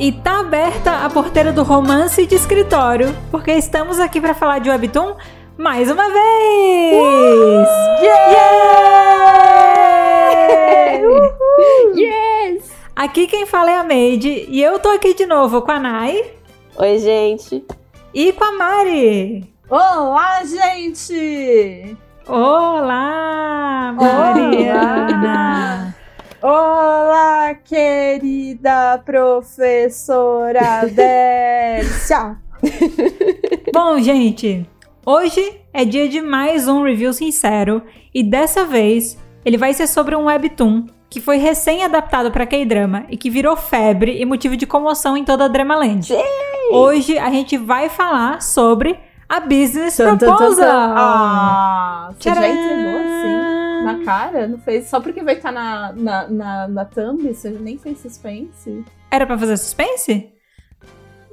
E tá aberta a porteira do romance de escritório, porque estamos aqui para falar de Webtoon mais uma vez! Uh! Yeah! Yes! Aqui quem fala é a Made e eu tô aqui de novo com a Nai. Oi, gente. E com a Mari. Olá, gente! Olá, Mariana! Olá, querida professora Délcia! Bom, gente, hoje é dia de mais um review sincero e dessa vez ele vai ser sobre um webtoon que foi recém-adaptado para K-drama e que virou febre e motivo de comoção em toda a Dramaland. Sim. Hoje a gente vai falar sobre a Business Proposal. Ah, você já entregou assim? Na cara? Não fez só porque vai estar na, na, na, na thumb? Você nem fez suspense? Era pra fazer suspense?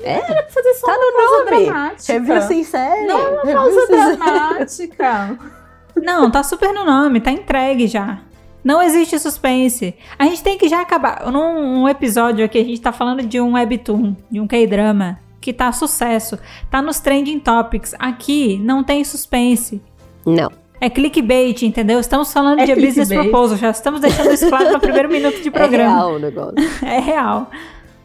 É, era pra fazer só Tá uma no pausa nome. dramática. Review sincero. Não, uma pausa dramática. Não, tá super no nome, tá entregue já. Não existe suspense. A gente tem que já acabar. Num um episódio aqui, a gente tá falando de um webtoon, de um K-drama, que tá sucesso. Tá nos trending topics. Aqui não tem suspense. Não. É clickbait, entendeu? Estamos falando É de business proposal. Já estamos deixando isso claro no primeiro minuto de É programa. real o negócio. É real.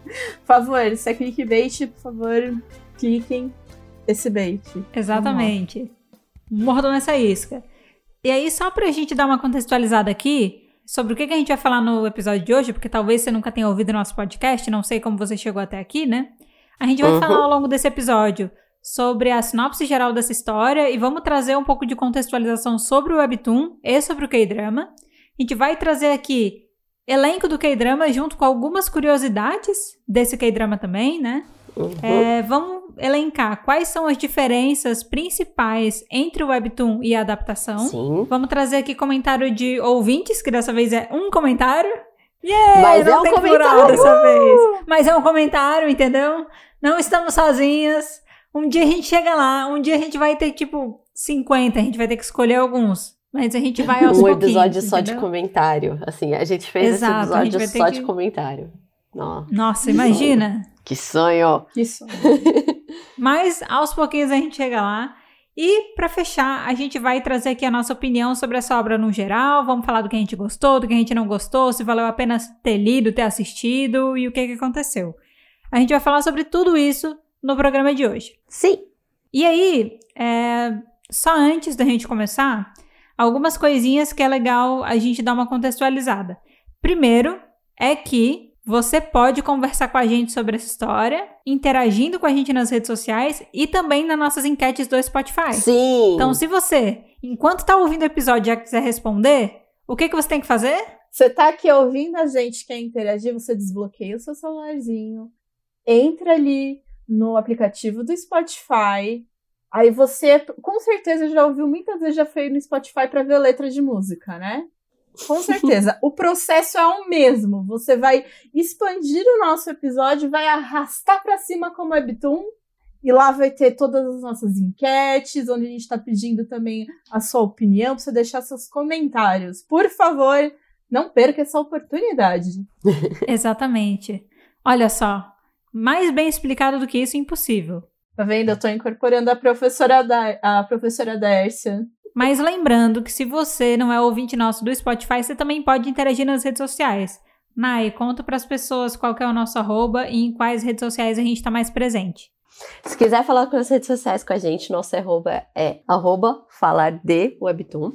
Por favor, se é clickbait, por favor, cliquem esse bait. Exatamente. Mordam nessa isca. E aí, só pra gente dar uma contextualizada aqui sobre o que que a gente vai falar no episódio de hoje, porque talvez você nunca tenha ouvido nosso podcast, não sei como você chegou até aqui, né? A gente vai Uhum. falar ao longo desse episódio sobre a sinopse geral dessa história e vamos trazer um pouco de contextualização sobre o Webtoon e sobre o K-Drama. A gente vai trazer aqui elenco do K-Drama junto com algumas curiosidades desse K-Drama também, né? Uhum. É, vamos elencar quais são as diferenças principais entre o Webtoon e a adaptação. Sim. Vamos trazer aqui comentário de ouvintes, que dessa vez é um comentário. Yeah, Mas não é um tem plural comentário. dessa vez. Mas é um comentário, entendeu? Não estamos sozinhas. Um dia a gente chega lá, um dia a gente vai ter tipo 50, a gente vai ter que escolher alguns. Mas a gente vai aos Um pouquinhos. episódio só de entendeu? comentário. Assim, a gente fez Exato, esse episódio só que- de comentário. Nossa, Nossa, imagina. que sonho! Isso. Mas aos pouquinhos a gente chega lá. E pra fechar, a gente vai trazer aqui a nossa opinião sobre essa obra no geral. Vamos falar do que a gente gostou, do que a gente não gostou, se valeu a pena ter lido, ter assistido e o que, que aconteceu. A gente vai falar sobre tudo isso no programa de hoje. Sim. E aí, é, só antes da gente começar, algumas coisinhas que é legal a gente dar uma contextualizada. Primeiro é que você pode conversar com a gente sobre essa história, interagindo com a gente nas redes sociais e também nas nossas enquetes do Spotify. Sim. Então, se você, enquanto tá ouvindo o episódio, já quiser responder, o que, que você tem que fazer? Você tá aqui ouvindo a gente, quer interagir, você desbloqueia o seu celularzinho, entra ali no aplicativo do Spotify. Aí você, com certeza, já ouviu muitas vezes, já foi no Spotify para ver letra de música, né? Com certeza. o processo é o mesmo. Você vai expandir o nosso episódio, vai arrastar para cima como webtoon. E lá vai ter todas as nossas enquetes, onde a gente está pedindo também a sua opinião, para você deixar seus comentários. Por favor, não perca essa oportunidade. Exatamente. Olha só, mais bem explicado do que isso, impossível. Tá vendo? Eu tô incorporando a professora da a professora Dércia. Mas lembrando que se você não é ouvinte nosso do Spotify, você também pode interagir nas redes sociais. Nai, conta para as pessoas qual que é o nosso arroba e em quais redes sociais a gente está mais presente. Se quiser falar com as redes sociais com a gente, nosso arroba é arroba falar de webtoon.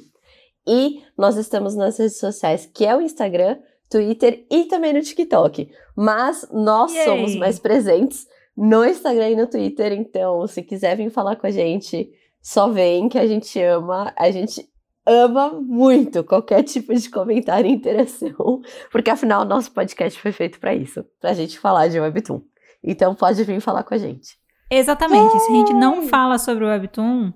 E nós estamos nas redes sociais, que é o Instagram, Twitter e também no TikTok. Mas nós Yay! somos mais presentes no Instagram e no Twitter, então se quiser vir falar com a gente, só vem que a gente ama, a gente ama muito qualquer tipo de comentário e interação, porque afinal nosso podcast foi feito para isso, pra gente falar de webtoon. Então pode vir falar com a gente. Exatamente. Se a gente não fala sobre o Webtoon,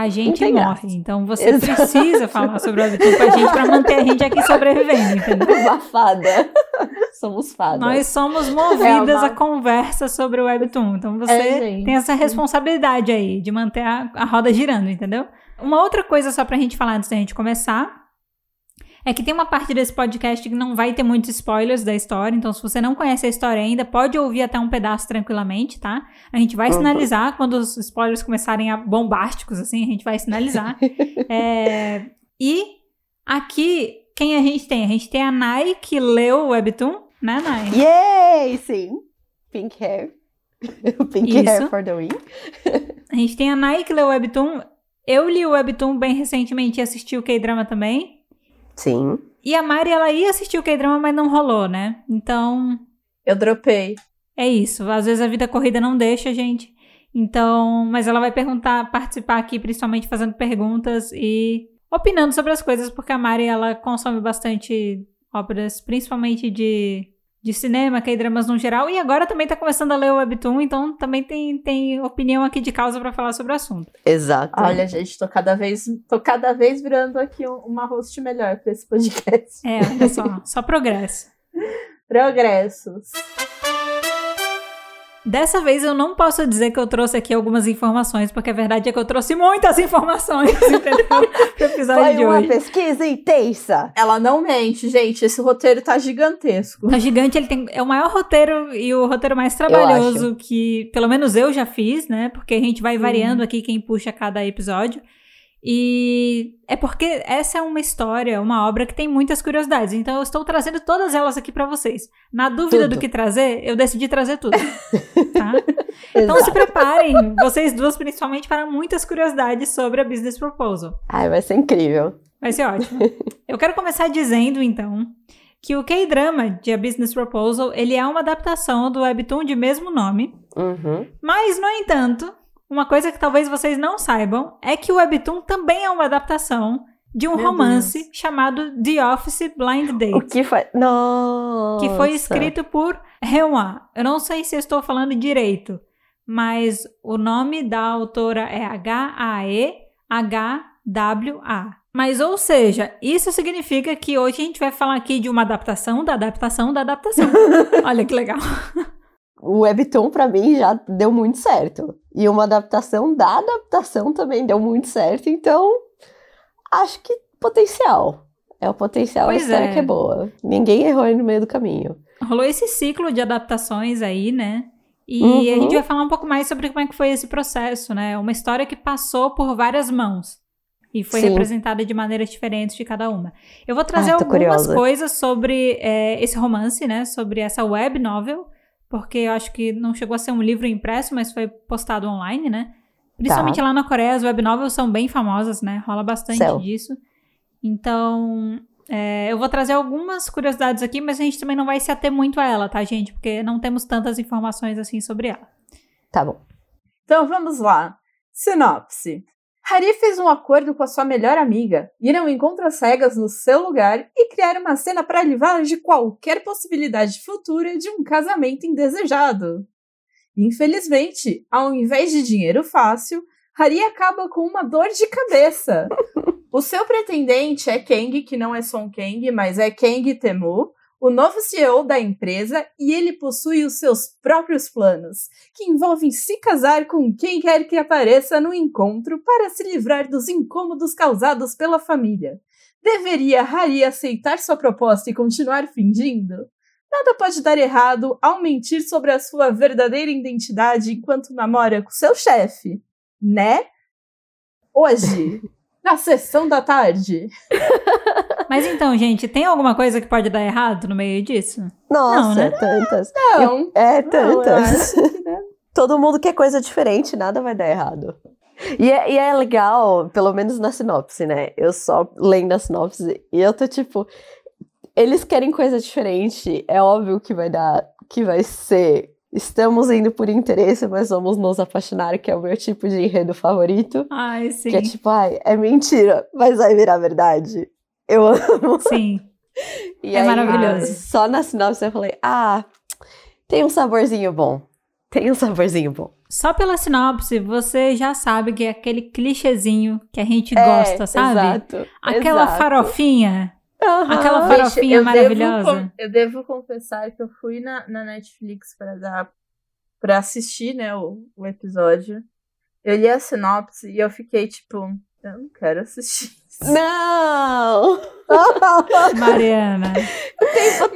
a gente morre. Então você Exato. precisa falar sobre o Webtoon com a gente para manter a gente aqui sobrevivendo, entendeu? Uma fada. Somos fadas. Nós somos movidas É uma- a conversa sobre o Webtoon. Então você É, tem essa responsabilidade aí de manter a, a roda girando, entendeu? Uma outra coisa só pra gente falar antes da gente começar é que tem uma parte desse podcast que não vai ter muitos spoilers da história, então se você não conhece a história ainda, pode ouvir até um pedaço tranquilamente, tá? A gente vai sinalizar quando os spoilers começarem a bombásticos, assim, a gente vai sinalizar. É, e aqui, quem a gente tem? A gente tem a Nai, que leu o Webtoon, né, Nai? Yay! Sim. Pink hair. Pink Isso. hair for the win. A gente tem a Nai, que leu o Webtoon. Eu li o Webtoon bem recentemente e assisti o K-drama também. Sim. E a Mari, ela ia assistir o K-drama, mas não rolou, né? Então, Eu dropei. é isso. Às vezes a vida corrida não deixa, gente. Então, mas ela vai perguntar, participar aqui, principalmente fazendo perguntas e opinando sobre as coisas, porque a Mari, ela consome bastante obras, principalmente de, de cinema, K-dramas no geral, e agora também tá começando a ler o Webtoon, então também tem, tem opinião aqui de causa pra falar sobre o assunto. Exato. Olha, gente, tô cada vez, tô cada vez virando aqui um- uma host melhor pra esse podcast. É, olha só, só progresso. Progressos. Dessa vez eu não posso dizer que eu trouxe aqui algumas informações, porque a verdade é que eu trouxe muitas informações, entendeu? Pro episódio Foi de uma hoje. pesquisa intensa. Ela não mente, gente. Esse roteiro tá gigantesco. O Gigante ele tem, é o maior roteiro e o roteiro mais trabalhoso que, pelo menos eu já fiz, né? Porque a gente vai variando aqui quem puxa cada episódio. E é porque essa é uma história, uma obra que tem muitas curiosidades. Então eu estou trazendo todas elas aqui pra vocês. Na dúvida Tudo. do que trazer, eu decidi trazer tudo. tá? Então se preparem, vocês duas principalmente, para muitas curiosidades sobre a Business Proposal. Ai, vai ser incrível. Vai ser ótimo. Eu quero começar dizendo, então, que o K-drama de A Business Proposal, ele é uma adaptação do webtoon de mesmo nome, Uhum. mas, no entanto, uma coisa que talvez vocês não saibam é que o webtoon também é uma adaptação de um Meu romance chamado The Office Blind Date. O que foi? Nossa. que foi escrito por Rewan. Eu não sei se estou falando direito, mas o nome da autora é H-A-E-H-W-A. Mas, ou seja, isso significa que hoje a gente vai falar aqui de uma adaptação da adaptação da adaptação. Olha que legal. O Webtoon, pra mim, já deu muito certo. E uma adaptação da adaptação também deu muito certo. Então, acho que potencial. É o potencial, Pois a história é. que é boa. Ninguém errou aí no meio do caminho. Rolou esse ciclo de adaptações aí, né? E Uhum. a gente vai falar um pouco mais sobre como é que foi esse processo, né? Uma história que passou por várias mãos. E foi Sim. representada de maneiras diferentes de cada uma. Eu vou trazer Ai, tô algumas curiosa. coisas sobre é, esse romance, né? Sobre essa web novel. Porque eu acho que não chegou a ser um livro impresso, mas foi postado online, né? Principalmente Tá. lá na Coreia, as web novels são bem famosas, né? Rola bastante Céu. disso. Então, é, eu vou trazer algumas curiosidades aqui, mas a gente também não vai se ater muito a ela, tá, gente? Porque não temos tantas informações assim sobre ela. Tá bom. Então vamos lá. Sinopse. Hari fez um acordo com a sua melhor amiga, ir ao encontro às cegas no seu lugar e criar uma cena para livrá-la de qualquer possibilidade futura de um casamento indesejado. Infelizmente, ao invés de dinheiro fácil, Hari acaba com uma dor de cabeça. o seu pretendente é Kang, que não é Song Kang, mas é Kang Temu, o novo CEO da empresa, e ele possui os seus próprios planos que envolvem se casar com quem quer que apareça no encontro para se livrar dos incômodos causados pela família. Deveria Hari aceitar sua proposta e continuar fingindo? Nada pode dar errado ao mentir sobre a sua verdadeira identidade enquanto namora com seu chefe, né? Hoje, na sessão da tarde. Mas então, gente, tem alguma coisa que pode dar errado no meio disso? Nossa, Não, né? tantas. Não, É, não, tantas. que, né? Todo mundo quer coisa diferente, nada vai dar errado. E é, e é legal, pelo menos na sinopse, né? Eu só lendo a sinopse e eu tô tipo. Eles querem coisa diferente, é óbvio que vai dar. Que vai ser. Estamos indo por interesse, mas vamos nos apaixonar, que é o meu tipo de enredo favorito. Ai, sim. Que é tipo, ai, é mentira, mas vai virar verdade. Eu amo. Sim. E É aí, maravilhoso. Só na sinopse eu falei, ah, tem um saborzinho bom. Tem um saborzinho bom. Só pela sinopse, você já sabe que é aquele clichêzinho que a gente É, gosta, sabe? Exato. Aquela exato. farofinha. Aham. aquela farofinha eu maravilhosa. Devo, eu devo confessar que eu fui na, na Netflix para dar para assistir, né, o, o episódio. Eu li a sinopse e eu fiquei tipo, eu não quero assistir. Não! Mariana.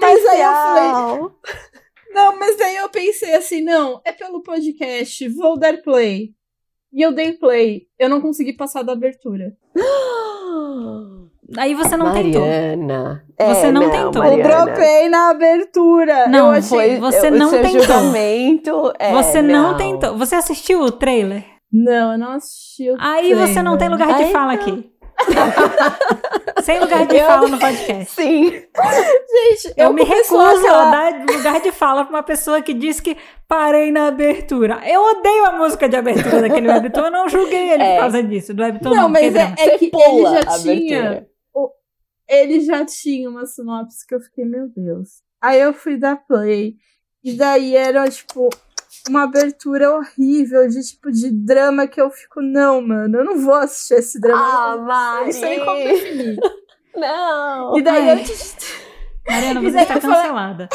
Mas aí eu falei, não, mas daí eu pensei assim, não, é pelo podcast, vou dar play. E eu dei play. Eu não consegui passar da abertura. Aí você não tentou. Mariana. Você É, não tentou. Eu Mariana. dropei na abertura. Não, eu achei. Foi, Você o não seu tentou. julgamento é, Você não. tentou. Você assistiu o trailer? Não, eu não assisti o Aí você não tem trailer. lugar de Ai, fala não. aqui. Sem lugar de Eu- fala no podcast. Sim. Gente, Eu, eu, me recuso a dar lugar de fala pra uma pessoa que diz que parei na abertura. Eu odeio a música de abertura daquele webtoon, eu não julguei ele É. por causa disso. Do webtoon Não, não, mas é, é que ele já tinha. abertura. Ele já tinha uma sinopse que eu fiquei, meu Deus. Aí eu fui dar play. E daí era, tipo, uma abertura horrível de tipo de drama que eu fico, não, mano, eu não vou assistir esse drama. Ah, não Mari. sei como definir. Não. E daí Ai. de Mariana, você está cancelada.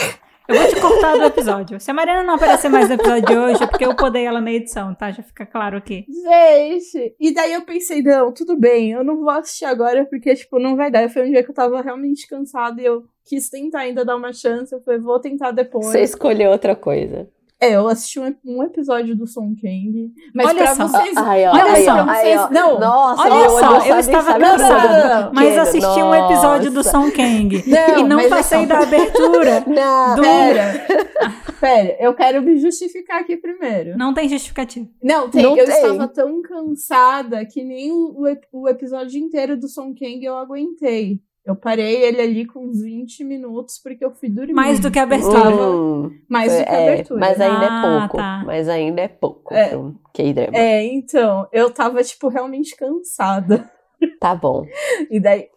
Eu vou te cortar do episódio. Se a Mariana não aparecer mais no episódio de hoje, é porque eu podei ela na edição, tá? Já fica claro aqui. Gente, e daí eu pensei, não, tudo bem, eu não vou assistir agora porque, tipo, não vai dar. Foi um dia que eu tava realmente cansada e eu quis tentar ainda dar uma chance. Eu falei, vou tentar depois. Você escolheu outra coisa. É, eu assisti um, um episódio do Son Kang. Mas Olha pra só. vocês. Ai, ó, Olha aí, só. aí, Vocês- ó. não. Nossa, Olha só, eu sabe- estava cansada. Mas assisti um episódio do Nossa. Song Kang Não, e não mas passei assim, da abertura. Não, Do- Pera, pera, eu quero me justificar aqui primeiro. Não tem justificativa. Não, tem. Não eu tem. estava tão cansada que nem o, o o episódio inteiro do Son Kang eu aguentei. Eu parei ele ali com uns 20 minutos porque eu fui dormir. Mais do que a abertura. Hum, Mais do que a é, abertura. mas ainda Ah, é pouco. tá. Mas ainda é pouco. É. um K-drama. É, então, eu tava, tipo, realmente cansada. Tá bom. E daí.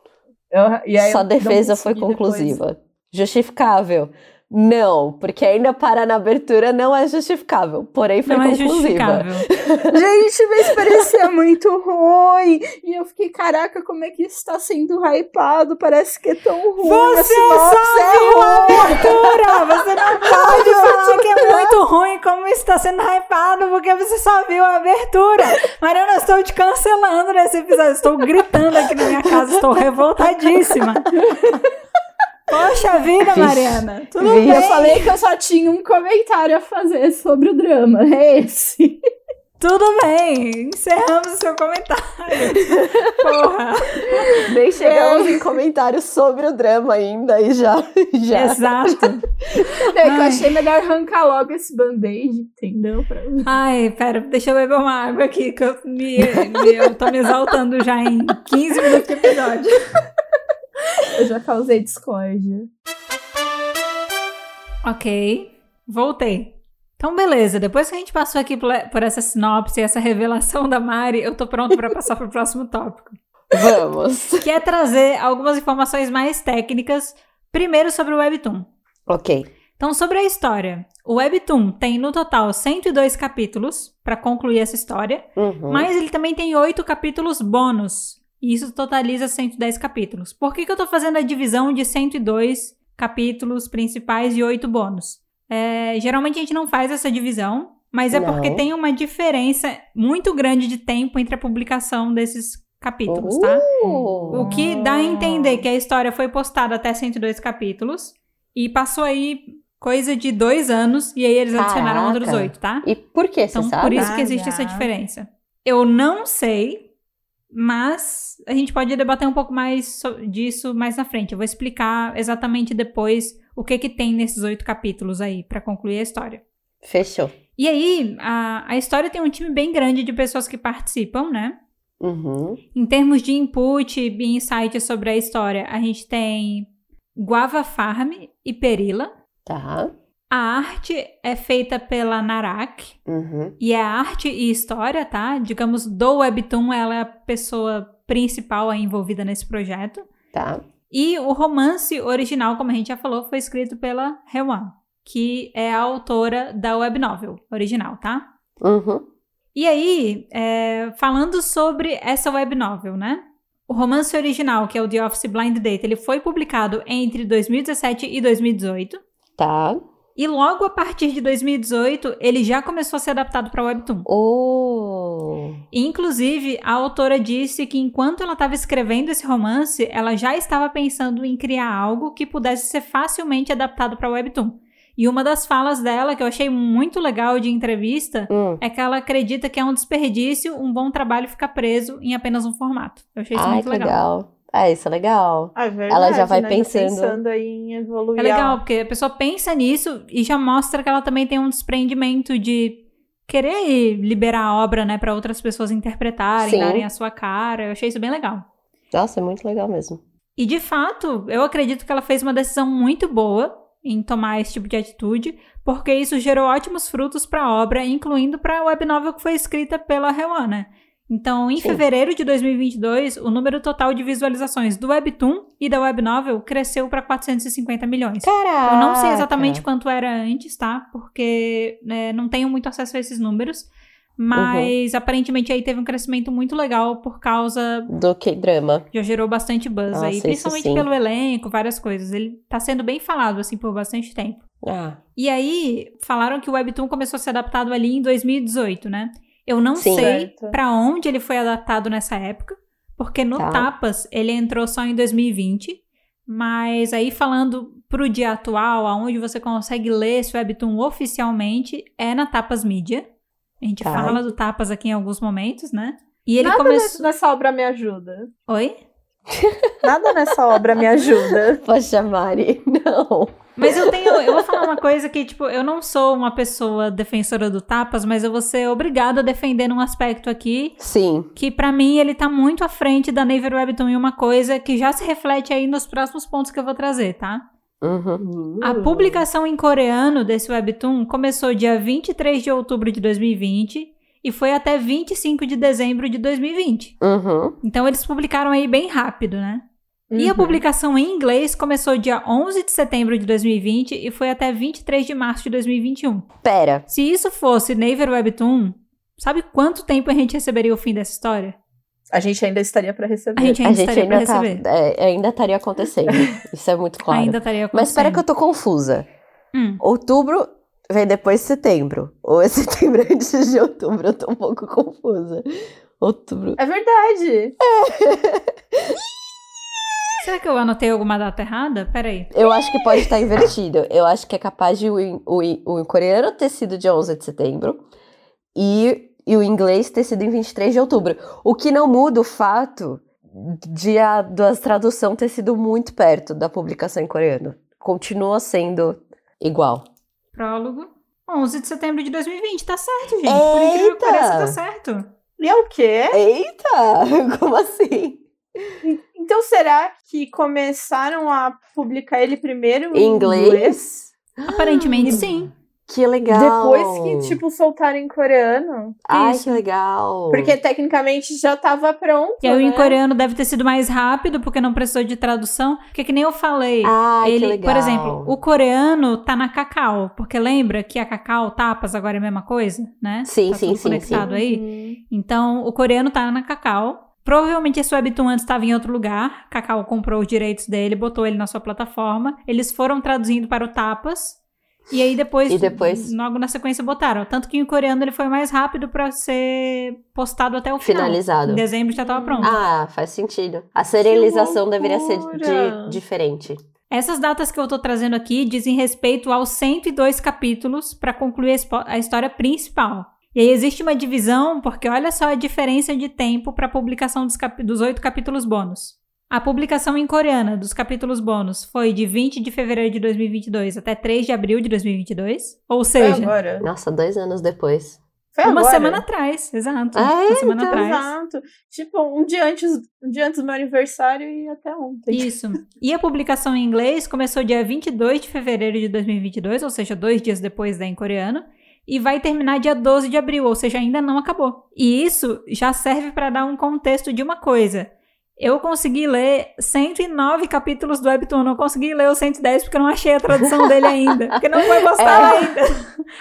eu- e aí Sua eu não defesa foi consegui depois. conclusiva. Justificável. Não, porque ainda parar na abertura não é justificável. Porém, foi Não é conclusiva. justificável. Gente, mas parecia muito ruim. E eu fiquei, caraca, como é que isso tá sendo hypado? Parece que é tão ruim. a Você só é viu a ruim. abertura! Você não pode sentir que é muito ruim como está sendo hypado, porque você só viu a abertura. Mariana, eu estou te cancelando nesse episódio. Estou gritando aqui na minha casa, estou revoltadíssima. Poxa vida. Mariana. Tudo Vixe. Bem. eu falei que eu só tinha um comentário a fazer sobre o drama. É esse. Tudo bem. Encerramos o seu comentário. Porra. Nem chegamos em comentários sobre o drama ainda e já. já. Exato. É que eu achei melhor arrancar logo esse band-aid, entendeu? Pra... Ai, pera, deixa eu beber uma água aqui, que eu, me, me- eu tô me exaltando já em 15 minutos de episódio. Eu já causei discórdia. Ok, voltei. Então, beleza. Depois que a gente passou aqui por, por essa sinopse, essa revelação da Mari, eu tô pronto para passar pro próximo tópico. Vamos. Que é trazer algumas informações mais técnicas, primeiro sobre o Webtoon. Ok. Então, sobre a história. O Webtoon tem no total 102 capítulos para concluir essa história, Uhum. mas ele também tem oito capítulos bônus. E isso totaliza 110 capítulos. Por que, que eu tô fazendo a divisão de 102 capítulos principais e oito bônus? É, geralmente a gente não faz essa divisão, mas é Não. porque tem uma diferença muito grande de tempo entre a publicação desses capítulos, tá? Uh. O que dá a entender que a história foi postada até 102 capítulos e passou aí coisa de dois anos e aí eles adicionaram Caraca. outros oito, tá? E por que, você Então, sabe? por isso que existe essa diferença. Eu não sei, mas a gente pode debater um pouco mais so- disso mais na frente. Eu vou explicar exatamente depois o que que tem nesses oito capítulos aí pra concluir a história. Fechou. E aí, a, a história tem um time bem grande de pessoas que participam, né? Uhum. Em termos de input e insight sobre a história, a gente tem Guava Farm e Perila. Tá. A arte é feita pela Narak. Uhum. E é arte e história, tá? Digamos, do Webtoon, ela é a pessoa principal envolvida nesse projeto. Tá. E o romance original, como a gente já falou, foi escrito pela Hewan, que é a autora da web novel original, tá? Uhum. E aí, é, falando sobre essa web novel, né? O romance original, que é o The Office Blind Date, ele foi publicado entre 2017 e 2018. Tá. E logo a partir de 2018, ele já começou a ser adaptado para Webtoon. Oh. Inclusive, a autora disse que enquanto ela estava escrevendo esse romance, ela já estava pensando em criar algo que pudesse ser facilmente adaptado para Webtoon. E uma das falas dela, que eu achei muito legal de entrevista, Hum. é que ela acredita que é um desperdício um bom trabalho ficar preso em apenas um formato. Eu achei isso Ai, muito legal. legal. É, isso é legal. Ah, é verdade, Ela já vai né? pensando- pensando aí em evoluir. É legal, porque a pessoa pensa nisso e já mostra que ela também tem um desprendimento de querer liberar a obra, né, para outras pessoas interpretarem, Sim. darem a sua cara. Eu achei isso bem legal. Nossa, é muito legal mesmo. E de fato, eu acredito que ela fez uma decisão muito boa em tomar esse tipo de atitude, porque isso gerou ótimos frutos para a obra, incluindo para a web novel que foi escrita pela Rewana. Então, em Sim. fevereiro de 2022, o número total de visualizações do Webtoon e da web novel cresceu para 450 milhões. Caraca! Eu não sei exatamente quanto era antes, tá? Porque né, não tenho muito acesso a esses números. Mas aparentemente aí teve um crescimento muito legal por causa. Do que drama. Já gerou bastante buzz Nossa, aí, isso principalmente sim. pelo elenco, várias coisas. Ele tá sendo bem falado, assim, por bastante tempo. Ah, E aí, falaram que o Webtoon começou a ser adaptado ali em 2018, né? Eu não Sim. sei pra onde ele foi adaptado nessa época, porque no Tá. Tapas ele entrou só em 2020, mas aí falando pro dia atual, aonde você consegue ler esse Webtoon oficialmente, é na Tapas Media. A gente Tá. fala do Tapas aqui em alguns momentos, né? E ele começou... nessa obra me ajuda. Oi? Nada nessa obra me ajuda. poxa, Mari, não. Mas eu tenho. Eu vou falar uma coisa que, tipo, eu não sou uma pessoa defensora do tapas, mas eu vou ser obrigada a defender um aspecto aqui Sim. que, pra mim, ele tá muito à frente da Naver Webtoon em uma coisa que já se reflete aí nos próximos pontos que eu vou trazer, tá? Uhum. A publicação em coreano desse Webtoon começou dia 23 de outubro de 2020 e foi até 25 de dezembro de 2020. Uhum. Então eles publicaram aí bem rápido, né? E a Uhum. publicação em inglês começou dia 11 de setembro de 2020 e foi até 23 de março de 2021. Pera. Se isso fosse Naver Webtoon, sabe quanto tempo a gente receberia o fim dessa história? A gente ainda estaria pra receber. A gente A ainda gente estaria ainda pra tá. receber. é, ainda estaria acontecendo. Isso é muito claro. Ainda estaria Mas espera que eu acontecendo. tô confusa. Hum. Outubro vem depois de setembro. Ou é setembro antes de outubro? Eu tô um pouco confusa. Outubro. É verdade. Será que eu anotei alguma data errada? Peraí. Eu acho que pode estar invertido. Eu acho que é capaz de o, o, o coreano ter sido dia 11 de setembro e, e o inglês ter sido em 23 de outubro. O que não muda o fato de a da tradução ter sido muito perto da publicação em coreano. Continua sendo igual. Prólogo. 11 de setembro de 2020. Tá certo, gente. Por incrível que Eita! pareça, tá certo. E é o quê? Eita! Como assim? Então será que começaram a publicar ele primeiro Em inglês? Aparentemente, sim. Que legal! Depois que, tipo, soltaram em coreano? Ai, isso. que legal! Porque tecnicamente já tava pronto, E aí né? em coreano deve ter sido mais rápido, porque não precisou de tradução. Porque que nem eu falei. Ai, que legal. por exemplo, o coreano tá na Cacau, porque lembra que a Cacau tapas agora é a mesma coisa, né? Sim, tá sim, tudo sim, conectado Uhum. aí. Então, o coreano tá na Cacau. Provavelmente esse webtoon antes estava em outro lugar. Cacau comprou os direitos dele, botou ele na sua plataforma. Eles foram traduzindo para o Tapas. E aí depois, E depois? logo na sequência, botaram. Tanto que em coreano ele foi mais rápido para ser postado até o final. Finalizado. Em dezembro já tava pronto. Ah, faz sentido. A serialização deveria ser de- diferente. Essas datas que eu tô trazendo aqui dizem respeito aos 102 capítulos para concluir a história principal. E aí existe uma divisão, porque olha só a diferença de tempo para a publicação dos, capi- dos oito capítulos bônus. A publicação em coreana dos capítulos bônus foi de 20 de fevereiro de 2022 até 3 de abril de 2022. Ou Foi seja, agora. Nossa, dois anos depois. Foi uma agora. semana atrás. Exato. Ah, uma semana Então, atrás. Exato. Tipo, um dia antes, um dia antes do meu aniversário e até ontem. Isso. E a publicação em inglês começou dia 22 de fevereiro de 2022, ou seja, dois dias depois da em coreano, e vai terminar dia 12 de abril, ou seja, ainda não acabou. E isso já serve para dar um contexto de uma coisa. Eu consegui ler 109 capítulos do Webtoon, não consegui ler o 110 porque eu não achei a tradução dele ainda, porque não foi postado É. ainda.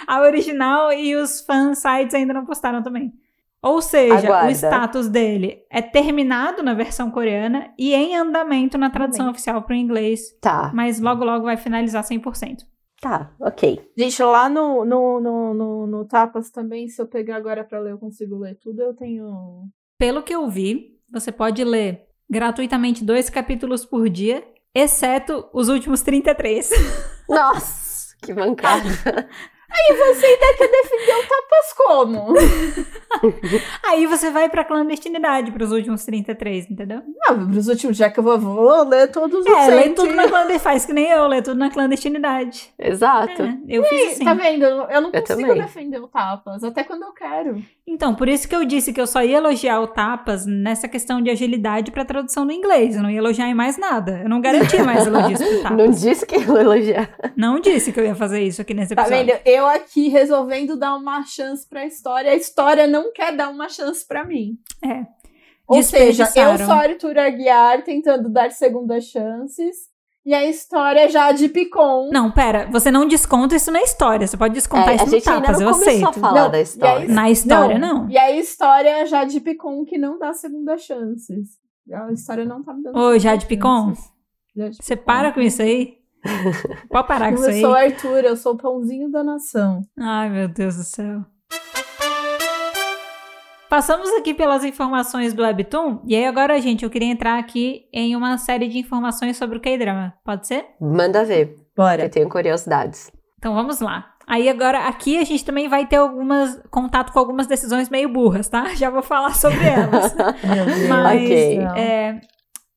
A original e os fan sites ainda não postaram também. Ou seja, Aguarda. o status dele é terminado na versão coreana e em andamento na tradução Amém. oficial para o inglês, Tá. mas logo logo vai finalizar 100%. Tá, ok. Gente, lá no, no, no, no, no Tapas também, se eu pegar agora pra ler, eu consigo ler tudo. Eu tenho. Pelo que eu vi, você pode ler gratuitamente dois capítulos por dia, exceto os últimos 33. Nossa, que mancada. E você ainda quer defender o Tapas como? Aí você vai pra clandestinidade pros últimos 33, entendeu? Não, pros últimos, já que eu vou, vou ler todos os É, lê tudo e- na clandestinidade. Faz que nem eu, lê tudo na clandestinidade. Exato. É, eu fiz assim. Tá vendo? Eu não Eu consigo também. defender o Tapas, até quando eu quero. Então, por isso que eu disse que eu só ia elogiar o Tapas nessa questão de agilidade pra tradução do inglês. Eu não ia elogiar em mais nada. Eu não garanti mais elogios pro Tapas. Não disse que ia elogiar. Não disse que eu ia fazer isso aqui nesse Tá episódio. vendo? Eu aqui resolvendo dar uma chance pra história, a história não quer dar uma chance pra mim. É. Ou seja, eu sou a Arthur Aguiar tentando dar segundas chances, e a história já de Picon. Não, pera. Você não desconta isso na história. Você pode descontar É, isso a no gente ainda Tapas. não Eu começou a aceito. falar Não, da história. aí- Na história, não. E a história já de Picon que não dá segundas chances. A história não tá me dando Ô, Jade Picon, Você para com isso aí? Pode parar com isso Eu aí. sou o Arthur, eu sou o pãozinho da nação. Ai, meu Deus do céu. Passamos aqui pelas informações do Webtoon, e aí agora, gente, eu queria entrar aqui em uma série de informações sobre o K-drama. Pode ser? Manda ver, Bora. eu tenho curiosidades. Então vamos lá. Aí agora, aqui a gente também vai ter algumas contato com algumas decisões meio burras, tá? Já vou falar sobre elas. Mas é,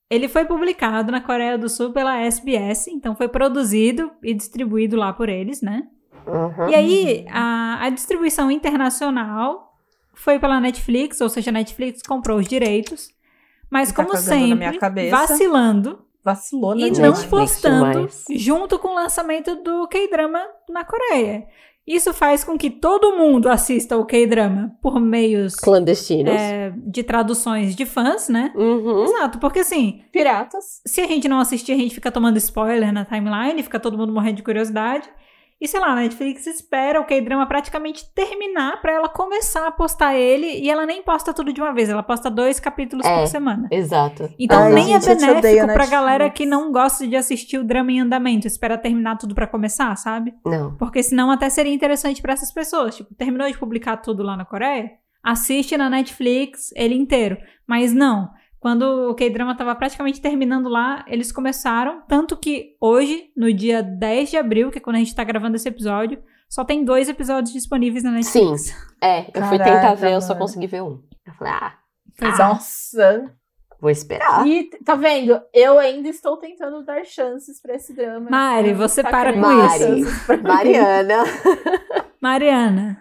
ele foi publicado na Coreia do Sul pela SBS, então foi produzido e distribuído lá por eles, né? Uhum. E aí, a, a distribuição internacional foi pela Netflix, ou seja, a Netflix comprou os direitos, mas Tá como sempre, minha cabeça. vacilando Vacilou na e Netflix não postando demais. junto com o lançamento do K-drama na Coreia. Isso faz com que todo mundo assista o K-drama por meios Clandestinos. é, de traduções de fãs, né? Uhum. Exato, porque assim, Piratas. se a gente não assistir, a gente fica tomando spoiler na timeline, fica todo mundo morrendo de curiosidade. E sei lá, a Netflix espera o K-drama praticamente terminar pra ela começar a postar ele e ela nem posta tudo de uma vez, ela posta dois capítulos É. por semana. Exato. Então Ai, nem gente, é benéfico pra galera que não gosta de assistir o drama em andamento, espera terminar tudo pra começar, sabe? Não. Porque senão até seria interessante pra essas pessoas. Tipo, terminou de publicar tudo lá na Coreia? Assiste na Netflix ele inteiro. Mas não. Quando o K-drama tava praticamente terminando lá, eles começaram. Tanto que hoje, no dia 10 de abril, que é quando a gente tá gravando esse episódio, só tem dois episódios disponíveis na Netflix. É, eu fui Caraca, tentar ver, eu só consegui ver um. Eu falei, ah, Pois é. Nossa. Vou esperar. E tá vendo? Eu ainda estou tentando dar chances pra esse drama. Mari, você tá para com dar isso. Mariana. Mariana,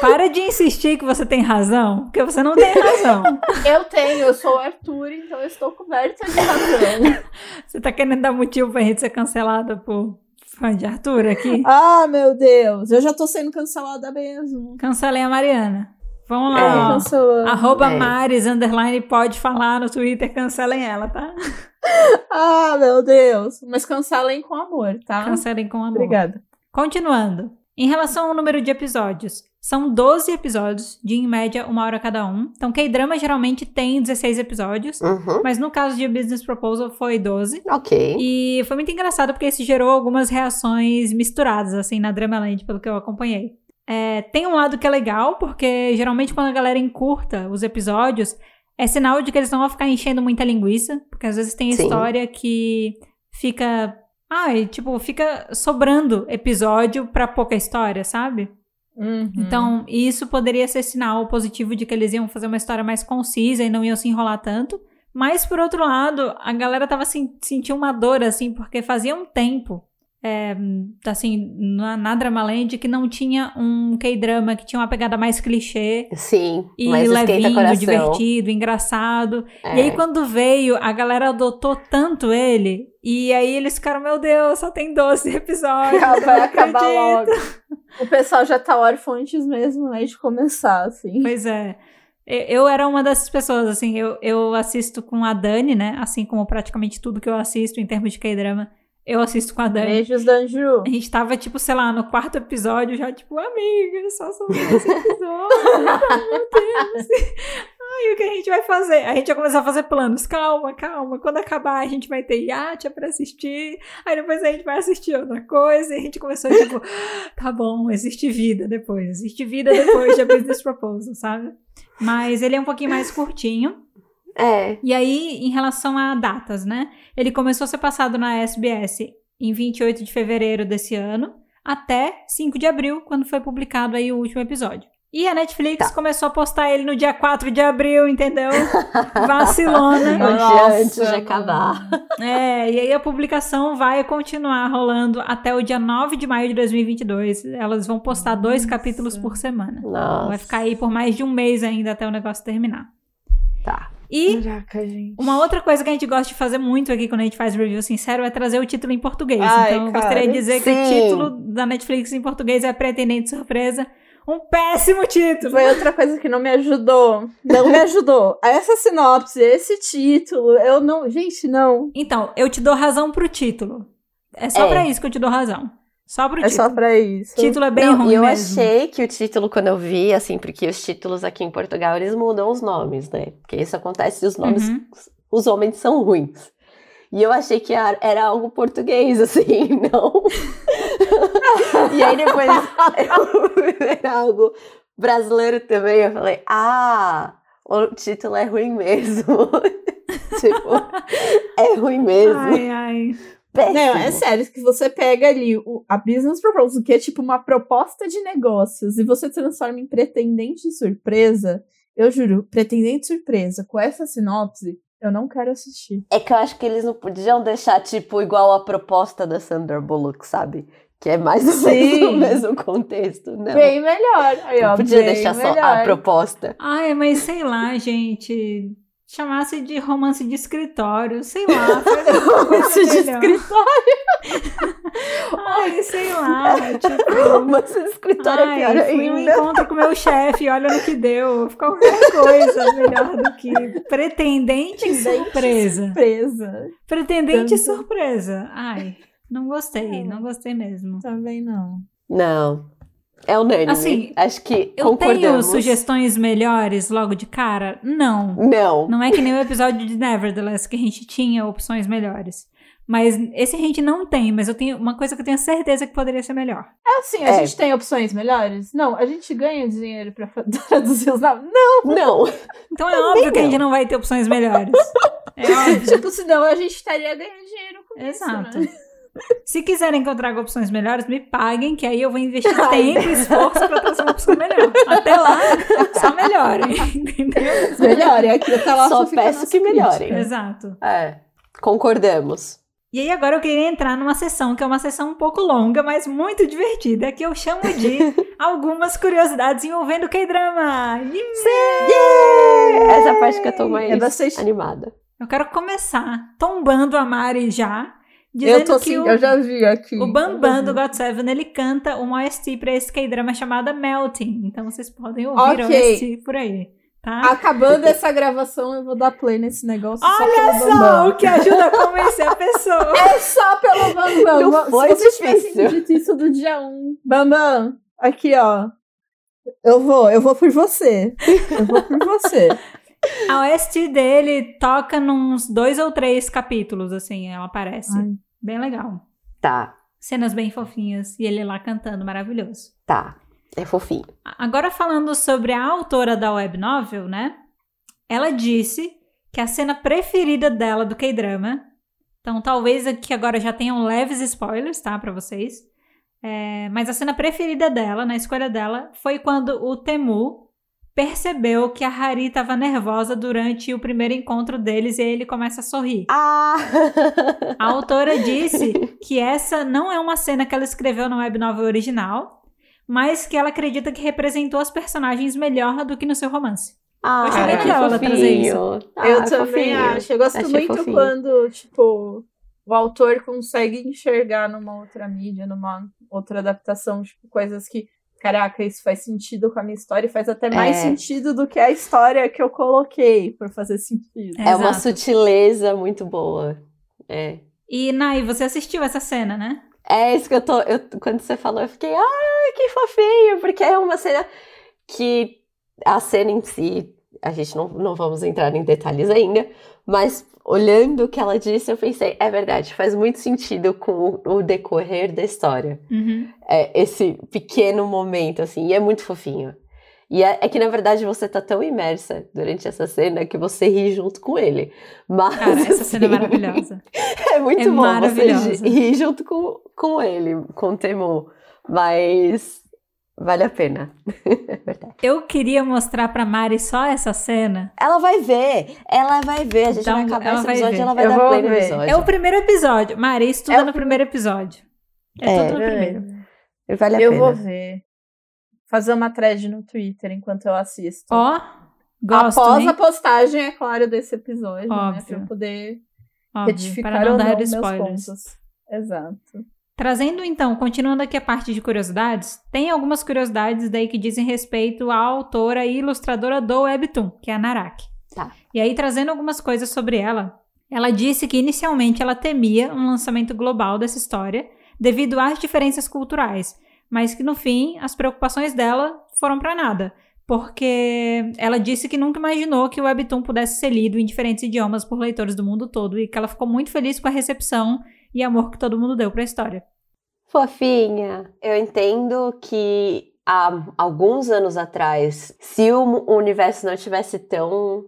para de insistir que você tem razão, porque você não tem razão. Eu tenho, eu sou o Arthur, então eu estou coberta de razão. Você tá querendo dar motivo pra gente ser cancelada por fã de Arthur aqui? ah, meu Deus. Eu já tô sendo cancelada mesmo. Cancelei a Mariana. Vamos É. lá. Cancelando. Arroba É. Maris, underline, pode falar no Twitter, cancelem ela, tá? Ah, meu Deus. Mas cancelem com amor, tá? Cancelem com amor. Obrigada. Continuando. Em relação ao número de episódios, são 12 episódios, de em média uma hora cada um. Então, K-drama geralmente tem 16 episódios, Uhum. mas no caso de Business Proposal foi 12. Ok. E foi muito engraçado porque isso gerou algumas reações misturadas, assim, na Dramaland, pelo que eu acompanhei. É, tem um lado que é legal, porque geralmente quando a galera encurta os episódios, é sinal de que eles não vão ficar enchendo muita linguiça, porque às vezes tem Sim. história que fica. Ai, tipo, fica sobrando episódio pra pouca história, sabe? Uhum. Então, isso poderia ser sinal positivo de que eles iam fazer uma história mais concisa e não iam se enrolar tanto. Mas, por outro lado, a galera tava sen- sentindo uma dor, assim, porque fazia um tempo, é, assim, na, na Dramaland, que não tinha um K-drama que tinha uma pegada mais clichê Sim, e esquenta levinho, divertido, engraçado. É. E aí, quando veio, a galera adotou tanto ele, e aí eles ficaram, meu Deus, só tem 12 episódios. Vai acabar acredito." logo. O pessoal já tá órfão antes mesmo, né, de começar, assim. Pois é. Eu eu era uma dessas pessoas, assim, eu, eu assisto com a Dani, né? Assim como praticamente tudo que eu assisto em termos de K-drama, eu assisto com a Dani. Beijos, Danju. A gente tava, tipo, sei lá, no quarto episódio, já, tipo, amiga, só são dois episódios. meu Deus. Ai, o que a gente vai fazer? A gente vai começar a fazer planos. Calma, calma. Quando acabar, a gente vai ter Yatia pra assistir. Aí depois a gente vai assistir outra coisa. E a gente começou, tipo, tá bom, existe vida depois. Existe vida depois de A Business Proposal, sabe? Mas ele é um pouquinho mais curtinho. É. E aí, em relação a datas, né? Ele começou a ser passado na SBS em 28 de fevereiro desse ano, até 5 de abril, quando foi publicado aí o último episódio. E a Netflix Tá. começou a postar ele no dia 4 de abril, entendeu? Vacilona. Nossa, antes de acabar. É, e aí a publicação vai continuar rolando até o dia 9 de maio de 2022. Elas vão postar dois Nossa. capítulos por semana. Nossa. Vai ficar aí por mais de um mês ainda até o negócio terminar. Tá. E Caraca. Uma outra coisa que a gente gosta de fazer muito aqui quando a gente faz review sincero é trazer o título em português. Ai, então, eu cara. gostaria de dizer que o Sim. título da Netflix em português é Pretendente Surpresa. Um péssimo título! Foi outra coisa que não me ajudou. Não me ajudou. Essa sinopse, esse título, eu não. Gente, não. Então, eu te dou razão pro título. É só É. pra isso que eu te dou razão. Só pro É título. só pra isso. O título é bem Não, ruim e eu mesmo. achei que o título, quando eu vi, assim, porque os títulos aqui em Portugal, eles mudam os nomes, né? Porque isso acontece e os nomes, Uhum. os homens são ruins. E eu achei que era algo português, assim, não. e aí depois era algo brasileiro também. Eu falei, ah, o título é ruim mesmo. tipo, é ruim mesmo. Ai, ai. Péssimo. Não, é sério, que você pega ali o, a business proposal, que é tipo uma proposta de negócios, e você transforma em pretendente surpresa, eu juro, pretendente surpresa, com essa sinopse, eu não quero assistir. É que eu acho que eles não podiam deixar, tipo, igual a proposta da Sandra Bullock, sabe? Que é mais ou menos o mesmo contexto, não. Bem melhor. Aí, ó, não podia bem deixar só melhor. a proposta. Ai, mas sei lá, gente. Chamasse de romance de escritório, sei lá. Romance de escritório. Ai, sei lá. Tipo, Mas o escritório é Ai, pior fui um ainda. encontro com meu chefe, olha no que deu. Qualquer coisa melhor do que pretendente Pretendente surpresa. Surpresa. Pretendente Tanto. surpresa. Ai, não gostei, É. não gostei mesmo. Também não. Não. É unânime. Assim, acho que Eu tenho concordamos. sugestões melhores logo de cara? Não. Não. Não é que nem o episódio de Nevertheless que a gente tinha opções melhores. Mas esse a gente não tem, mas eu tenho uma coisa que eu tenho certeza que poderia ser melhor. É assim, a É. gente tem opções melhores? Não, a gente ganha dinheiro pra traduzir os nomes. Não, Não. Então é óbvio que a não. gente não vai ter opções melhores. É óbvio. tipo, senão a gente estaria ganhando dinheiro com Exato. isso, né? Se quiserem traga opções melhores, me paguem, que aí eu vou investir Ai, tempo e esforço pra trazer uma opção melhor. Até lá, só melhorem. Entendeu? Melhor, é aqui até lá Só peço que melhorem. crítica. Exato. É. Concordamos. E aí agora eu queria entrar numa sessão que é uma sessão um pouco longa, mas muito divertida, que eu chamo de algumas curiosidades envolvendo K-drama. Essa é a parte que eu tô mais É bastante- animada. Eu quero começar tombando a Mari já, dizendo Eu tô que assim, o, eu já vi aqui. o Bambam do. God Seven, ele canta uma OST pra esse K-drama chamada Melting. Então vocês podem ouvir a Ok. OST por aí, tá? Acabando essa gravação, eu vou dar play nesse negócio só Olha só Bambam. o que ajuda a convencer a pessoa. É só pelo Bambam. Não foi Se vocês tivessem dito isso do dia 1. Bambam, aqui, ó. Eu vou, eu vou por você. Eu vou por você. A OST dele toca nos dois ou três capítulos, assim, ela aparece. Ai. Bem legal. Tá. Cenas bem fofinhas e ele lá cantando, maravilhoso. Tá. É fofinho. Agora falando sobre a autora da web novel, né? Ela disse que a cena preferida dela do K-drama, então talvez aqui agora já tenham leves spoilers, tá, pra vocês. É, mas a cena preferida dela, na escolha dela, foi quando o Temu percebeu que a Hari estava nervosa durante o primeiro encontro deles e aí ele começa a sorrir. Ah! A autora disse que essa não é uma cena que ela escreveu na web novel original, mas que ela acredita que representou as personagens melhor do que no seu romance. Ah, achei bem que legal ela trazer isso. fofinho. eu Ah, também fofinho. acho. Eu gosto Achei muito fofinho. quando, tipo, o autor consegue enxergar numa outra mídia, numa outra adaptação, tipo, coisas que, caraca, isso faz sentido com a minha história e faz até mais É. sentido do que a história que eu coloquei por fazer sentido. É uma Exato. sutileza muito boa. É. E, Nai, você assistiu essa cena, né? É isso que eu tô. eu- quando você falou, eu fiquei, ai, que fofinho, porque é uma cena que a cena em si a gente não, não vamos entrar em detalhes ainda, mas olhando o que ela disse, eu pensei, é verdade, faz muito sentido com o, decorrer da história. Uhum. É, esse pequeno momento, assim, e é muito fofinho. E é, é, que, na verdade, você tá tão imersa durante essa cena que você ri junto com ele. Mas, Cara, essa assim, cena é maravilhosa. É muito é bom você rir junto com, com ele, com o Temu. Mas Vale a pena. Eu queria mostrar pra Mari só essa cena. Ela vai ver. Ela vai ver. A gente então, vai acabar esse episódio e ela vai Eu dar play no episódio. É o primeiro episódio. Mari, estuda é no primeiro episódio. É, é tudo no primeiro. Vale a eu pena. vou ver. Fazer uma thread no Twitter enquanto eu assisto. Ó, gosto, Após hein? a postagem, é claro, desse episódio, Óbvio. né? Pra eu poder Óbvio, retificar para não ou dar não meus spoilers. pontos. Exato. Trazendo então, continuando aqui a parte de curiosidades, tem algumas curiosidades daí que dizem respeito à autora e ilustradora do Webtoon, que é a Naraki. Tá. E aí, trazendo algumas coisas sobre ela, ela disse que inicialmente ela temia um lançamento global dessa história devido às diferenças culturais, mas que no fim as preocupações dela foram para nada, porque ela disse que nunca imaginou que o Webtoon pudesse ser lido em diferentes idiomas por leitores do mundo todo e que ela ficou muito feliz com a recepção e amor que todo mundo deu para a história. Fofinha, eu entendo que há alguns anos atrás, se o universo não tivesse tão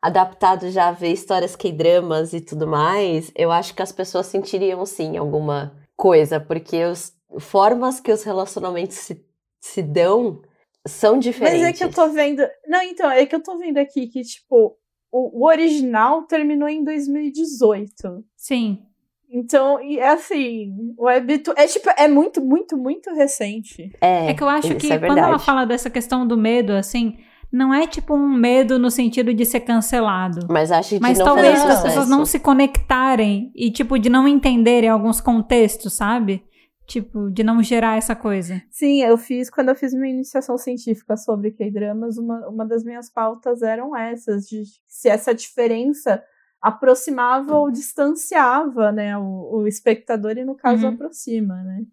adaptado já a ver histórias K-dramas e tudo mais, eu acho que as pessoas sentiriam sim alguma coisa, porque as formas que os relacionamentos se, se dão são diferentes. Mas é que eu tô vendo. Não, então, é que eu tô vendo aqui que, tipo, o, o original terminou em 2018. Sim. Então, e é assim, o Webtoon é tipo, é muito, muito, muito recente. É, É que eu acho que é quando ela fala dessa questão do medo, assim, não é tipo um medo no sentido de ser cancelado. Mas acho que Mas não talvez as pessoas não se conectarem e, tipo, de não entenderem alguns contextos, sabe? Tipo, de não gerar essa coisa. Sim, eu fiz, quando eu fiz minha iniciação científica sobre K-dramas, uma, uma das minhas pautas eram essas, de se essa diferença aproximava ou distanciava, né, o, o espectador e, no caso, Uhum. aproxima, né.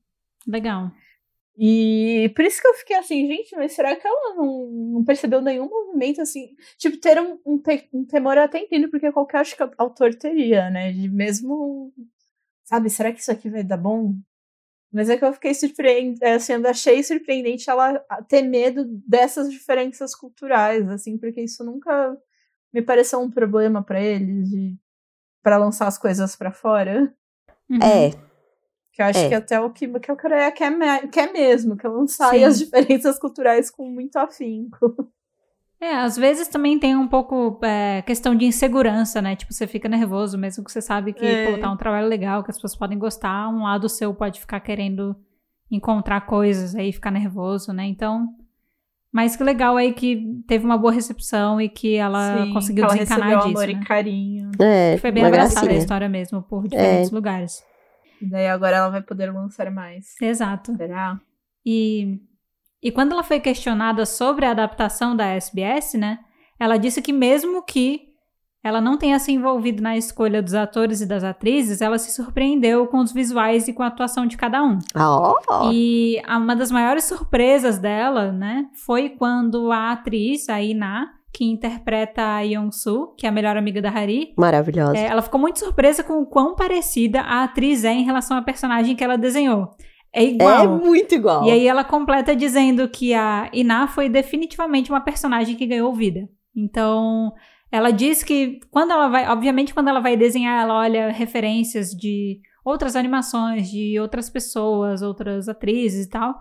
Legal. E por isso que eu fiquei assim, gente, mas será que ela não, não percebeu nenhum movimento assim? Tipo, ter um, um, te- um temor eu até entendo, porque qualquer acho que autor teria, né? De mesmo. Sabe, será que isso aqui vai dar bom? Mas é que eu fiquei surpreendida, assim, eu achei surpreendente ela ter medo dessas diferenças culturais, assim, porque isso nunca me pareceu um problema pra eles, de para lançar as coisas pra fora. Uhum. É, Que eu acho É. que até o que, que a Coreia quer, me- quer mesmo, que lançar Sim. as diferenças culturais com muito afinco. É, às vezes também tem um pouco é, questão de insegurança, né? Tipo, você fica nervoso, mesmo que você sabe que, É. pô, tá um trabalho legal, que as pessoas podem gostar, um lado seu pode ficar querendo encontrar coisas aí, ficar nervoso, né? Então, mas que legal aí que teve uma boa recepção e que ela Sim, conseguiu ela desencanar recebeu disso, amor né? e carinho. é, Foi bem abraçada a história mesmo, por diferentes lugares. E daí agora ela vai poder lançar mais. Exato. Será? E, e quando ela foi questionada sobre a adaptação da SBS, né? Ela disse que mesmo que ela não tenha se envolvido na escolha dos atores e das atrizes, ela se surpreendeu com os visuais e com a atuação de cada um. Ah, ó. E uma das maiores surpresas dela, né, foi quando a atriz, a Ina, que interpreta a Young-soo, que é a melhor amiga da Hari, Maravilhosa. é, ela ficou muito surpresa com o quão parecida a atriz é em relação à personagem que ela desenhou. É igual. É muito igual. E aí ela completa dizendo que a Ina foi definitivamente uma personagem que ganhou vida. Então, ela diz que quando ela vai, obviamente quando ela vai desenhar, ela olha referências de outras animações, de outras pessoas, outras atrizes e tal.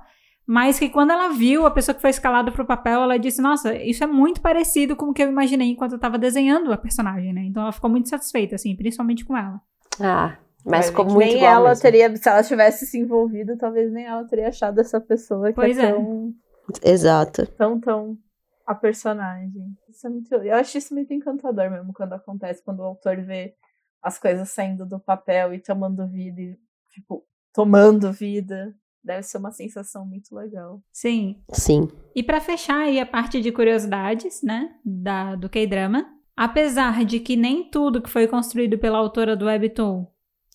Mas que quando ela viu a pessoa que foi escalada pro papel, ela disse: Nossa, isso é muito parecido com o que eu imaginei enquanto eu tava desenhando a personagem, né? Então ela ficou muito satisfeita, assim, principalmente com ela. Ah, mas ficou muito nem igual ela mesmo. teria, se ela tivesse se envolvido, talvez nem ela teria achado essa pessoa que Pois é, é. tão, Exato. tão, tão a personagem. Isso é muito, eu acho isso muito encantador mesmo quando acontece, quando o autor vê as coisas saindo do papel e tomando vida e, tipo, tomando vida. Deve ser uma sensação muito legal. Sim, Sim. E para fechar aí a parte de curiosidades, né, da, do K-drama, apesar de que nem tudo que foi construído pela autora do Webtoon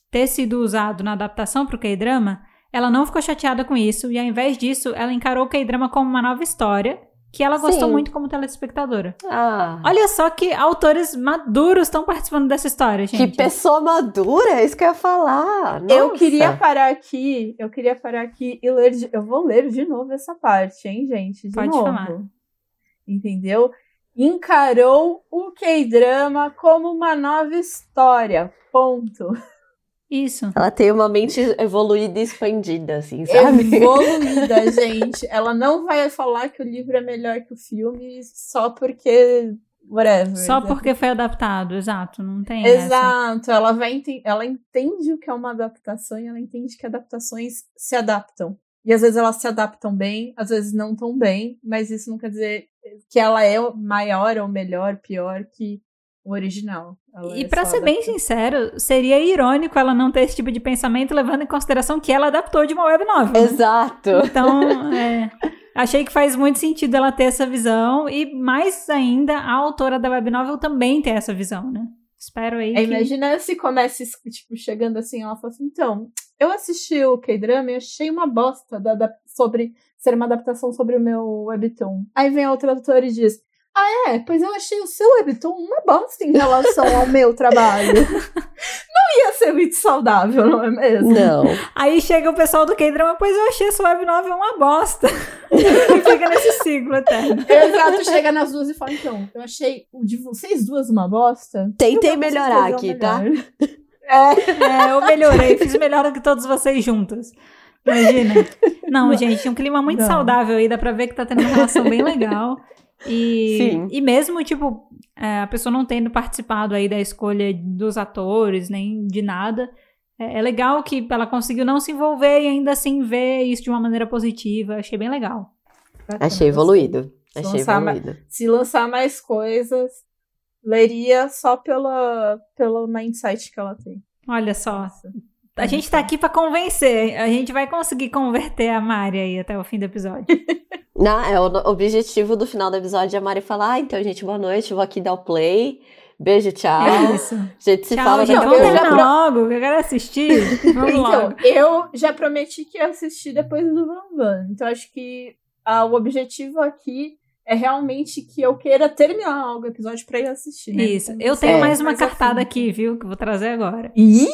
ter sido usado na adaptação para o K-drama, ela não ficou chateada com isso e ao invés disso, ela encarou o K-drama como uma nova história que ela gostou Sim. muito como telespectadora. Ah, Olha só que autores maduros estão participando dessa história, que gente. pessoa madura, é isso que eu ia falar. Eu Nossa. queria parar aqui, eu queria parar aqui e ler. de- eu vou ler de novo essa parte, hein, gente? De Pode novo. falar. Entendeu? Encarou o K-drama como uma nova história. Ponto. Isso. Ela tem uma mente evoluída e expandida, assim, sabe? Evoluída, gente. Ela não vai falar que o livro é melhor que o filme só porque. Whatever. Só porque foi adaptado, exato. Não tem essa. Exato, ela vai ela entende o que é uma adaptação e ela entende que adaptações se adaptam. E às vezes elas se adaptam bem, às vezes não tão bem, mas isso não quer dizer que ela é maior ou melhor, pior que o original. Ela E é pra só ser bem sincero, seria irônico ela não ter esse tipo de pensamento, levando em consideração que ela adaptou de uma web novel. né? Exato. Então, é, achei que faz muito sentido ela ter essa visão e mais ainda a autora da web novel também ter essa visão, né? Espero aí É, que... imagina se começa, tipo, chegando assim, ela fala assim, então, eu assisti o K-drama e achei uma bosta da, da- sobre ser uma adaptação sobre o meu webtoon. Aí vem outro autor e diz, ah é, pois eu achei o seu webtoon uma bosta em relação ao meu trabalho. Não ia ser muito saudável, não é mesmo? Não. Aí chega o pessoal do K-drama, pois eu achei essa web novel uma bosta. e fica nesse ciclo eterno. Exato, chega nas duas e fala, então, eu achei o de vocês duas uma bosta. Tentei melhorar aqui, tá? melhor." É, É, eu melhorei, fiz melhor do que todos vocês juntos. Imagina. Não, gente, um clima muito Não. saudável aí, dá pra ver que tá tendo uma relação bem legal. E, Sim. e mesmo, tipo, é, a pessoa não tendo participado aí da escolha dos atores, nem de nada, é, é legal que ela conseguiu não se envolver e ainda assim ver isso de uma maneira positiva. Achei bem legal. Achei evoluído. Se Achei lançar ma- evoluído. se lançar mais coisas, leria só pela, pelo mindset que ela tem. Olha só. A gente tá aqui pra convencer. A gente vai conseguir converter a Mari aí até o fim do episódio. Não, é, o objetivo do final do episódio é a Mari falar, ah, então, gente, boa noite, vou aqui dar o play. Beijo, tchau. É isso. A gente se Tchau, fala gente. Vamos já terminar logo, que eu quero assistir. Vamos Então, logo. eu já prometi que ia assistir depois do Van Van. Então, acho que ah, o objetivo aqui é realmente que eu queira terminar logo o episódio pra ir assistir. né? Isso. Então, Eu tenho sei, mais uma cartada assim. aqui, viu? Que eu vou trazer agora. Ih!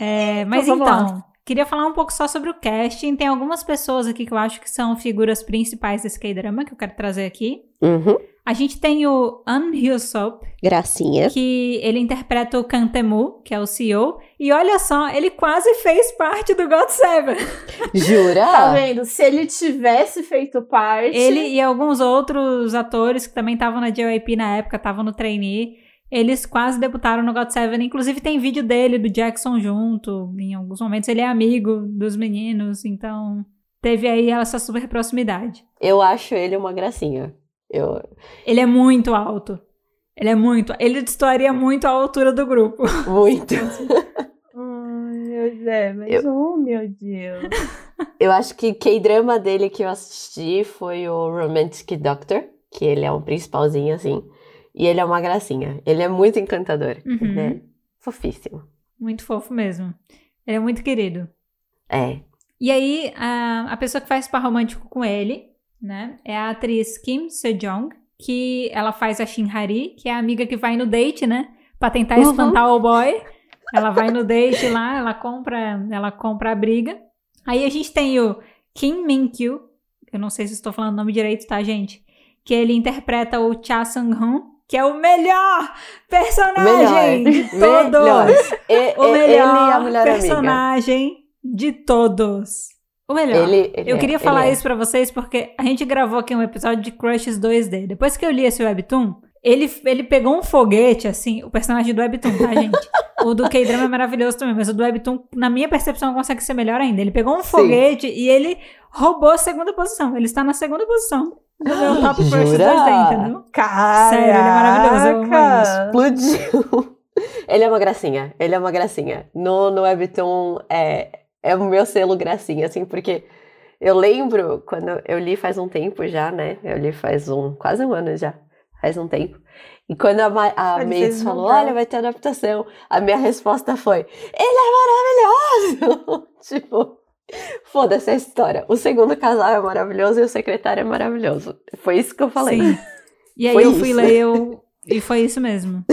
É, mas Então, então, vamos lá. queria falar um pouco só sobre o casting. Tem algumas pessoas aqui que eu acho que são figuras principais desse K-drama que eu quero trazer aqui. Uhum. A gente tem o An Hyosop, Gracinha. que ele interpreta o Kantemu, que é o CEO. E olha só, ele quase fez parte do God Seven. Jura? Tá vendo? Se ele tivesse feito parte. Ele e alguns outros atores que também estavam na JYP na época, estavam no trainee, eles quase debutaram no God Seven. Inclusive tem vídeo dele, do Jackson junto. Em alguns momentos ele é amigo dos meninos, então teve aí essa super proximidade. Eu acho ele uma gracinha. Eu... Ele é muito alto. Ele é muito. Ele destoaria muito a altura do grupo. Muito. Ai, meu Deus, mas Eu- oh, meu Deus. Eu acho que K-drama dele que eu assisti foi o Romantic Doctor, que ele é um principalzinho assim. E ele é uma gracinha. Ele é muito encantador. Uhum. Ele é fofíssimo. Muito fofo mesmo. Ele é muito querido. É. E aí, a, a pessoa que faz par romântico com ele, né, é a atriz Kim Sejong, que ela faz a Shinhari, que é a amiga que vai no date, né, pra tentar Uhum. espantar o boy. Ela vai no date lá, ela compra, ela compra a briga. Aí a gente tem o Kim Min-kyu, eu não sei se estou falando o nome direito, tá, gente? Que ele interpreta o Cha Sang-hun, que é o melhor personagem Melhor. de todos. Melhor. E- O melhor mulher amiga. personagem de todos. O melhor. Ele, ele eu é, queria ele falar é. isso pra vocês porque a gente gravou aqui um episódio de Crushes 2D. Depois que eu li esse webtoon, ele, ele pegou um foguete, assim, o personagem do webtoon, tá, gente? o do K-drama é maravilhoso também, mas o do webtoon, na minha percepção, consegue ser melhor ainda. Ele pegou um foguete e ele roubou a segunda posição. Ele está na segunda posição do meu top Jura? 2D, entendeu? Caraca! Sério, ele é maravilhoso. Explodiu. Ele é uma gracinha. Ele é uma gracinha. No, no Webtoon é, é o meu selo gracinha, assim, porque eu lembro quando eu li faz um tempo já, né? Eu li faz um quase um ano já. Faz um tempo. E quando a, a fez falou, olha, vai ter adaptação, a minha resposta foi, ele é maravilhoso! tipo, Foda-se a história. O segundo casal é maravilhoso e o secretário é maravilhoso. Foi isso que eu falei. Sim. E aí Foi eu fui isso. ler eu... e foi isso mesmo.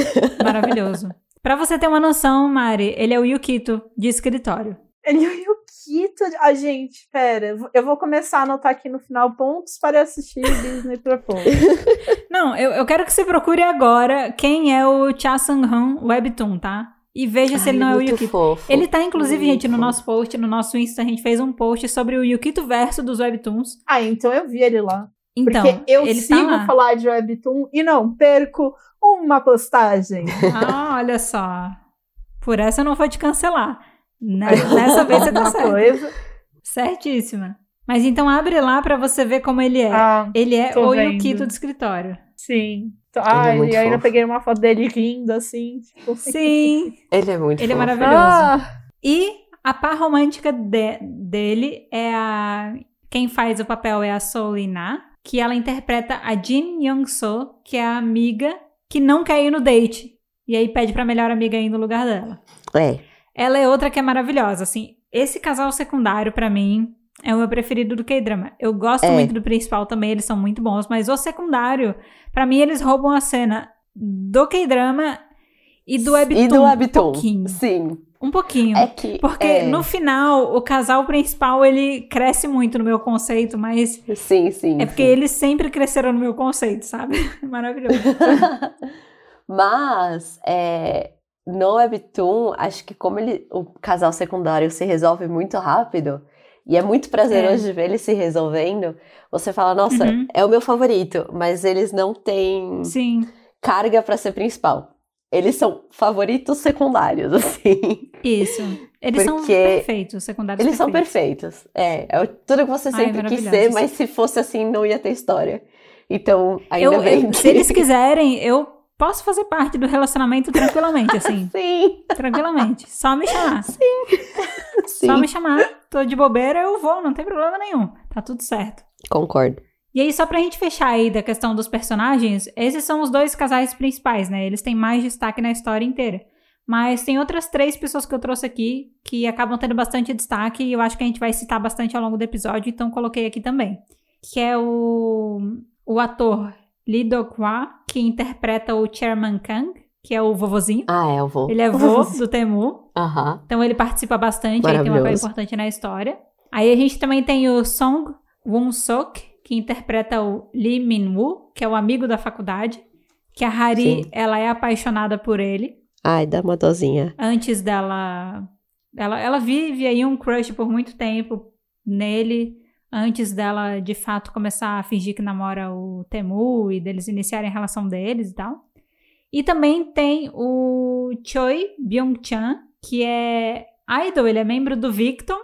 Maravilhoso. Pra você ter uma noção, Mari, ele é o Yukito de escritório. Ele é o Yukito. Ah, gente, pera. eu vou- Eu vou começar a anotar aqui no final pontos para assistir Disney Propose. Não, eu, eu quero que você procure agora quem é o Cha Sang-han Webtoon, tá? E veja se ele não é o Yukito. fofo. Ele tá, inclusive, Muito gente, no nosso post, no nosso Insta, a gente fez um post sobre o Yukito verso dos Webtoons. ah, então eu vi ele lá. Então, Porque eu ele sigo tá falar de Webtoon e não perco uma postagem. Ah, olha só. Por essa eu não vou te cancelar. Né- Nessa vez você tá Uma certo. coisa. Certíssima. Mas então abre lá pra você ver como ele é. Ah, ele é o vendo. Yukito do escritório. sim. É Ah, muito e ainda fofo. peguei uma foto dele rindo, assim. Tipo... Sim. Ele é muito Ele é fofo. maravilhoso. Ah, E a par romântica de- dele é a. Quem faz o papel é a Solina, que ela interpreta a Jin Young-so, que é a amiga que não quer ir no date. E aí pede pra melhor amiga ir no lugar dela. É. Ela é outra que é maravilhosa, assim. Esse casal secundário, pra mim, é o meu preferido do K-drama. Eu gosto É. muito do principal também, eles são muito bons, mas o secundário, pra mim, eles roubam a cena do K-drama e do Webtoon. E do Webtoon. Um pouquinho. Sim. Um pouquinho. É que. Porque é. no final, o casal principal, ele cresce muito no meu conceito, mas Sim, sim. é porque sim. eles sempre cresceram no meu conceito, sabe? Maravilhoso. Mas, é, no Webtoon, acho que como ele, o casal secundário se resolve muito rápido, e é muito prazeroso de ver ele se resolvendo, você fala, nossa, Uhum. é o meu favorito, mas eles não têm Sim, carga pra ser principal. Eles são favoritos secundários, assim. isso. Eles são Porque perfeitos, secundários Eles são perfeitos. perfeitos. É, é tudo que você Ai, sempre quis ser, mas se fosse assim, não ia ter história. Então, ainda Eu, bem eu- que... se eles quiserem, eu posso fazer parte do relacionamento tranquilamente, assim. Sim, tranquilamente. Só me chamar. sim. Só me chamar. Tô de bobeira, eu vou, não tem problema nenhum. Tá tudo certo. Concordo. E aí, só pra gente fechar aí da questão dos personagens, esses são os dois casais principais, né? Eles têm mais destaque na história inteira. Mas tem outras três pessoas que eu trouxe aqui que acabam tendo bastante destaque e eu acho que a gente vai citar bastante ao longo do episódio, então coloquei aqui também. Que é o, o ator Lee Do-kwa, que interpreta o Chairman Kang, que é o vovozinho. Ah, é, eu vou. Ele é vô do Temu, Aham. então ele participa bastante, aí tem um papel Maravilhoso. importante na história. Aí a gente também tem o Song Woon-sok, que interpreta o Lee Min-woo, que é o amigo da faculdade, que a Hari, Sim. ela é apaixonada por ele. Ai, dá uma dozinha. Antes dela... Ela, ela vive aí um crush por muito tempo nele, antes dela, de fato, começar a fingir que namora o Temu e deles iniciarem a relação deles e tal. E também tem o Choi Byung-chan, que é idol, ele é membro do Victon,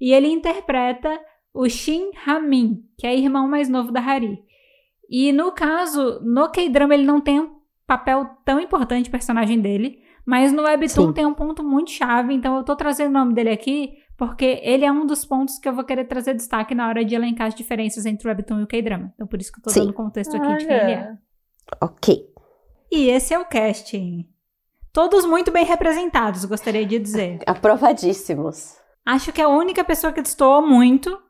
e ele interpreta o Shin Ha-min, que é irmão mais novo da Hari. E no caso, no K-drama ele não tem um papel tão importante, o personagem dele, mas no Webtoon Sim. tem um ponto muito chave, então eu tô trazendo o nome dele aqui, porque ele é um dos pontos que eu vou querer trazer destaque na hora de elencar as diferenças entre o Webtoon e o K-drama. Então por isso que eu tô Sim. dando contexto aqui de quem ele é. Ok. E esse é o casting. Todos muito bem representados, gostaria de dizer. Aprovadíssimos. Acho que a única pessoa que destoou muito,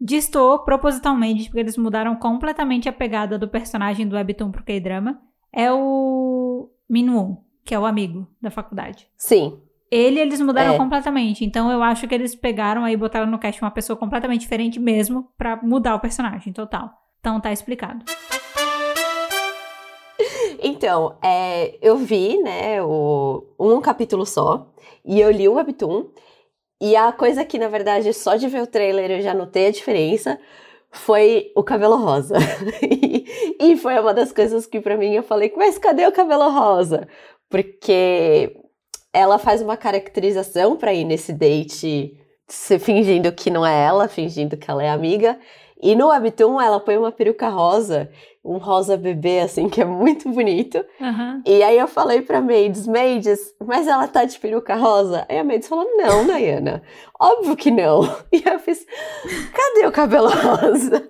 destoou propositalmente, porque eles mudaram completamente a pegada do personagem do Webtoon pro K-drama, é o Minwoo, que é o amigo da faculdade. Sim. Ele, eles mudaram É. completamente. Então, eu acho que eles pegaram aí e botaram no cast uma pessoa completamente diferente mesmo pra mudar o personagem total. Então, tá explicado. Então, é, eu vi, né, o, um capítulo só, e eu li o Webtoon, e a coisa que, na verdade, só de ver o trailer eu já notei a diferença, foi o cabelo rosa. e, e foi uma das coisas que, pra mim, eu falei, mas cadê o cabelo rosa? Porque ela faz uma caracterização pra ir nesse date, se fingindo que não é ela, fingindo que ela é amiga, e no Webtoon ela põe uma peruca rosa, um rosa bebê, assim, que é muito bonito. Aham. E aí eu falei pra Maids, Maids, mas ela tá de peruca rosa? Aí a Maids falou, não, Nayana, óbvio que não. E eu fiz, cadê o cabelo rosa?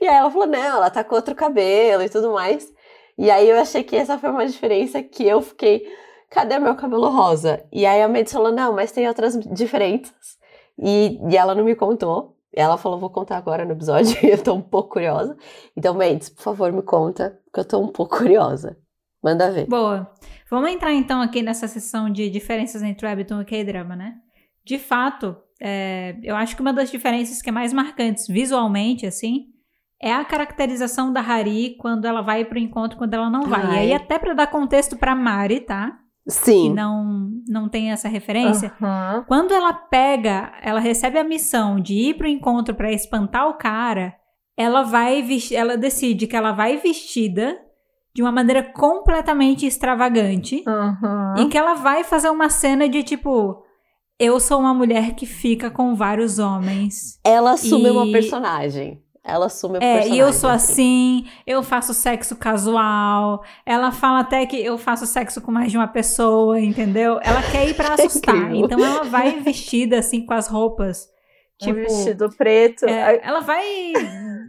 E aí ela falou, não, ela tá com outro cabelo e tudo mais. E aí eu achei que essa foi uma diferença que eu fiquei, cadê meu cabelo rosa? E aí a Maids falou, não, mas tem outras diferenças. E, e ela não me contou. Ela falou, vou contar agora no episódio, e eu tô um pouco curiosa. Então, Mendes, por favor, me conta, porque eu tô um pouco curiosa. Manda ver. Boa. Vamos entrar então aqui nessa sessão de diferenças entre Webtoon e K-drama, né? De fato, é, eu acho que uma das diferenças que é mais marcantes visualmente, assim, é a caracterização da Hari quando ela vai pro encontro, quando ela não vai. Ai. E aí, até pra dar contexto pra Mari, tá? Que Sim. não, não tem essa referência. Aham. Quando ela pega, ela recebe a missão de ir pro encontro pra espantar o cara, ela vai ela decide que ela vai vestida de uma maneira completamente extravagante Aham. e que ela vai fazer uma cena de tipo eu sou uma mulher que fica com vários homens. Ela assume E- uma personagem. Ela assume uma É, e eu sou assim, eu faço sexo casual. Ela fala até que eu faço sexo com mais de uma pessoa, entendeu? Ela quer ir pra assustar. incrível. então ela vai vestida assim com as roupas. Um Tipo, vestido preto. é, ela vai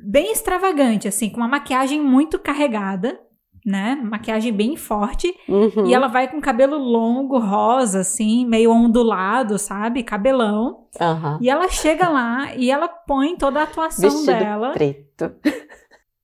bem extravagante, assim, com uma maquiagem muito carregada, né? Maquiagem bem forte. Uhum. E ela vai com cabelo longo, rosa, assim, meio ondulado, sabe? Cabelão. Aham. E ela chega lá e ela põe toda a atuação Vestido dela. preto.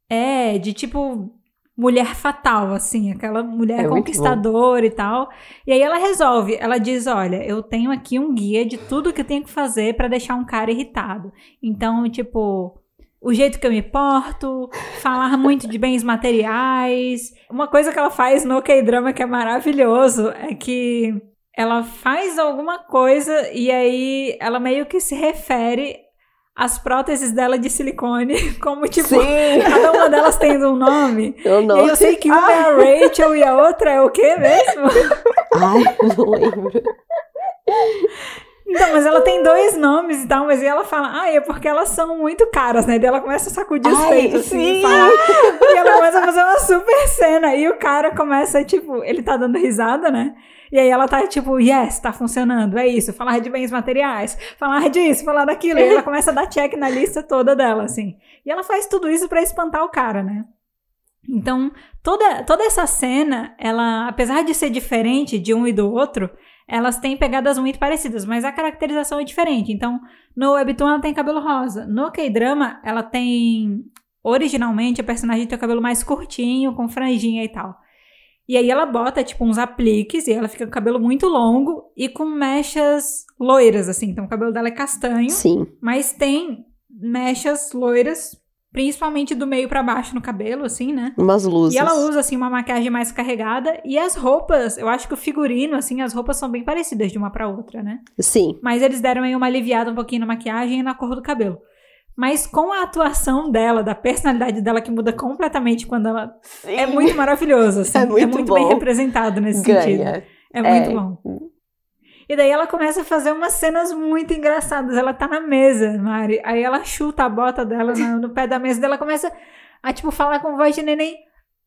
É, de tipo mulher fatal, assim, aquela mulher É conquistadora e tal. E aí ela resolve, ela diz: Olha, eu tenho aqui um guia de tudo que eu tenho que fazer pra deixar um cara irritado. Então, tipo. O jeito que eu me porto, falar muito de bens materiais. Uma coisa que ela faz no K-drama que é maravilhoso é que ela faz alguma coisa e aí ela meio que se refere às próteses dela de silicone, como tipo, Sim! cada uma delas tendo um nome. Eu E não. aí eu sei que uma é a Rachel e a outra é o quê mesmo? Ai, não lembro. Então, mas ela tem dois nomes e tal, mas aí ela fala, ah, é porque elas são muito caras, né? Daí ela começa a sacudir os peitos, assim, sim. e. E ela começa a fazer uma super cena. E o cara começa, tipo, ele tá dando risada, né? E aí ela tá, tipo, yes, tá funcionando, é isso. Falar de bens materiais, falar disso, falar daquilo. E ela começa a dar check na lista toda dela, assim. E ela faz tudo isso pra espantar o cara, né? Então, toda, toda essa cena, ela, apesar de ser diferente de um e do outro, elas têm pegadas muito parecidas, mas a caracterização é diferente. Então, no Webtoon ela tem cabelo rosa. No K-drama, ela tem. Originalmente, a personagem tem o cabelo mais curtinho, com franjinha e tal. E aí ela bota, tipo, uns apliques e ela fica com o cabelo muito longo e com mechas loiras, assim. Então, o cabelo dela é castanho, Sim. mas tem mechas loiras, principalmente do meio pra baixo no cabelo, assim, né? Umas luzes. E ela usa, assim, uma maquiagem mais carregada. E as roupas, eu acho que o figurino, assim, as roupas são bem parecidas de uma pra outra, né? Sim. Mas eles deram aí uma aliviada um pouquinho na maquiagem e na cor do cabelo. Mas com a atuação dela, da personalidade dela, que muda completamente quando ela. É muito maravilhoso, assim. É muito bem bom. representado nesse sentido. Ganha. É muito É. bom. E daí ela começa a fazer umas cenas muito engraçadas. Ela tá na mesa, Mari. Aí ela chuta a bota dela no, no pé da mesa. Daí ela começa a, tipo, falar com voz de neném.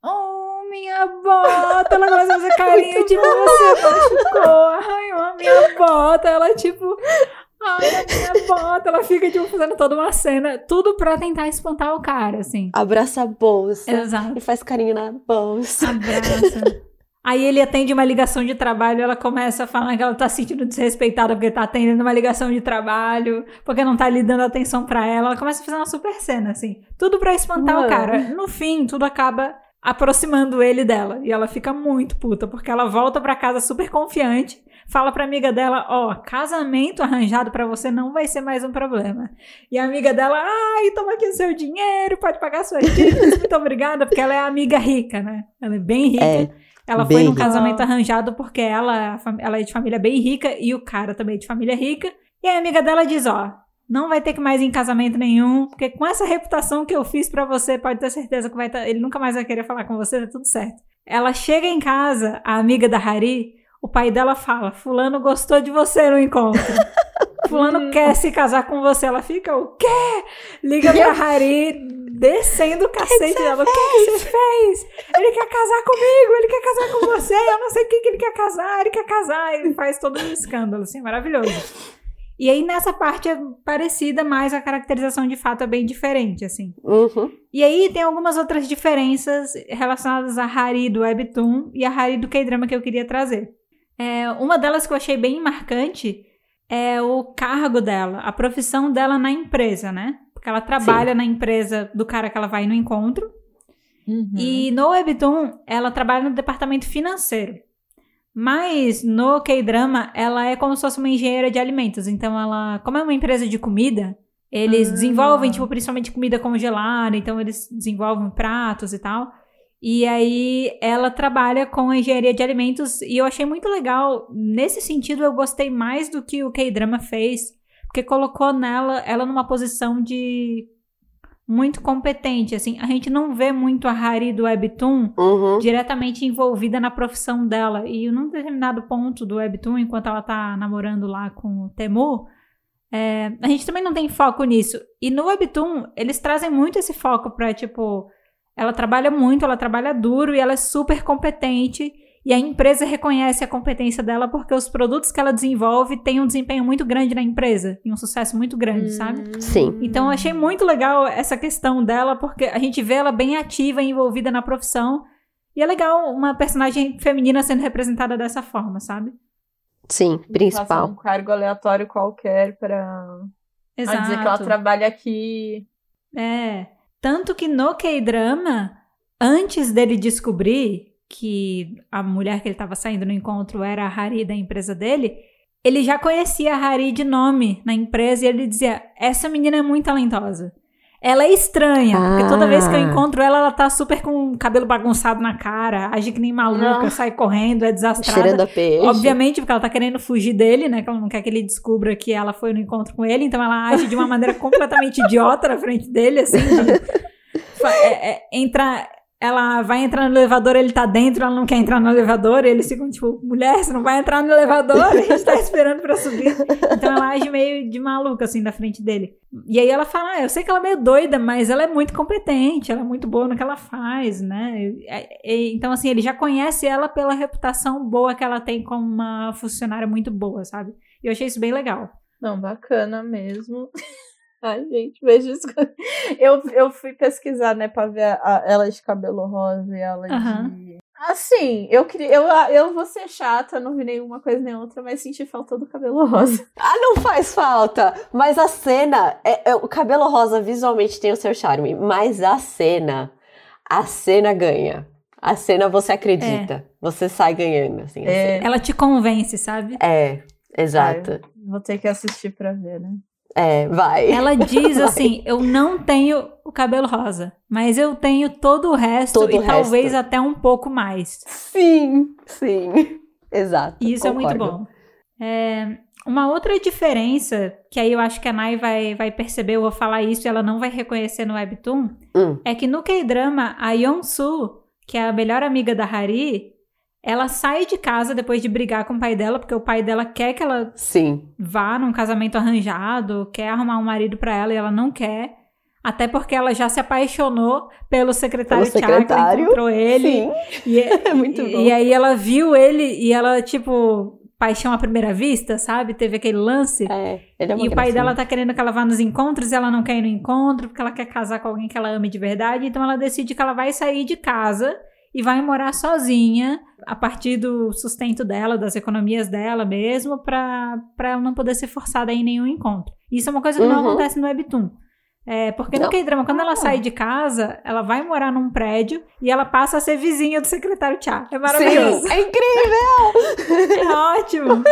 Oh, minha bota! Ela começa a fazer carinho, tipo, você machucou. Ai, oh, minha bota. Ela, tipo, ai, a minha bota. Ela fica, tipo, fazendo toda uma cena. Tudo pra tentar espantar o cara, assim. Abraça a bolsa. Exato. E faz carinho na bolsa. Abraça. Aí ele atende uma ligação de trabalho, ela começa a falar que ela tá se sentindo desrespeitada porque tá atendendo uma ligação de trabalho, porque não tá ali dando atenção pra ela. Ela começa a fazer uma super cena, assim. Tudo pra espantar o Mano. cara. No fim, tudo acaba aproximando ele dela. E ela fica muito puta, porque ela volta pra casa super confiante, fala pra amiga dela, ó, casamento arranjado pra você não vai ser mais um problema. E a amiga dela, ai, toma aqui o seu dinheiro, pode pagar suas dívidas, muito obrigada, porque ela é amiga rica, né? Ela é bem rica. É. Ela Bem foi num rica. casamento arranjado porque ela, ela é de família bem rica e o cara também é de família rica. E a amiga dela diz, ó, não vai ter que mais ir em casamento nenhum, porque com essa reputação que eu fiz pra você, pode ter certeza que vai tá, ele nunca mais vai querer falar com você, tá tudo certo. Ela chega em casa, a amiga da Hari, o pai dela fala, fulano gostou de você no encontro. Fulano quer se casar com você. Ela fica, o quê? Liga pra Hari, descendo o cacete dela. O que, que você fez? Ele quer casar comigo, ele quer casar com você. Eu não sei o que, que ele quer casar, ele quer casar. Ele faz todo um escândalo, assim, maravilhoso. E aí, nessa parte é parecida, mas a caracterização de fato é bem diferente, assim. Uhum. E aí tem algumas outras diferenças relacionadas a Hari do Webtoon e a Hari do K-drama que eu queria trazer. É, uma delas que eu achei bem marcante é o cargo dela, a profissão dela na empresa, né? Porque ela trabalha Sim. na empresa do cara que ela vai no encontro. Uhum. E no Webtoon, ela trabalha no departamento financeiro. Mas no K-drama, ela é como se fosse uma engenheira de alimentos. Então, ela, como é uma empresa de comida, eles desenvolvem, tipo, principalmente comida congelada. Então, eles desenvolvem pratos e tal. E aí ela trabalha com engenharia de alimentos e eu achei muito legal. Nesse sentido, eu gostei mais do que o K-drama fez, porque colocou nela ela numa posição de muito competente, assim. A gente não vê muito a Hari do Webtoon uhum. diretamente envolvida na profissão dela. E num determinado ponto do Webtoon, enquanto ela tá namorando lá com o Temu, é, a gente também não tem foco nisso. E no Webtoon, eles trazem muito esse foco pra, tipo, ela trabalha muito, ela trabalha duro e ela é super competente. E a empresa reconhece a competência dela porque os produtos que ela desenvolve têm um desempenho muito grande na empresa e um sucesso muito grande, hum, sabe? Sim. Então eu achei muito legal essa questão dela porque a gente vê ela bem ativa e envolvida na profissão. E é legal uma personagem feminina sendo representada dessa forma, sabe? Sim, principal. um cargo aleatório qualquer para dizer que ela trabalha aqui. É. Tanto que no K-drama, antes dele descobrir que a mulher que ele estava saindo no encontro era a Hari da empresa dele, ele já conhecia a Hari de nome na empresa e ele dizia: Essa menina é muito talentosa. Ela é estranha, ah. porque toda vez que eu ah. encontro ela, ela tá super com o cabelo bagunçado na cara, age que nem maluca, sai correndo, é desastrada. Cheirando a peixe. Obviamente, porque ela tá querendo fugir dele, né? Que ela não quer que ele descubra que ela foi no encontro com ele, então ela age de uma maneira completamente idiota na frente dele, assim. De, é, é, entrar ela vai entrar no elevador, ele tá dentro, ela não quer entrar no elevador, eles ficam tipo, mulher, você não vai entrar no elevador, a gente tá esperando pra subir. Então ela age meio de maluca, assim, na frente dele. E aí ela fala, ah, eu sei que ela é meio doida, mas ela é muito competente, ela é muito boa no que ela faz, né? então, assim, ele já conhece ela pela reputação boa que ela tem como uma funcionária muito boa, sabe? E eu achei isso bem legal. Não, bacana mesmo. Ai, gente, veja isso. Eu, eu fui pesquisar, né, pra ver a, a, ela de cabelo rosa e ela uhum. de. Assim, eu queria. Eu, eu vou ser chata, não vi nenhuma coisa nem outra, mas senti falta do cabelo rosa. Ah, não faz falta! Mas a cena. É, é, o cabelo rosa visualmente tem o seu charme, mas a cena. A cena ganha. A cena você acredita. É. Você sai ganhando, assim. É. Ela te convence, sabe? É, exato. Vou ter que assistir pra ver, né? É, vai. Ela diz vai. assim: eu não tenho o cabelo rosa, mas eu tenho todo o resto todo e o talvez resto. até um pouco mais. Sim, sim. Exato. Isso concordo. é muito bom. É, uma outra diferença, que aí eu acho que a Nai vai, vai perceber, eu vou falar isso e ela não vai reconhecer no Webtoon, hum. é que no K-drama, a Yeon-su, que é a melhor amiga da Hari, ela sai de casa depois de brigar com o pai dela, porque o pai dela quer que ela Sim. vá num casamento arranjado, quer arrumar um marido para ela e ela não quer. Até porque ela já se apaixonou pelo secretário, pelo secretário encontrou ele. Sim. E, é muito e, bom. E aí ela viu ele e ela, tipo, paixão à primeira vista, sabe? Teve aquele lance. É, ele é uma E o pai dela tá querendo que ela vá nos encontros e ela não quer ir no encontro, porque ela quer casar com alguém que ela ame de verdade. Então ela decide que ela vai sair de casa e vai morar sozinha a partir do sustento dela, das economias dela mesmo, para ela não poder ser forçada em nenhum encontro. Isso é uma coisa que uhum. não acontece no Webtoon. É, porque no K-drama, quando ela ah. sai de casa, ela vai morar num prédio e ela passa a ser vizinha do secretário Tchá. É maravilhoso. Sim, é incrível! é ótimo.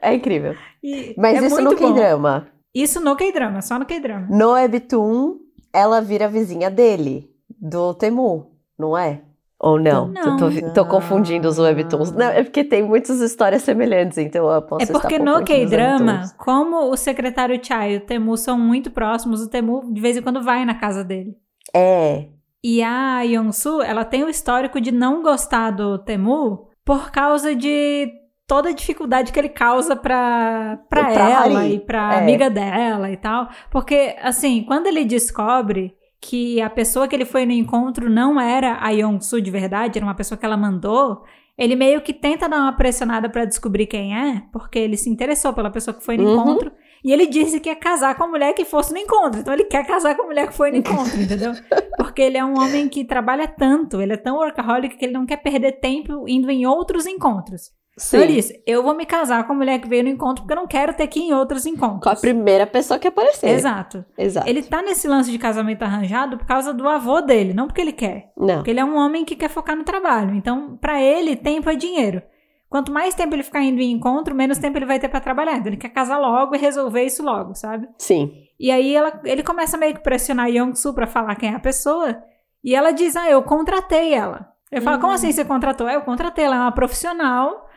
É incrível. E Mas é isso no K-drama. Isso no K-drama, só no K-drama. No Webtoon, ela vira vizinha dele, do Temu, não é? Ou não? não. Tô, tô, tô, confundindo os webtoons. Não, é porque tem muitas histórias semelhantes, então eu posso É porque no K-drama, como o secretário Chai e o Temu são muito próximos, o Temu de vez em quando vai na casa dele. É. E a Yonsu, ela tem o histórico de não gostar do Temu por causa de toda a dificuldade que ele causa pra, pra, pra ela e pra é. amiga dela e tal. Porque, assim, quando ele descobre que a pessoa que ele foi no encontro não era a Yong-soo de verdade, era uma pessoa que ela mandou, ele meio que tenta dar uma pressionada para descobrir quem é, porque ele se interessou pela pessoa que foi no uhum. encontro, e ele disse que ia casar com a mulher que fosse no encontro. Então ele quer casar com a mulher que foi no encontro, entendeu? Porque ele é um homem que trabalha tanto, ele é tão workaholic que ele não quer perder tempo indo em outros encontros. Sim. disse, eu vou me casar com a mulher que veio no encontro porque eu não quero ter que ir em outros encontros. Com a primeira pessoa que aparecer. Exato. Exato. Ele tá nesse lance de casamento arranjado por causa do avô dele, não porque ele quer. Não. Porque ele é um homem que quer focar no trabalho. Então, pra ele, tempo é dinheiro. Quanto mais tempo ele ficar indo em encontro, menos tempo ele vai ter pra trabalhar. Então, ele quer casar logo e resolver isso logo, sabe? Sim. E aí ela- ele começa meio que pressionar Young-Soo pra falar quem é a pessoa. E ela diz: Ah, eu contratei ela. Eu falo: Como assim você contratou? "É, Eu contratei, ela é uma profissional.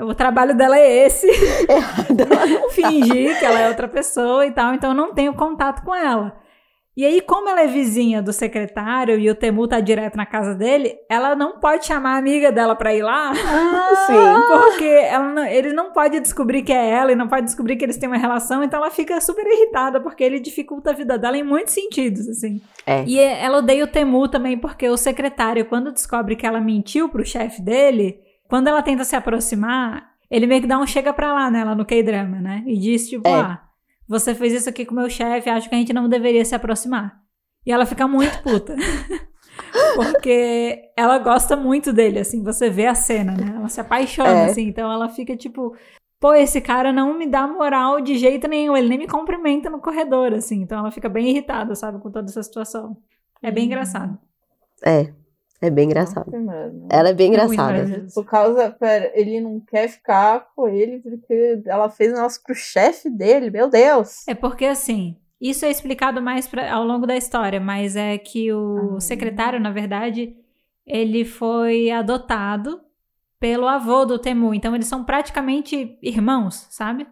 O trabalho dela é esse. Não fingir que ela é outra pessoa e tal, então eu não tenho contato com ela. E aí, como ela é vizinha do secretário e o Temu tá direto na casa dele, ela não pode chamar a amiga dela pra ir lá, Sim. porque ela não- ele não pode descobrir que é ela e não pode descobrir que eles têm uma relação, então ela fica super irritada, porque ele dificulta a vida dela em muitos sentidos, assim. É. E ela odeia o Temu também, porque o secretário, quando descobre que ela mentiu pro chefe dele, quando ela tenta se aproximar, ele meio que dá um chega pra lá nela no K-drama, né? E diz, tipo, É. ah, você fez isso aqui com o meu chefe, acho que a gente não deveria se aproximar. E ela fica muito puta. Porque ela gosta muito dele, assim, você vê a cena, né? Ela se apaixona, É. assim, então ela fica tipo, pô, esse cara não me dá moral de jeito nenhum, ele nem me cumprimenta no corredor, assim, então ela fica bem irritada, sabe, com toda essa situação. É bem Uhum. engraçado. É. É bem engraçado. Nossa. Ela é bem engraçada. Por causa, pera, ele não quer ficar com ele porque ela fez um negócio pro chefe dele, meu Deus. É porque, assim, isso é explicado mais pra- ao longo da história, mas é que o Ah. secretário, na verdade, ele foi adotado pelo avô do Temu, então eles são praticamente irmãos, sabe?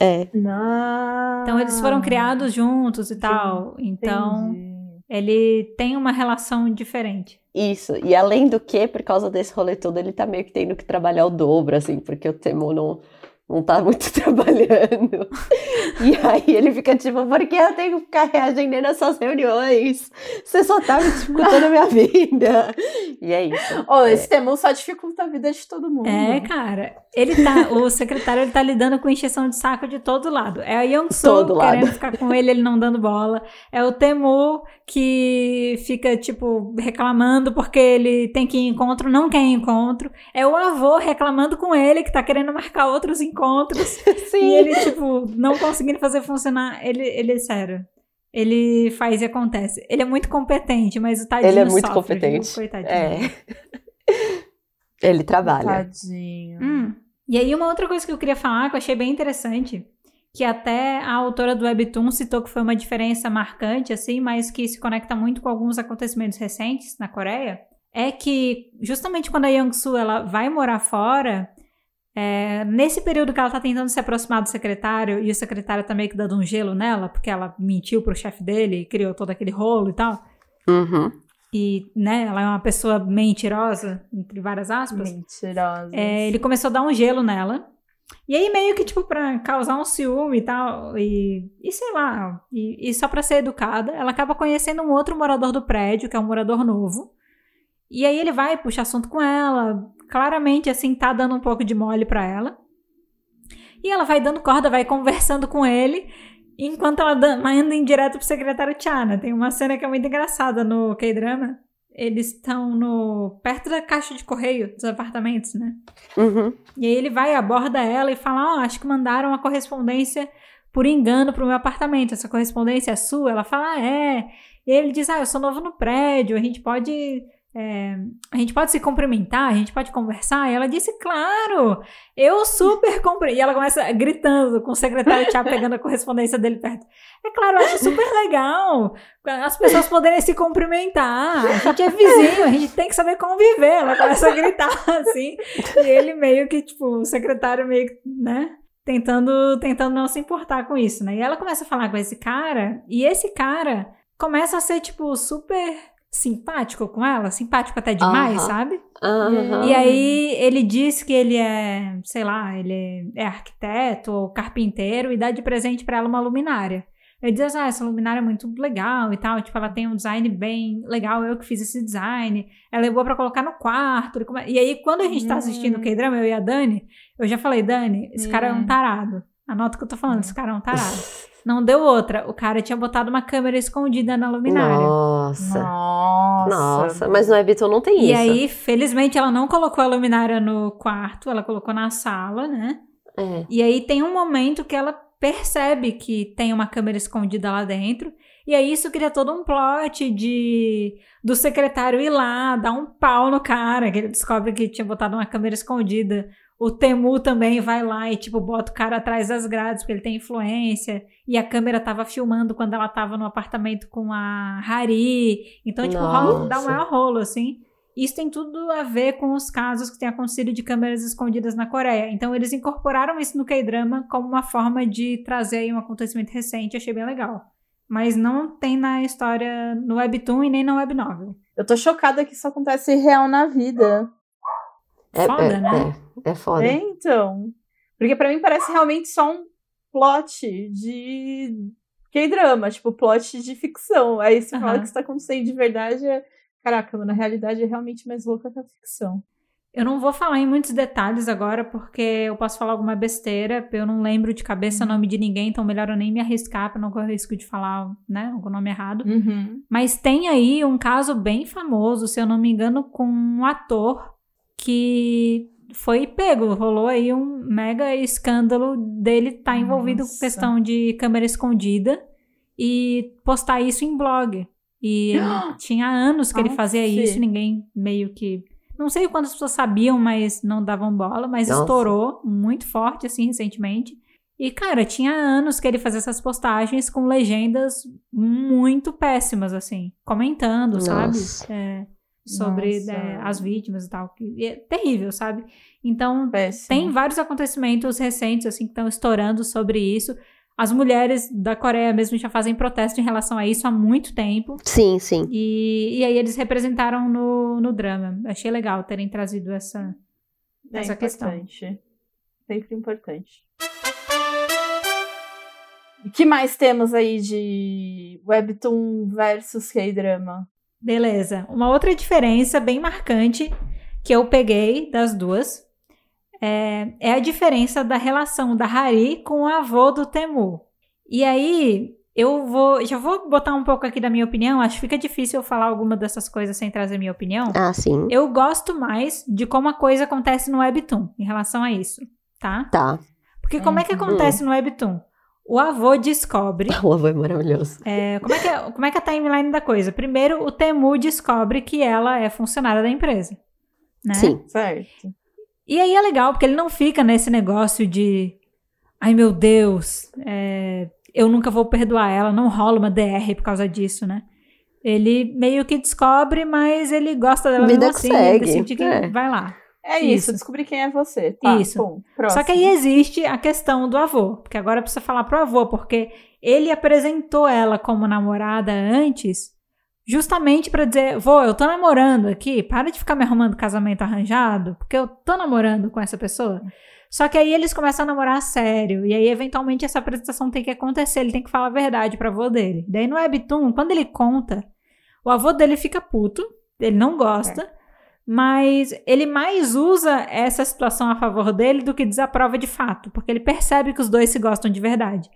É. Não. Então eles foram criados juntos e tal, então ele tem uma relação diferente. Isso. E além do que, por causa desse rolê todo, ele tá meio que tendo que trabalhar o dobro, assim, porque o Temo não, não tá muito trabalhando. E aí ele fica tipo, por que eu tenho que ficar reagendando essas reuniões? Você só tá me dificultando a minha vida. E é isso. Oh, esse Temu só dificulta a vida de todo mundo. É, cara. Ele tá, o secretário ele tá lidando com encheção de saco de todo lado. É a Young-soo Todo querendo lado. ficar com ele, ele não dando bola. É o Temu que fica, tipo, reclamando porque ele tem que ir em encontro, não quer ir em encontro. É o avô reclamando com ele que tá querendo marcar outros encontros. Sim. E ele, tipo, não conseguindo fazer funcionar. Ele, ele, sério. Ele faz e acontece. Ele é muito competente, mas o tadinho Ele é muito sofre, competente. Viu? Coitadinho. É. Ele trabalha. Tadinho. Hum. E aí, uma outra coisa que eu queria falar, que eu achei bem interessante, que até a autora do Webtoon citou que foi uma diferença marcante, assim, mas que se conecta muito com alguns acontecimentos recentes na Coreia, é que justamente quando a Young-soo ela vai morar fora, é, nesse período que ela tá tentando se aproximar do secretário, e o secretário tá meio que dando um gelo nela, porque ela mentiu pro chefe dele e criou todo aquele rolo e tal, Uhum. e, né, ela é uma pessoa mentirosa, entre várias aspas, Mentirosa. é, ele começou a dar um gelo nela. E aí, meio que, tipo, pra causar um ciúme e tal, e, e sei lá, e, e só pra ser educada, ela acaba conhecendo um outro morador do prédio, que é um morador novo. E aí ele vai, puxa assunto com ela, claramente, assim, tá dando um pouco de mole pra ela. E ela vai dando corda, vai conversando com ele, enquanto ela manda em direto pro secretário Tiana. Tem uma cena que é muito engraçada no K-drama. Eles estão no perto da caixa de correio dos apartamentos, né? Uhum. E aí ele vai, aborda ela e fala: Ó, acho que mandaram uma correspondência por engano pro meu apartamento. Essa correspondência é sua? Ela fala: ah, é. E ele diz: Ah, eu sou novo no prédio, a gente pode. É, a gente pode se cumprimentar, a gente pode conversar. E ela disse, claro, eu super comprei. E ela começa gritando com o secretário Thiago pegando a correspondência dele perto. É claro, eu acho super legal as pessoas poderem se cumprimentar. A gente é vizinho, a gente tem que saber conviver. Ela começa a gritar assim. E ele meio que, tipo, o secretário meio que, né? Tentando, tentando não se importar com isso, né? E ela começa a falar com esse cara, e esse cara começa a ser, tipo, super simpático com ela, simpático até demais, sabe? E aí ele diz que ele é, sei lá, ele é arquiteto ou carpinteiro e dá de presente pra ela uma luminária. Ele diz, ah, essa luminária é muito legal e tal, tipo, ela tem um design bem legal, eu que fiz esse design, ela é boa pra colocar no quarto. E aí, quando a gente tá assistindo o Hum. K-drama, eu e a Dani, eu já falei, Dani, esse cara é um Hum. tarado. Anota o que eu tô falando, esse cara é um tarado. Não deu outra, o cara tinha botado uma câmera escondida na luminária. Nossa. Nossa. Nossa. Mas no Webtoon não tem E isso. aí, felizmente, ela não colocou a luminária no quarto, ela colocou na sala, né? É. E aí tem um momento que ela percebe que tem uma câmera escondida lá dentro. E aí isso cria todo um plot de do secretário ir lá, dar um pau no cara, que ele descobre que tinha botado uma câmera escondida. O Temu também vai lá e, tipo, bota o cara atrás das grades, porque ele tem influência. E a câmera tava filmando quando ela tava no apartamento com a Hari. Então, tipo, rola, dá um maior rolo, assim. Isso tem tudo a ver com os casos que têm acontecido de câmeras escondidas na Coreia. Então, eles incorporaram isso no K-drama como uma forma de trazer aí um acontecimento recente. Achei bem legal. Mas não tem na história no Webtoon e nem na Web Novel. Eu tô chocada que isso acontece real na vida. É, Foda, é, né? É, é foda. É, então. Porque pra mim parece realmente só um plot de K-drama, tipo, plot de ficção. Aí você fala Aham. que isso tá acontecendo de verdade, é... Caraca, na realidade é realmente mais louca que a ficção. Eu não vou falar em muitos detalhes agora, porque eu posso falar alguma besteira. Eu não lembro de cabeça o nome de ninguém, então melhor eu nem me arriscar pra não correr risco de falar né, o nome errado. Uhum. Mas tem aí um caso bem famoso, se eu não me engano, com um ator que foi pego. Rolou aí um mega escândalo dele estar envolvido com Nossa. questão de câmera escondida e postar isso em blog. E ele tinha anos que ele fazia isso, ninguém meio que. Não sei quantas pessoas sabiam, mas não davam bola, mas Nossa. estourou muito forte, assim, recentemente. E, cara, tinha anos que ele fazia essas postagens com legendas muito péssimas, assim, comentando, sabe? Nossa. É, sobre Nossa. é, as vítimas e tal. que- é terrível, sabe? Então, Péssimo. tem vários acontecimentos recentes, assim, que estão estourando sobre isso. As mulheres da Coreia mesmo já fazem protesto em relação a isso há muito tempo. Sim, sim. E, e aí eles representaram no, no drama. Achei legal terem trazido essa. É essa questão. importante. Sempre importante. O que mais temos aí de Webtoon versus K-drama? Beleza. Uma outra diferença bem marcante que eu peguei das duas é, é a diferença da relação da Hari com o avô do Temu. E aí, eu vou. Já vou botar um pouco aqui da minha opinião. Acho que fica difícil eu falar alguma dessas coisas sem trazer minha opinião. Ah, sim. Eu gosto mais de como a coisa acontece no Webtoon em relação a isso, tá? Tá. Porque como é que Uhum. acontece no Webtoon? O avô descobre. O avô é maravilhoso. é, como, é que é, como é que é a timeline da coisa? Primeiro, o Temu descobre que ela é funcionária da empresa. Né? Sim. Certo. E aí é legal, porque ele não fica nesse negócio de. Ai meu Deus, é, eu nunca vou perdoar ela, não rola uma DR por causa disso, né? Ele meio que descobre, mas ele gosta dela Vida mesmo que assim, ele decide que é. vai lá. É isso, Isso. descobri quem é você. Tá, Isso. Bom, Só que aí existe a questão do avô, porque agora precisa falar pro avô, porque ele apresentou ela como namorada antes, justamente pra dizer, vô, eu tô namorando aqui, para de ficar me arrumando casamento arranjado, porque eu tô namorando com essa pessoa. Só que aí eles começam a namorar a sério, e aí eventualmente essa apresentação tem que acontecer, ele tem que falar a verdade pro avô dele. Daí no Webtoon, quando ele conta, o avô dele fica puto, ele não gosta, mas ele mais usa essa situação a favor dele do que desaprova de fato, porque ele percebe que os dois se gostam de verdade.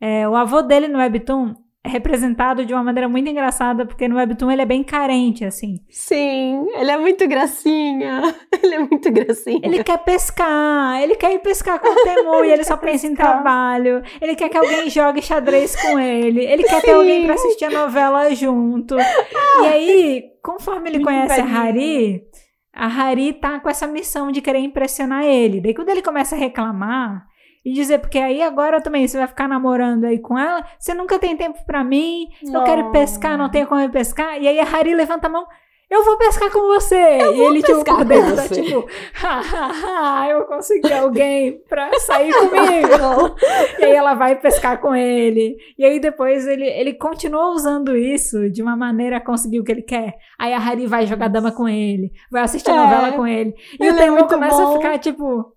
É, o avô dele no Webtoon representado de uma maneira muito engraçada, porque no Webtoon ele é bem carente, assim. Sim, ele é muito gracinha. Ele é muito gracinha. Ele quer pescar, ele quer ir pescar com o Temu e ele só pensa em pescar. trabalho. Ele quer que alguém jogue xadrez com ele. Ele quer ter alguém pra assistir a novela junto. E aí, conforme ele conhece a. Hari, a Hari tá com essa missão de querer impressionar ele. Daí quando ele começa a reclamar e dizer, porque aí agora também você vai ficar namorando aí com ela, você nunca tem tempo pra mim, eu quero pescar, não tenho como pescar. E aí a Hari levanta a mão, eu vou pescar com você. e ele, tipo, pescar por com dentro tá tipo, hahaha, eu consegui alguém pra sair comigo. e aí ela vai pescar com ele. E aí depois ele, ele continua usando isso de uma maneira a conseguir o que ele quer. Aí a Hari vai jogar dama com ele, vai assistir É. novela com ele. E Ele o é Temu muito começa bom. a ficar tipo.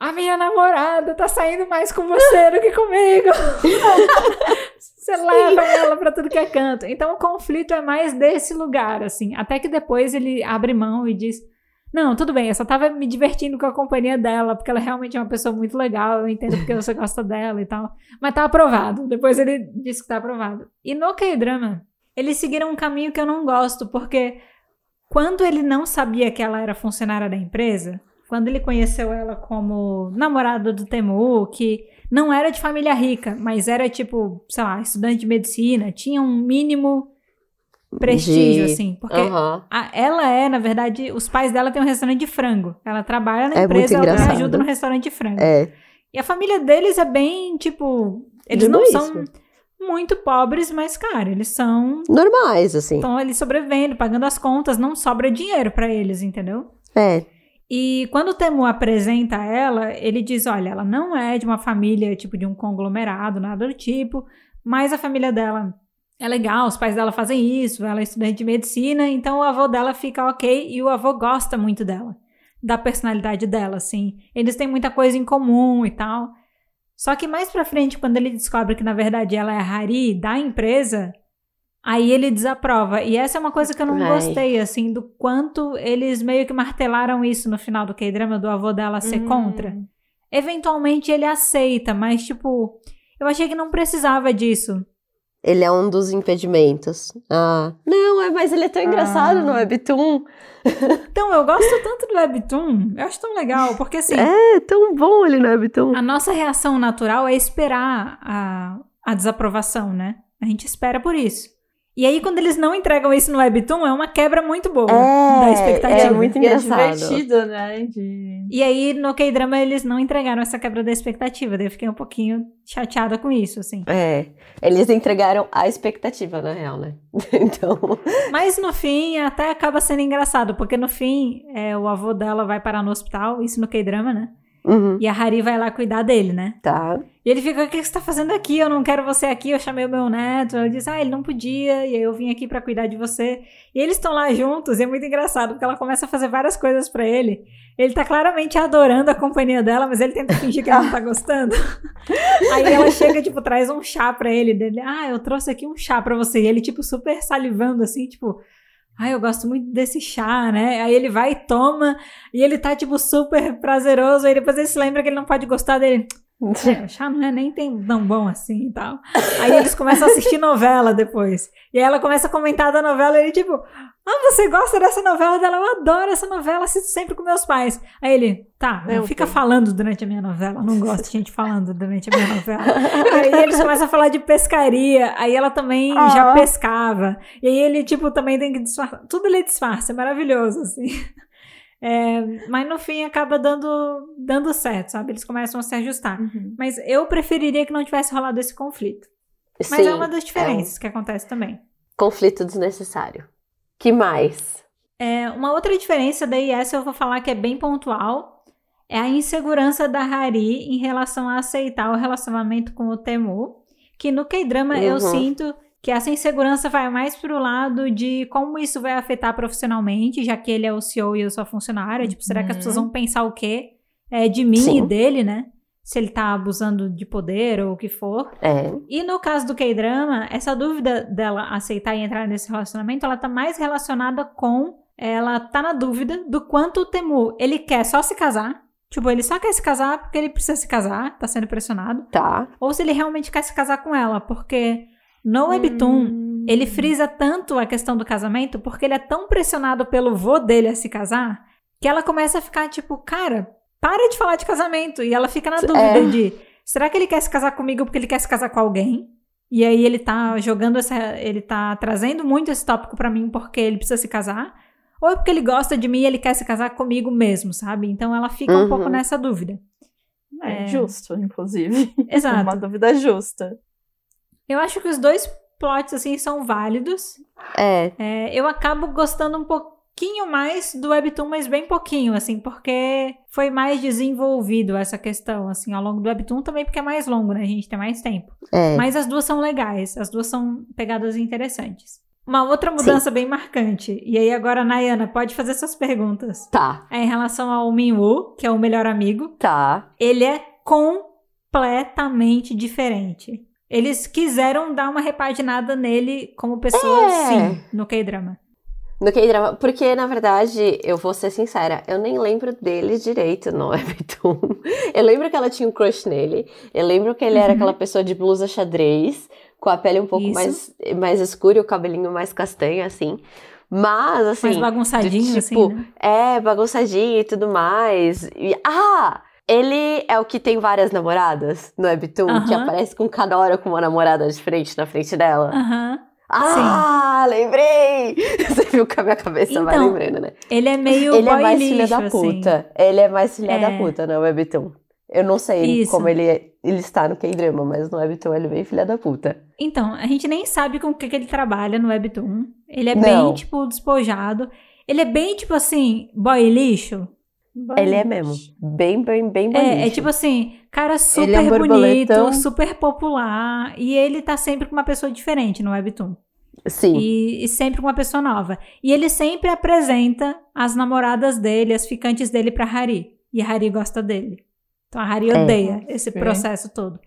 A minha namorada tá saindo mais com você do que comigo. Você leva ela pra tudo que é canto. Então o conflito é mais desse lugar, assim. Até que depois ele abre mão e diz: Não, tudo bem, eu só tava me divertindo com a companhia dela, porque ela realmente é uma pessoa muito legal, eu entendo porque você gosta dela e tal. Mas tá aprovado. Depois ele disse que tá aprovado. E no K-drama, eles seguiram um caminho que eu não gosto, porque quando ele não sabia que ela era funcionária da empresa, quando ele conheceu ela como namorado do Temu, que não era de família rica, mas era tipo, sei lá, estudante de medicina, tinha um mínimo prestígio, De- assim. Porque Aham. a- ela é, na verdade, os pais dela têm um restaurante de frango. Ela trabalha na É empresa, ela ajuda no restaurante de frango. É. E a família deles é bem, tipo, eles De não boa são muito pobres, mas, cara, eles são. Normais, assim. Estão ali sobrevivendo, pagando as contas, não sobra dinheiro pra eles, entendeu? É. E quando o Temu apresenta ela, ele diz: olha, ela não é de uma família, tipo, de um conglomerado, nada do tipo, mas a família dela é legal, os pais dela fazem isso, ela é estudante de medicina, então o avô dela fica ok e o avô gosta muito dela, da personalidade dela, assim. Eles têm muita coisa em comum e tal. Só que mais pra frente, quando ele descobre que na verdade ela é a Hari da empresa, aí ele desaprova. E essa é uma coisa que eu não Ai. gostei, assim, do quanto eles meio que martelaram isso no final do K-drama, do avô dela ser Hum. contra. Eventualmente ele aceita, mas tipo, eu achei que não precisava disso. Ele é um dos impedimentos. Ah. Não, é, mas ele é tão engraçado Ah. no Webtoon. Então, eu gosto tanto do Webtoon, eu acho tão legal, porque assim, É, tão bom ele no Webtoon. a nossa reação natural é esperar a, a desaprovação, né? A gente espera por isso. E aí, quando eles não entregam isso no Webtoon, é uma quebra muito boa da expectativa. É muito E é engraçado. divertido, né? De... E aí, no K-drama, eles não entregaram essa quebra da expectativa. Daí eu fiquei um pouquinho chateada com isso, assim. É. Eles entregaram a expectativa, na real, né? então. Mas no fim, até acaba sendo engraçado, porque no fim, é, o avô dela vai parar no hospital, isso no K-drama, né? Uhum. E a Hari vai lá cuidar dele, né? Tá. E ele fica, o que você tá fazendo aqui? Eu não quero você aqui, eu chamei o meu neto. Ela diz, ah, ele não podia, e aí eu vim aqui pra cuidar de você. E eles estão lá juntos, e é muito engraçado, porque ela começa a fazer várias coisas pra ele. Ele tá claramente adorando a companhia dela, mas ele tenta fingir que ele não tá gostando. aí ela chega, tipo, traz um chá pra ele, dele, ah, eu trouxe aqui um chá pra você. E ele, tipo, super salivando, assim, tipo... Ai, eu gosto muito desse chá, né? Aí ele vai e toma, e ele tá, tipo, super prazeroso. Aí depois ele se lembra que ele não pode gostar dele. É, o chá não é nem tem tão bom assim e tal. Aí eles começam a assistir novela depois. E aí ela começa a comentar da novela e ele, tipo, ah, você gosta dessa novela dela? Eu adoro essa novela, assisto sempre com meus pais. Aí ele, tá, não fica Deus. falando durante a minha novela. Não gosto de gente falando durante a minha novela. Aí eles começam a falar de pescaria. Aí ela também Ah. já pescava. E aí ele, tipo, também tem que disfarçar. Tudo ele disfarça, é maravilhoso, assim. É, mas no fim acaba dando, dando certo, sabe? Eles começam a se ajustar. Uhum. Mas eu preferiria que não tivesse rolado esse conflito. Mas Sim, é uma das é diferenças que acontece também. conflito desnecessário. Que mais? É, uma outra diferença, daí essa eu vou falar que é bem pontual, é a insegurança da Hari em relação a aceitar o relacionamento com o Temu. Que no K-drama eu Uhum. sinto que essa insegurança vai mais pro lado de como isso vai afetar profissionalmente, já que ele é o CEO e eu sou a funcionária. Tipo, será que as Uhum. pessoas vão pensar o quê? É, de mim Sim. e dele, né? Se ele tá abusando de poder ou o que for. É. E no caso do K-drama, essa dúvida dela aceitar e entrar nesse relacionamento, ela tá mais relacionada com ela tá na dúvida do quanto o Temu, ele quer só se casar, tipo, ele só quer se casar porque ele precisa se casar, tá sendo pressionado, Tá. ou se ele realmente quer se casar com ela, porque no Webtoon, Hum. ele frisa tanto a questão do casamento porque ele é tão pressionado pelo vô dele a se casar, que ela começa a ficar tipo, cara, para de falar de casamento. E ela fica na dúvida É. de, será que ele quer se casar comigo porque ele quer se casar com alguém? E aí ele tá jogando essa, ele tá trazendo muito esse tópico pra mim porque ele precisa se casar, ou é porque ele gosta de mim e ele quer se casar comigo mesmo, sabe? Então ela fica um Uhum. pouco nessa dúvida. É, É. justo, inclusive. Exato. Uma dúvida justa. Eu acho que os dois plots assim são válidos. É. É, eu acabo gostando um pouquinho mais do Webtoon, mas bem pouquinho, assim, porque foi mais desenvolvido essa questão, assim, ao longo do Webtoon também, porque é mais longo, né? A gente tem mais tempo. É. Mas as duas são legais, as duas são pegadas interessantes. Uma outra mudança bem marcante, e aí agora, Nayana, pode fazer suas perguntas. Tá. É em relação ao Minwoo, que é o melhor amigo. Tá. Ele é completamente diferente. Eles quiseram dar uma repaginada nele como pessoa, É. sim, no K-drama. No K-drama, porque na verdade, eu vou ser sincera, eu nem lembro dele direito no Webtoon. Eu lembro que ela tinha um crush nele, eu lembro que ele era Uhum. aquela pessoa de blusa xadrez, com a pele um pouco Isso. mais, mais escura e o cabelinho mais castanho, assim. Mas, assim. Mais bagunçadinho, de, assim, tipo, né? É, bagunçadinho e tudo mais. E, ah! Ele é o que tem várias namoradas no Webtoon, que Aham. aparece com cada hora com uma namorada diferente na frente dela. Aham. Ah, lembrei! Você viu que a minha cabeça vai Então, lembrando, né? Ele é meio Ele é mais lixo, filha da assim. puta. Ele é mais filha da É. puta no Webtoon. Eu não sei Isso. como ele, ele está no K-drama, mas no Webtoon ele é bem filha da puta. Então, a gente nem sabe com o que, que ele trabalha no Webtoon. Ele é Não. bem, tipo, despojado. Ele é bem, tipo assim, boy lixo. Ele é mesmo. Bem, bem, bem É, é bonito. tipo assim, cara super é um bonito, super popular. E ele tá sempre com uma pessoa diferente no Webtoon. Sim. E, e sempre com uma pessoa nova. E ele sempre apresenta as namoradas dele, as ficantes dele pra Hari. E a Hari gosta dele. Então a Hari É. odeia esse Ok. processo todo.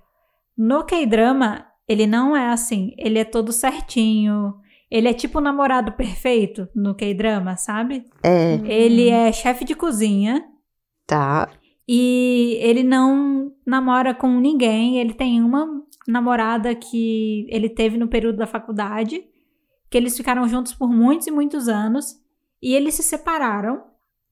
No K-drama, ele não é assim. Ele é todo certinho. Ele é tipo o namorado perfeito no K-drama, sabe? É, Ele é chefe de cozinha. tá. E ele não namora com ninguém. Ele tem uma namorada que ele teve no período da faculdade, que eles ficaram juntos por muitos e muitos anos. E eles se separaram.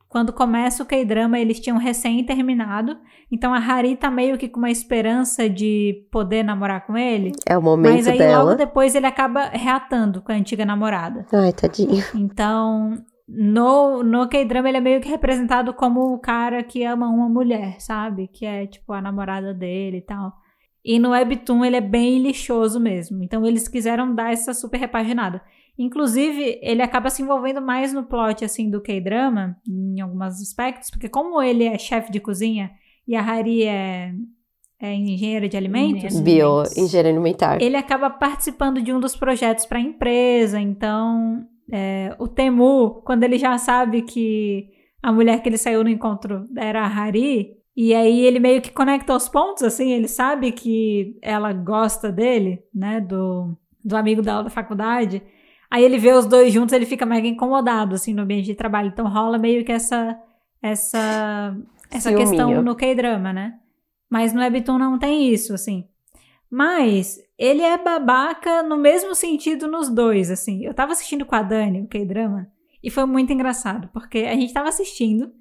Quando começa o K-drama, eles tinham recém terminado. Então a Hari tá meio que com uma esperança de poder namorar com ele. É o momento Mas aí dela. logo depois ele acaba reatando com a antiga namorada. Ai, tadinho. Então, no, no K-drama ele é meio que representado como o cara que ama uma mulher, sabe? Que é tipo a namorada dele e tal. E no Webtoon ele é bem lixoso mesmo. Então eles quiseram dar essa super repaginada. Inclusive, ele acaba se envolvendo mais no plot assim do K-drama, em alguns aspectos, porque como ele é chefe de cozinha e a Hari é, é engenheira de alimentos, Engenheira. Bio, engenharia alimentar. ele acaba participando de um dos projetos para a empresa. Então, é, o Temu, quando ele já sabe que a mulher que ele saiu no encontro era a Hari, e aí ele meio que conecta os pontos, assim, ele sabe que ela gosta dele, né, do, do amigo dela da faculdade. Aí ele vê os dois juntos, ele fica mega incomodado, assim, no ambiente de trabalho. Então rola meio que essa, essa, essa Ciúminho. questão no K-drama, né? Mas no Webtoon não tem isso, assim. Mas ele é babaca no mesmo sentido nos dois, assim. Eu tava assistindo com a Dani, o K-drama, e foi muito engraçado, porque a gente tava assistindo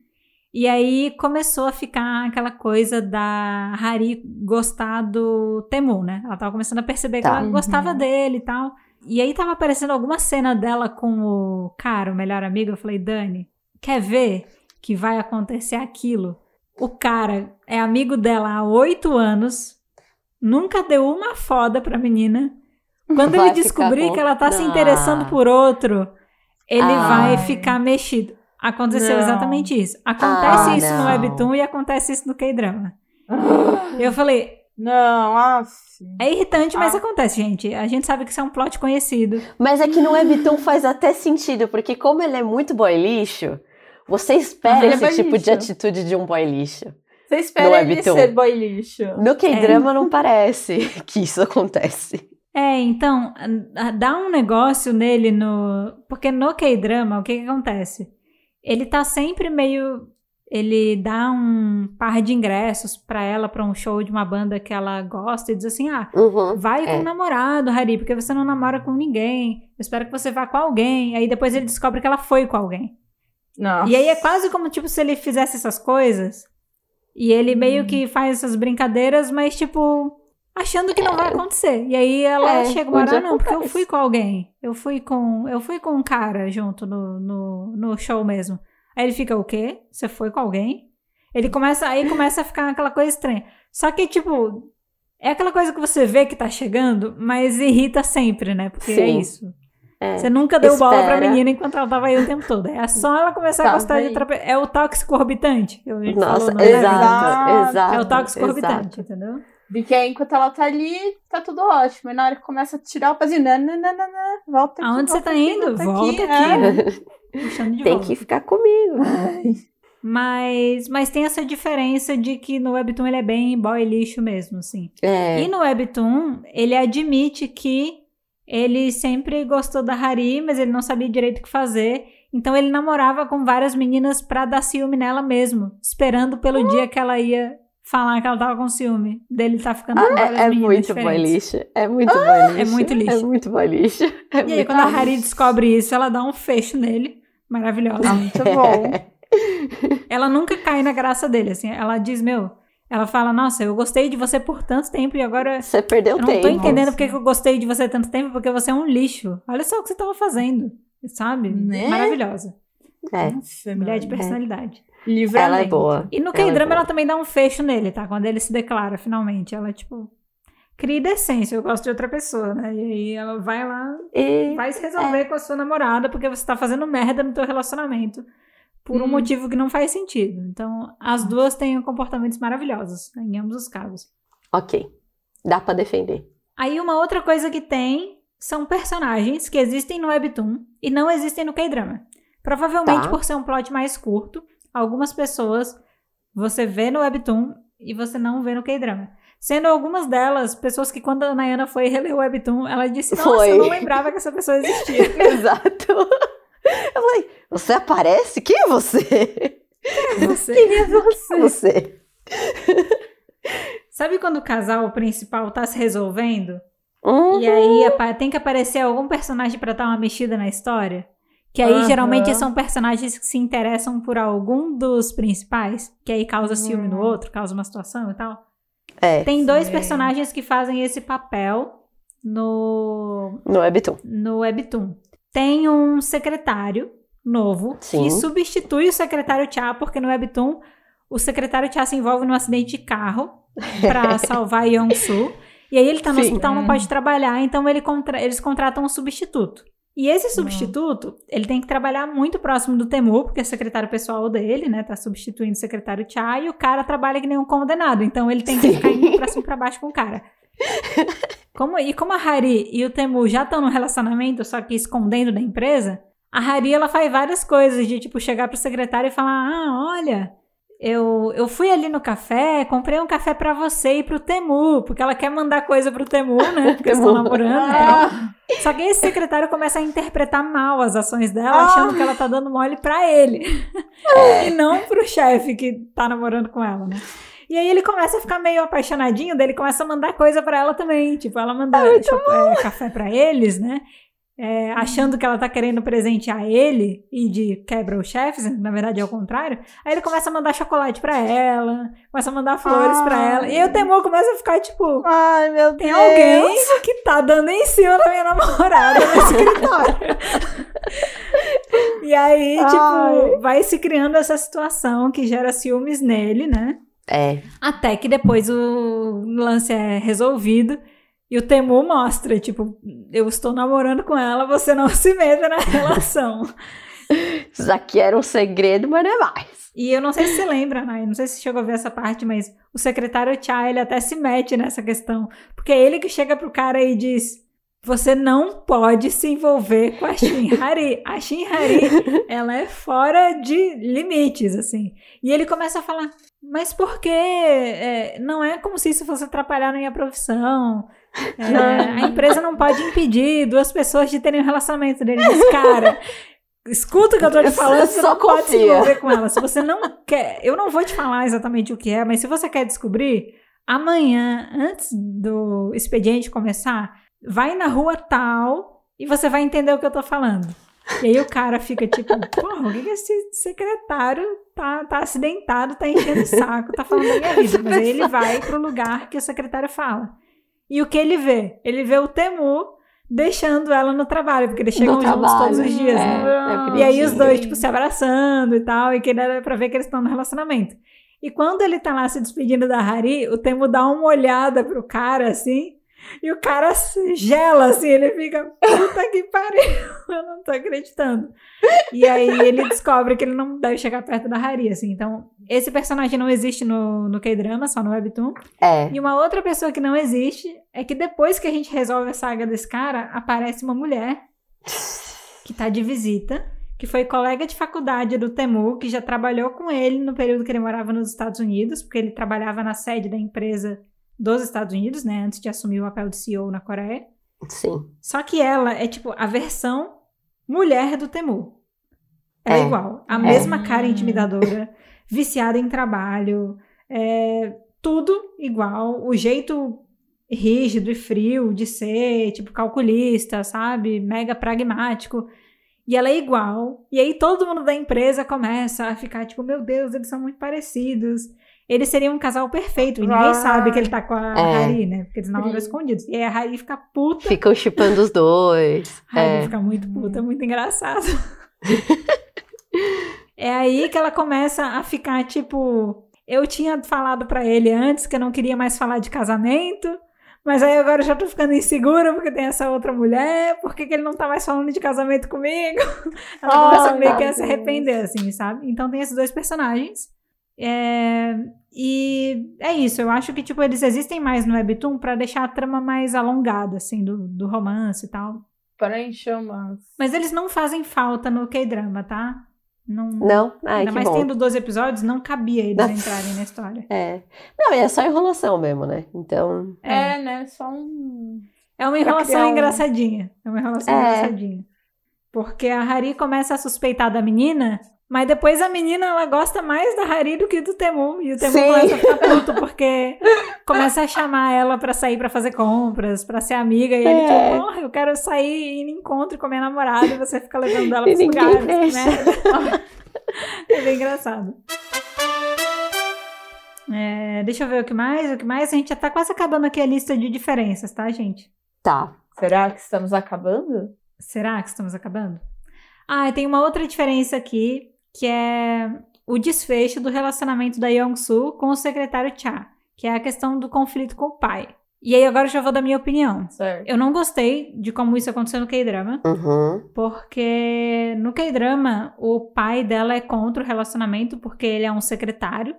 e aí começou a ficar aquela coisa da Hari gostar do Temu, né? Ela tava começando a perceber Tá. que ela Uhum. gostava dele e tal. E aí tava aparecendo alguma cena dela com o cara, o melhor amigo. Eu falei, Dani, quer ver que vai acontecer aquilo? O cara é amigo dela há oito anos, nunca deu uma foda pra menina. Quando Vai ele descobrir que ela tá se Ah. interessando por outro, ele Ah. vai ficar mexido. Aconteceu Não. exatamente isso. Acontece Ah, isso no não. Webtoon e acontece isso no K-drama. Eu falei, Não, af. é irritante, mas Ah. acontece, gente. A gente sabe que isso é um plot conhecido. Mas é que no Webtoon faz até sentido, porque como ele é muito boy lixo, você espera Ele é esse tipo de lixo. atitude de um boy lixo. Você No espera ele Webtoon. ser boy lixo. No É. K-drama não parece que isso acontece. É, então, dá um negócio nele no. Porque no K-drama, o que, que acontece? Ele tá sempre meio. Ele dá um par de ingressos pra ela pra um show de uma banda que ela gosta e diz assim: ah, Uhum. vai com É. o namorado, Hari, porque você não namora com ninguém. Eu espero que você vá com alguém. Aí depois ele descobre que ela foi com alguém. Nossa. E aí é quase como tipo se ele fizesse essas coisas e ele meio que faz essas brincadeiras, mas tipo achando que não vai acontecer. E aí ela É, chega uma hora, não, porque eu fui com alguém. Eu fui com, eu fui com um cara junto no, no, no show mesmo. Aí ele fica, o quê? Você foi com alguém? Ele começa, aí começa a ficar aquela coisa estranha. Só que, tipo, é aquela coisa que você vê que tá chegando, mas irrita sempre, né? Porque é Sim. isso. É. Você nunca deu bola pra Espera. menina enquanto ela tava aí o tempo todo. É só ela começar a Tá gostar de bem. outra pe- É o tóxico orbitante. que a gente Nossa, falou exato, Exato. exato. É o tóxico exato. orbitante, entendeu? Porque aí, enquanto ela tá ali, tá tudo ótimo. E na hora que começa a tirar o pezinho, não, volta aqui. Aonde você volta tá aqui, indo? volta Volta aqui. aqui. Puxando de Tem volta. que ficar comigo. É. Mas, mas tem essa diferença de que no Webtoon ele é bem boy lixo mesmo, assim. É. E no Webtoon, ele admite que ele sempre gostou da Hari, mas ele não sabia direito o que fazer. Então ele namorava com várias meninas pra dar ciúme nela mesmo, esperando pelo dia que ela ia falar que ela tava com ciúme dele tá ficando com Ah, é, é muito lixo. É muito boy lixo. é muito lixo. É muito boy lixo. É E aí, quando a boy Harry lixo. descobre isso, ela dá um fecho nele. Maravilhosa. Ah, muito bom. ela nunca cai na graça dele, assim. Ela diz, meu... Ela fala, nossa, eu gostei de você por tanto tempo e agora Você perdeu eu não tempo. tô entendendo Nossa. porque que eu gostei de você tanto tempo, porque você é um lixo. Olha só o que você tava fazendo, sabe? Né? Maravilhosa. É, Nossa, Mulher de mano. personalidade. Livramento. ela é boa. E no Ela é K-drama ela também dá um fecho nele, tá? Quando ele se declara finalmente. Ela, tipo, cria decência, eu gosto de outra pessoa, né? E aí ela vai lá, E vai se resolver com a sua namorada porque você tá fazendo merda no teu relacionamento. Por um Hum. motivo que não faz sentido. Então, as duas têm comportamentos maravilhosos, em ambos os casos. ok. Dá pra defender. Aí uma outra coisa que tem são personagens que existem no Webtoon e não existem no K-drama. Provavelmente Tá. por ser um plot mais curto, algumas pessoas você vê no Webtoon e você não vê no K-drama. Sendo algumas delas pessoas que quando a Nayana foi reler o Webtoon, ela disse, nossa, Foi. eu não lembrava que essa pessoa existia. Exato. Eu falei, você aparece? Quem é você? Você- Quem é você? Você. Sabe quando o casal principal tá se resolvendo? Uhum. E aí tem que aparecer algum personagem pra dar uma mexida na história. Que aí Aham. geralmente são personagens que se interessam por algum dos principais, que aí causa ciúme no Hum. outro, causa uma situação e tal. É, Tem dois Sim. personagens que fazem esse papel no, no Webtoon. no Webtoon. Tem um secretário novo Sim. que substitui o secretário Cha, porque no Webtoon o secretário Cha se envolve num acidente de carro pra salvar Yong-soo. E aí ele tá no Sim. hospital, não Hum. pode trabalhar, então ele contra- eles contratam um substituto. E esse substituto, ele tem que trabalhar muito próximo do Temur, porque é secretário pessoal dele, né? Tá substituindo o secretário Cha, e o cara trabalha que nem um condenado. Então ele tem que ficar indo pra cima e pra baixo com o cara. Como, e como a Hari e o Temur já estão no relacionamento, só que escondendo da empresa, a Hari ela faz várias coisas de tipo chegar pro secretário e falar: "Ah, olha, eu, eu fui ali no café, comprei um café pra você e pro Temur, porque ela quer mandar coisa pro Temur, né? Porque eles estão namorando. Ah, Só que esse secretário começa a interpretar mal as ações dela, Ah. achando que ela tá dando mole pra ele. e não pro chefe que tá namorando com ela, né? E aí ele começa a ficar meio apaixonadinho, daí ele começa a mandar coisa pra ela também. Tipo, ela manda cho- é, café pra eles, né? É, achando que ela tá querendo presentear ele e de quebra os chefes, na verdade é o contrário. Aí ele começa a mandar chocolate pra ela, começa a mandar flores pra Ai. ela. E aí o Temor começa a ficar tipo, Ai, meu tem Deus. alguém que tá dando em cima da minha namorada no escritório. e aí, tipo, Ai. vai se criando essa situação que gera ciúmes nele, né? É. Até que depois o lance é resolvido e o Temu mostra, tipo, eu estou namorando com ela, você não se meta na relação. Isso aqui era um segredo, mas não é mais. E eu não sei se você lembra, Nai, não sei se chegou a ver essa parte, mas o secretário Cha, ele até se mete nessa questão. Porque é ele que chega pro cara e diz: Você não pode se envolver com a Shin Hari. A Shin Hari, ela é fora de limites, assim. E ele começa a falar: Mas por quê? É, não é como se isso fosse atrapalhar na minha profissão. É, a empresa não pode impedir duas pessoas de terem um relacionamento dele. Mas, cara, escuta o que eu tô te falando, você Só não pode se envolver com ela. Se você não quer, eu não vou te falar exatamente o que é, mas se você quer descobrir, amanhã, antes do expediente começar, vai na rua tal e você vai entender o que eu tô falando. E aí o cara fica tipo, porra, o que, que esse secretário tá, tá acidentado, tá enchendo o saco, tá falando da minha vida. Mas aí ele vai pro lugar que o secretário fala. E o que ele vê? Ele vê o Temu deixando ela no trabalho, porque eles chegam No juntos trabalho, todos os dias, é, né? é E aí os dois, tipo, se abraçando e tal, e que dá pra ver que eles estão no relacionamento. E quando ele tá lá se despedindo da Hari, o Temu dá uma olhada pro cara, assim, e o cara se gela, assim, ele fica, puta que pariu, eu não tô acreditando. E aí ele descobre que ele não deve chegar perto da Hari, assim. Então, esse personagem não existe no, no K-drama, só no Webtoon. É. E uma outra pessoa que não existe é que depois que a gente resolve a saga desse cara, aparece uma mulher que tá de visita, que foi colega de faculdade do Temu, que já trabalhou com ele no período que ele morava nos Estados Unidos, porque ele trabalhava na sede da empresa dos Estados Unidos, né, antes de assumir o papel de CEO na Coreia. Sim. Só que ela é tipo a versão mulher do Temu. Ela é, É. igual. A É. mesma cara intimidadora, viciada em trabalho, é, tudo igual, o jeito rígido e frio de ser, tipo, calculista, sabe? Mega pragmático. E ela é igual. E aí todo mundo da empresa começa a ficar tipo, meu Deus, eles são muito parecidos. Eles seriam um casal perfeito. E ninguém Ah. sabe que ele tá com a É. Harry, né? Porque eles namoram Sim. escondidos. E aí a Harry fica puta. Ficam chipando os dois. A Harry É. fica muito puta, muito engraçado. é aí que ela começa a ficar tipo. Eu tinha falado pra ele antes que eu não queria mais falar de casamento. Mas aí agora eu já tô ficando insegura porque tem essa outra mulher. Por que, que ele não tá mais falando de casamento comigo? Ela Ai, começa meio que a se arrepender, assim, sabe? Então tem esses dois personagens. É, E é isso, eu acho que, tipo, eles existem mais no Webtoon pra deixar a trama mais alongada, assim, do, do romance e tal. Para encher umas. Mas eles não fazem falta no K-drama, tá? Não. Não? Ai, Ainda que mais bom. tendo 12 episódios, não cabia eles Não. entrarem na história. É. Não, é só enrolação mesmo, né? Então. É. É, né? Só um. É uma enrolação um- engraçadinha. É uma enrolação É. engraçadinha. Porque a Hari começa a suspeitar da menina, mas depois a menina ela gosta mais da Hari do que do Temu. E o Temu Sim. começa a ficar puto porque começa a chamar ela pra sair pra fazer compras, pra ser amiga. E ele, É. tipo, porra, eu quero sair e ir em encontro com a minha namorada e você fica levando ela pros lugares. deixa. Né? é bem engraçado. É, deixa eu ver o que mais. O que mais? A gente já tá quase acabando aqui a lista de diferenças, tá, gente? Tá. Será que estamos acabando? Será que estamos acabando? Ah, e tem uma outra diferença aqui, que é o desfecho do relacionamento da Young-soo com o secretário Cha, que é a questão do conflito com o pai. E aí agora eu já vou dar minha opinião. Certo. Eu não gostei de como isso aconteceu no K-drama, Uhum. porque no K-drama o pai dela é contra o relacionamento porque ele é um secretário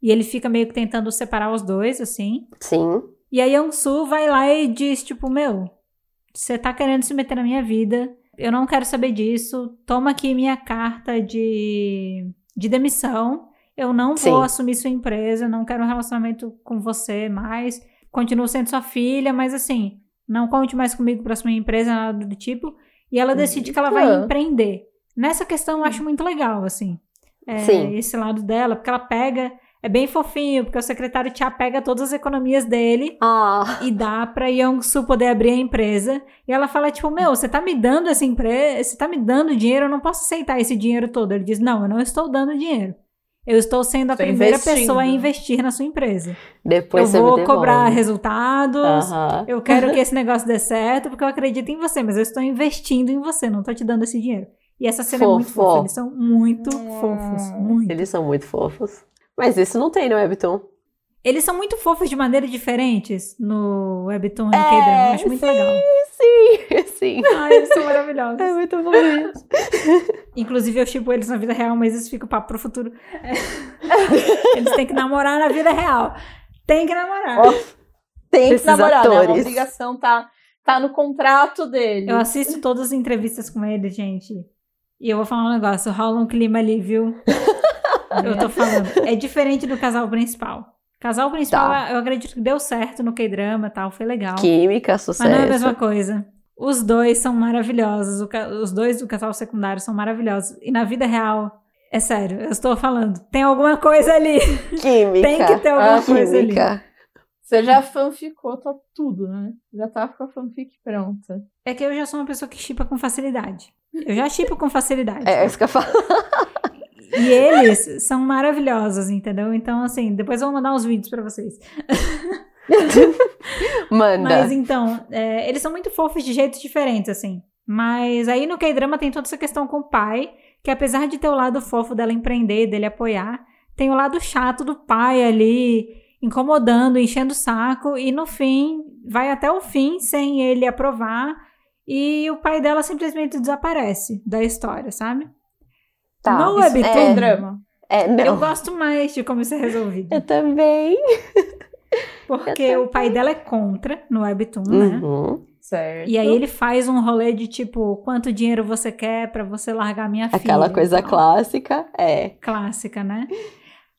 e ele fica meio que tentando separar os dois, assim. Sim. E a Young-soo vai lá e diz, tipo, meu, você tá querendo se meter na minha vida, eu não quero saber disso, toma aqui minha carta de, de demissão, eu não vou Sim. assumir sua empresa, não quero um relacionamento com você mais, continuo sendo sua filha, mas assim, não conte mais comigo pra assumir empresa, nada do tipo. E ela decide que ela vai Eita. empreender. Nessa questão eu acho muito legal, assim, é, Sim. esse lado dela, porque ela pega... É bem fofinho, porque o secretário Tia pega todas as economias dele Ah. e dá pra Young-soo poder abrir a empresa. E ela fala, tipo, meu, você tá me dando essa empresa, você tá me dando dinheiro, eu não posso aceitar esse dinheiro todo. Ele diz, não, eu não estou dando dinheiro. Eu estou sendo a Estou primeira investindo. pessoa a investir na sua empresa. Depois eu vou cobrar resultados, Aham. eu quero que esse negócio dê certo, porque eu acredito em você, mas eu estou investindo em você, não tô te dando esse dinheiro. E essa cena é muito Fofo. fofa, eles são muito Hum. fofos, muito. Eles são muito fofos. Mas isso não tem no Webtoon. Eles são muito fofos de maneiras diferentes no Webtoon e no É, K-drama, eu acho muito sim. legal. Sim, sim. Ai, eles são maravilhosos. É muito bom isso. Inclusive, eu chipo eles na vida real, mas isso fica o papo pro futuro. É. Eles têm que namorar na vida real. Tem que namorar. Ó, Tem que Esses namorar, né? É uma atores. obrigação, tá, tá no contrato dele. Eu assisto todas as entrevistas com eles, gente. E eu vou falar um negócio, rola um clima ali, viu? Eu tô falando. É diferente do casal principal. Casal principal, Tá. eu acredito que deu certo no K-drama e tal, foi legal. Química, Mas não é a mesma sucesso. coisa. Os dois são maravilhosos. Os dois do casal secundário são maravilhosos. E na vida real, é sério, eu estou falando, tem alguma coisa ali. Química. Tem que ter alguma Ah, coisa ali. Química. Você já fanficou tá tudo, né? Já tá com a fanfic pronta. É que eu já sou uma pessoa que chipa com facilidade. Eu já chipo com facilidade. É, é isso que eu falo. E eles são maravilhosos, entendeu? Então, assim, depois eu vou mandar uns vídeos pra vocês. Manda. Mas então, é, eles são muito fofos de jeitos diferentes, assim. Mas aí no K-drama tem toda essa questão com o pai, que apesar de ter o lado fofo dela empreender, dele apoiar, tem o lado chato do pai ali, incomodando, enchendo o saco, e no fim, vai até o fim sem ele aprovar, e o pai dela simplesmente desaparece da história, sabe? Tá. no isso- Webtoon, Tem é, drama. é, não. Eu gosto mais de como isso é resolvido. Eu também. Porque eu o pai dela é contra no Webtoon, né? Uhum. Certo. E aí ele faz um rolê de tipo, quanto dinheiro você quer pra você largar minha filha? Aquela coisa e tal. clássica. É. Clássica, né?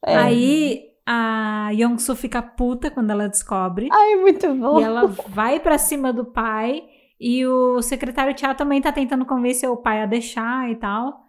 é. Aí a Young-soo fica puta quando ela descobre. Ai, muito bom. E ela vai pra cima do pai. E o secretário Tia também tá tentando convencer o pai a deixar e tal.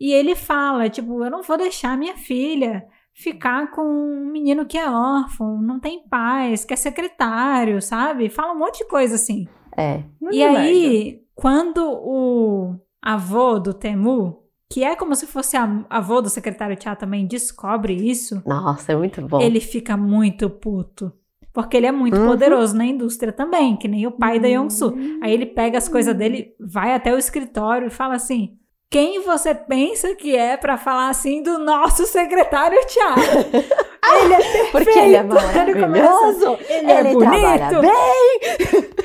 E ele fala, tipo, eu não vou deixar minha filha ficar com um menino que é órfão, não tem pais, que é secretário, sabe? Fala um monte de coisa assim. É. E aí, quando o avô do Temu, que é como se fosse a- avô do secretário Tia também, descobre isso, Nossa, é muito bom. ele fica muito puto. Porque ele é muito Uhum. poderoso na indústria também, que nem o pai da Yongsu. Aí ele pega as coisas dele, vai até o escritório e fala assim: Quem você pensa que é pra falar assim do nosso secretário Tia? ele é perfeito. Porque ele é maravilhoso. Ele, é Ele trabalha bonito. bem.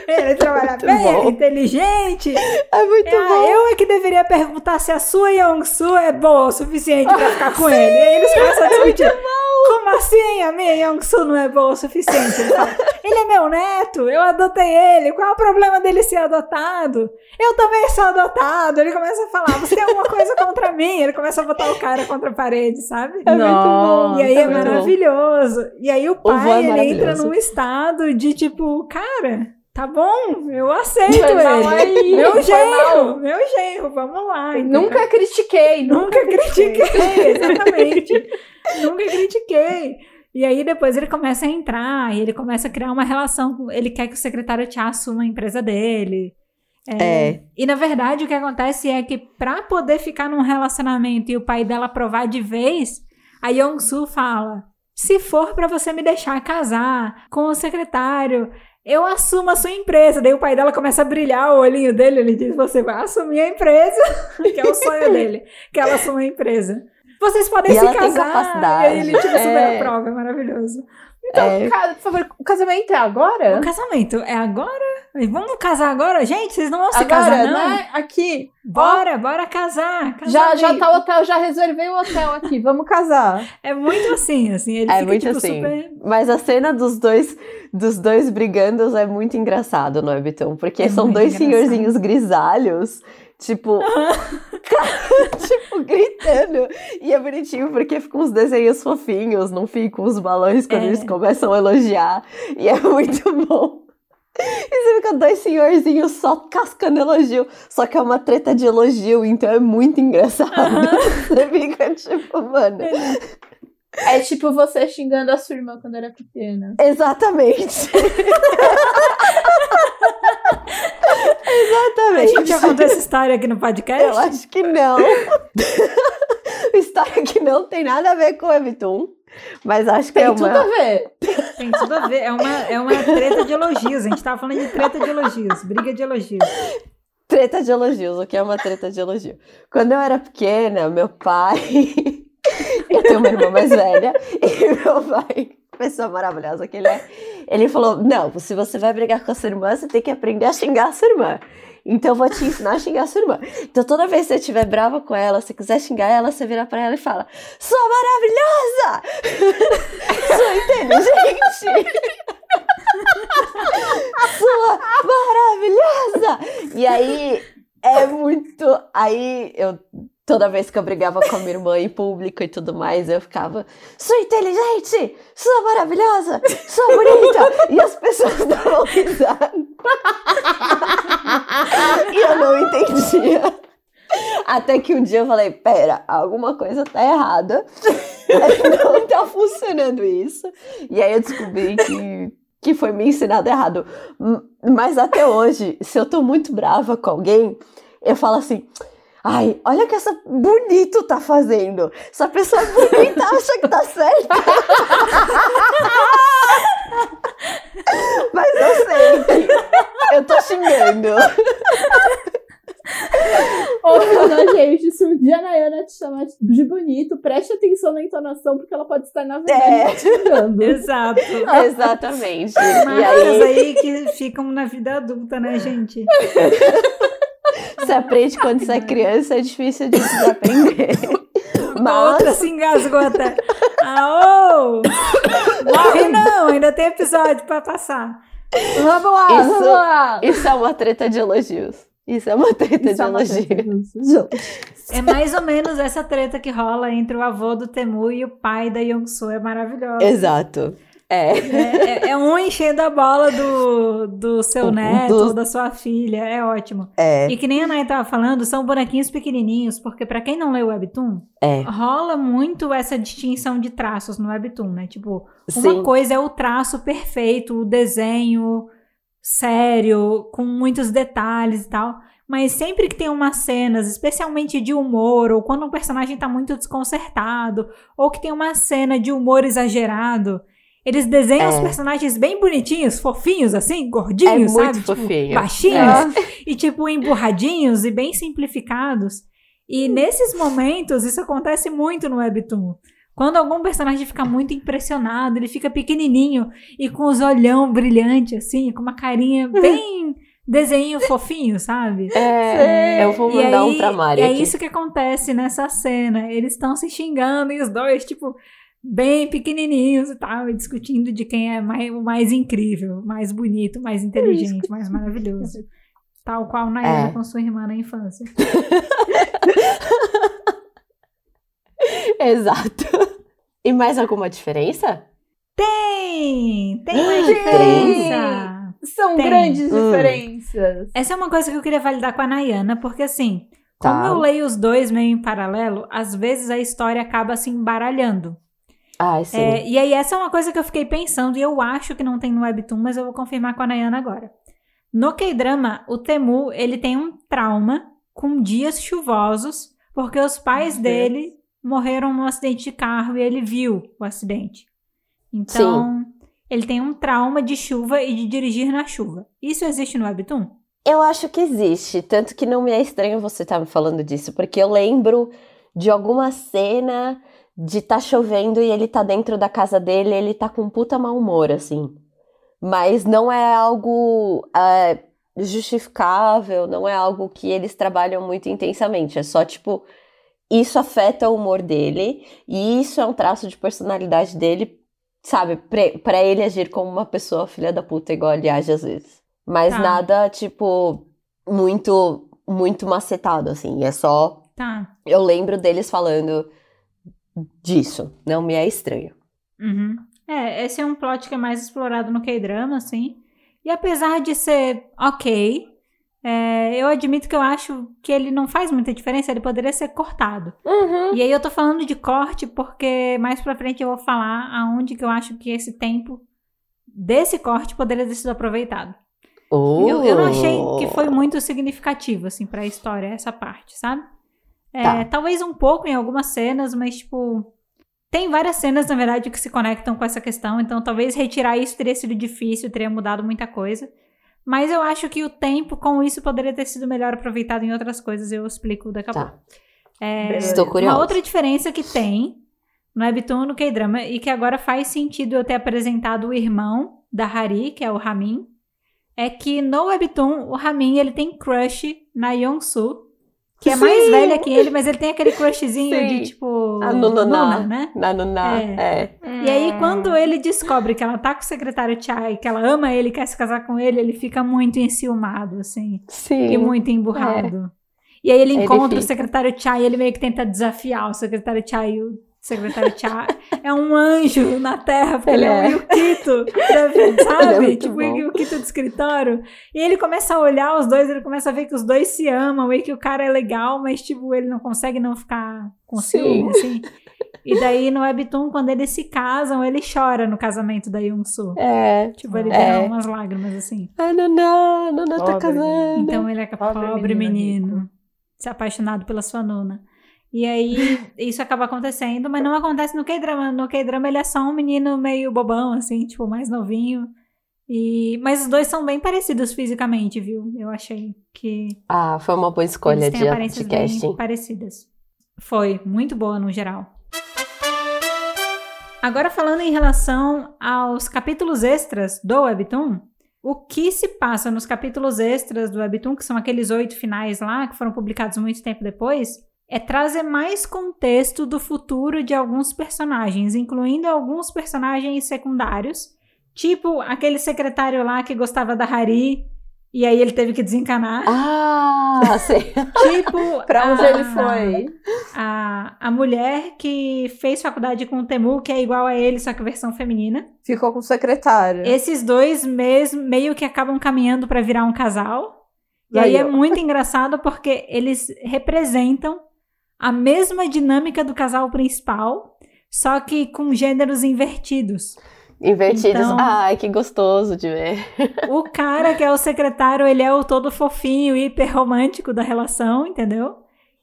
Ele trabalha Muito bem, ele é bom. inteligente. É muito É, bom. eu é que deveria perguntar se a sua Yongsu é boa o suficiente pra ficar com ele. E aí eles começam a discutir. Como assim a minha Yongsu não é boa o suficiente? Ele fala, ele é meu neto, eu adotei ele, qual é o problema dele ser adotado? Eu também sou adotado. Ele começa a falar, você tem alguma coisa contra mim? Ele começa a botar o cara contra a parede, sabe? É muito bom. E aí é bom. maravilhoso. E aí o é pai, ele entra num estado de tipo, cara, tá bom, eu aceito ele. aí, Meu genro, meu genro, vamos lá. entendeu? Nunca critiquei, Nunca critiquei, exatamente. Nunca critiquei. E aí depois ele começa a entrar e ele começa a criar uma relação. Ele quer que o secretário Tia assuma a empresa dele. É. E na verdade o que acontece é que pra poder ficar num relacionamento e o pai dela aprovar de vez, a Yong-Soo fala: se for pra você me deixar casar com o secretário, eu assumo a sua empresa. Daí o pai dela começa a brilhar o olhinho dele, ele diz: você vai assumir a empresa, que é o sonho dele, que ela assuma a empresa. Vocês podem E se casar. E aí ele super É. aprova, é maravilhoso. Então, É. por favor, o casamento é agora? O casamento é agora? Vamos casar agora? Gente, vocês não vão se agora, casar, não? né? Aqui. Bora, bora casar. Já, já tá o hotel, já reservei o hotel aqui. Vamos casar. É muito assim, assim. Ele É fica, muito tipo, assim. super... Mas a cena dos dois, dos dois brigando é muito engraçado, não é, Bitão? Porque É são dois engraçado. senhorzinhos grisalhos, tipo, tipo, gritando. E é bonitinho porque ficam uns desenhos fofinhos, não ficam os balões quando É. eles começam a elogiar. E é muito bom. E você fica dois senhorzinhos só cascando elogio. Só que é uma treta de elogio, então é muito engraçado. Você fica tipo, mano. É tipo você xingando a sua irmã quando era pequena. Exatamente. A Exatamente. gente já contou essa história aqui no podcast? Eu acho que não. História que não tem nada a ver com o Webtoon. Mas acho que Tem é tudo a uma. ver. Tem tudo a ver. É uma, é uma treta de elogios. A gente tava falando de treta de elogios. Briga de elogios. Treta de elogios. O que é uma treta de elogio? Quando eu era pequena, meu pai. eu tenho uma irmã mais velha. E meu pai, pessoa maravilhosa que ele é, ele falou: Não, se você vai brigar com a sua irmã, você tem que aprender a xingar a sua irmã. Então eu vou te ensinar a xingar a sua irmã. Então toda vez que você estiver brava com ela, se quiser xingar ela, você vira pra ela e fala: Sou maravilhosa! Sou inteligente! Sua maravilhosa! E aí é muito. Aí eu. Toda vez que eu brigava com a minha irmã em público e tudo mais, eu ficava: sou inteligente, sou maravilhosa, sou bonita! E as pessoas davam risada. e eu não entendia. Até que um dia eu falei: pera, alguma coisa tá errada. não tá funcionando isso. E aí eu descobri que, que foi me ensinado errado. Mas até hoje, se eu tô muito brava com alguém, eu falo assim. Ai, olha o que essa bonito tá fazendo. Essa pessoa bonita acha que tá certa. Mas eu sei eu tô xingando. Ouvindo, gente, se um dia a Nayana te chamar de bonito, preste atenção na entonação, porque ela pode estar, na verdade, É. Exato. Exatamente. E Marcas aí, aí que ficam na vida adulta, né, gente? você aprende quando você é criança, é difícil de desaprender. A outra Mas se engasgou até. Aô! Morre não, ainda tem episódio pra passar. Vamos lá, Isso- vamos lá. isso é uma treta de elogios. Isso é uma treta Isso de é uma elogios. treta elogio. É mais ou menos essa treta que rola entre o avô do Temu e o pai da Yongsu. É maravilhosa. Exato. É. É, é, é um enchendo a bola do, do seu neto do- ou da sua filha. É ótimo. É. E que nem a Nay tava falando, são bonequinhos pequenininhos, porque pra quem não lê o Webtoon, É. rola muito essa distinção de traços no Webtoon, né? Tipo, uma Sim. coisa é o traço perfeito, o desenho sério, com muitos detalhes e tal. Mas sempre que tem umas cenas, especialmente de humor, ou quando um personagem tá muito desconcertado, ou que tem uma cena de humor exagerado, eles desenham É. os personagens bem bonitinhos, fofinhos, assim, É gordinhos, muito sabe? Tipo, fofinho. baixinhos É. e tipo emburradinhos e bem simplificados. E nesses momentos isso acontece muito no webtoon. Quando algum personagem fica muito impressionado, ele fica pequenininho e com os olhão brilhante assim, com uma carinha bem desenho fofinho, sabe? É, eu vou mandar aí, um pra Mari e é isso que acontece nessa cena. Eles estão se xingando e os dois, tipo, bem pequenininhos e tal, e discutindo de quem é mais, o mais incrível, mais bonito, mais inteligente, mais maravilhoso. Tal qual Nayara É. com sua irmã na infância. Exato. E mais alguma diferença? Tem! Tem uma Tem! diferença! São Tem. grandes Hum. diferenças. Essa é uma coisa que eu queria validar com a Nayana, porque assim, Tá. como eu leio os dois meio em paralelo, às vezes a história acaba se embaralhando. Ai, sim. É, e aí, essa é uma coisa que eu fiquei pensando, e eu acho que não tem no Webtoon, mas eu vou confirmar com a Nayana agora. No K-drama, o Temu, ele tem um trauma com dias chuvosos, porque os pais Meu dele morreram num acidente de carro e ele viu o acidente. Então, ele tem um trauma de chuva e de dirigir na chuva. Isso existe no Webtoon? Eu acho que existe, tanto que não me é estranho você estar me falando disso, porque eu lembro de alguma cena de tá chovendo e ele tá dentro da casa dele, e ele tá com puta mau humor, assim. Mas não é algo é, justificável, não é algo que eles trabalham muito intensamente, é só tipo, isso afeta o humor dele, e isso é um traço de personalidade dele, sabe, pra, pra ele agir como uma pessoa filha da puta, igual ele age às vezes. Mas Tá. nada, tipo, muito, muito macetado, assim. É só. Tá. Eu lembro deles falando disso. Não me é estranho. Uhum. É, esse é um plot que é mais explorado no K-drama, assim. E apesar de ser ok, é, eu admito que eu acho que ele não faz muita diferença, ele poderia ser cortado. Uhum. E aí eu tô falando de corte porque mais pra frente eu vou falar aonde que eu acho que esse tempo desse corte poderia ter sido aproveitado. Eu, eu não achei que Oh. foi muito significativo, assim, pra história, essa parte, sabe? É, Tá. Talvez um pouco em algumas cenas, mas, tipo. Tem várias cenas, na verdade, que se conectam com essa questão, então talvez retirar isso teria sido difícil, teria mudado muita coisa. Mas eu acho que o tempo com isso poderia ter sido melhor aproveitado em outras coisas, eu explico daqui a pouco. Tá. É, Beleza. Estou curiosa. uma outra diferença que tem no Webtoon e no K-drama, e que agora faz sentido eu ter apresentado o irmão da Hari, que é o Ramin, é que no Webtoon, o Ramin, ele tem crush na Yonsu, que é mais Sim. velha que ele, mas ele tem aquele crushzinho Sim. de, tipo, A Nununa. Nuna, né? Na, no, na, É. é. E aí, quando ele descobre que ela tá com o secretário Chai, que ela ama ele, quer se casar com ele, ele fica muito enciumado, assim. Sim. E muito emburrado. E aí ele Ele encontra o fica. secretário Chai e ele meio que tenta desafiar o secretário Chai. E o secretário Chai é um anjo na Terra, porque ele, Ele é um é. Yukito, da- sabe? muito tipo, o Yukito do escritório. E ele começa a olhar os dois, ele começa a ver que os dois se amam e que o cara é legal, mas, tipo, ele não consegue não ficar com Sim. ciúme, assim. E daí, no Webtoon, quando eles se casam, ele chora no casamento da Yunsu. É. Tipo, ele É. derrama umas lágrimas, assim. A Nuna, a Nuna tá Pobre casando. Então ele é pobre, Pobre menino, menino se apaixonado pela sua nona. E aí isso acaba acontecendo, mas não acontece no K-drama. No K-drama ele é só um menino meio bobão, assim, tipo, mais novinho. E... Mas os dois são bem parecidos fisicamente, viu? Eu achei que Ah, foi uma boa escolha eles têm de, aparências de bem casting. parecidas. Foi, muito boa no geral. Agora falando em relação aos capítulos extras do Webtoon, o que se passa nos capítulos extras do Webtoon, que são aqueles oito finais lá, que foram publicados muito tempo depois, é trazer mais contexto do futuro de alguns personagens, incluindo alguns personagens secundários, tipo aquele secretário lá que gostava da Hari, e aí ele teve que desencanar. Ah, sei. Tipo, Pra onde a- ele foi? a, a mulher que fez faculdade com o Temu, que é igual a ele, só que versão feminina. Ficou com o secretário. Esses dois mesmo, meio que acabam caminhando pra virar um casal. E aí Aí, é muito engraçado porque eles representam a mesma dinâmica do casal principal, só que com gêneros invertidos. Invertidos. Então- Ai, que gostoso de ver. O cara que é o secretário, ele é o todo fofinho, hiper romântico da relação, entendeu?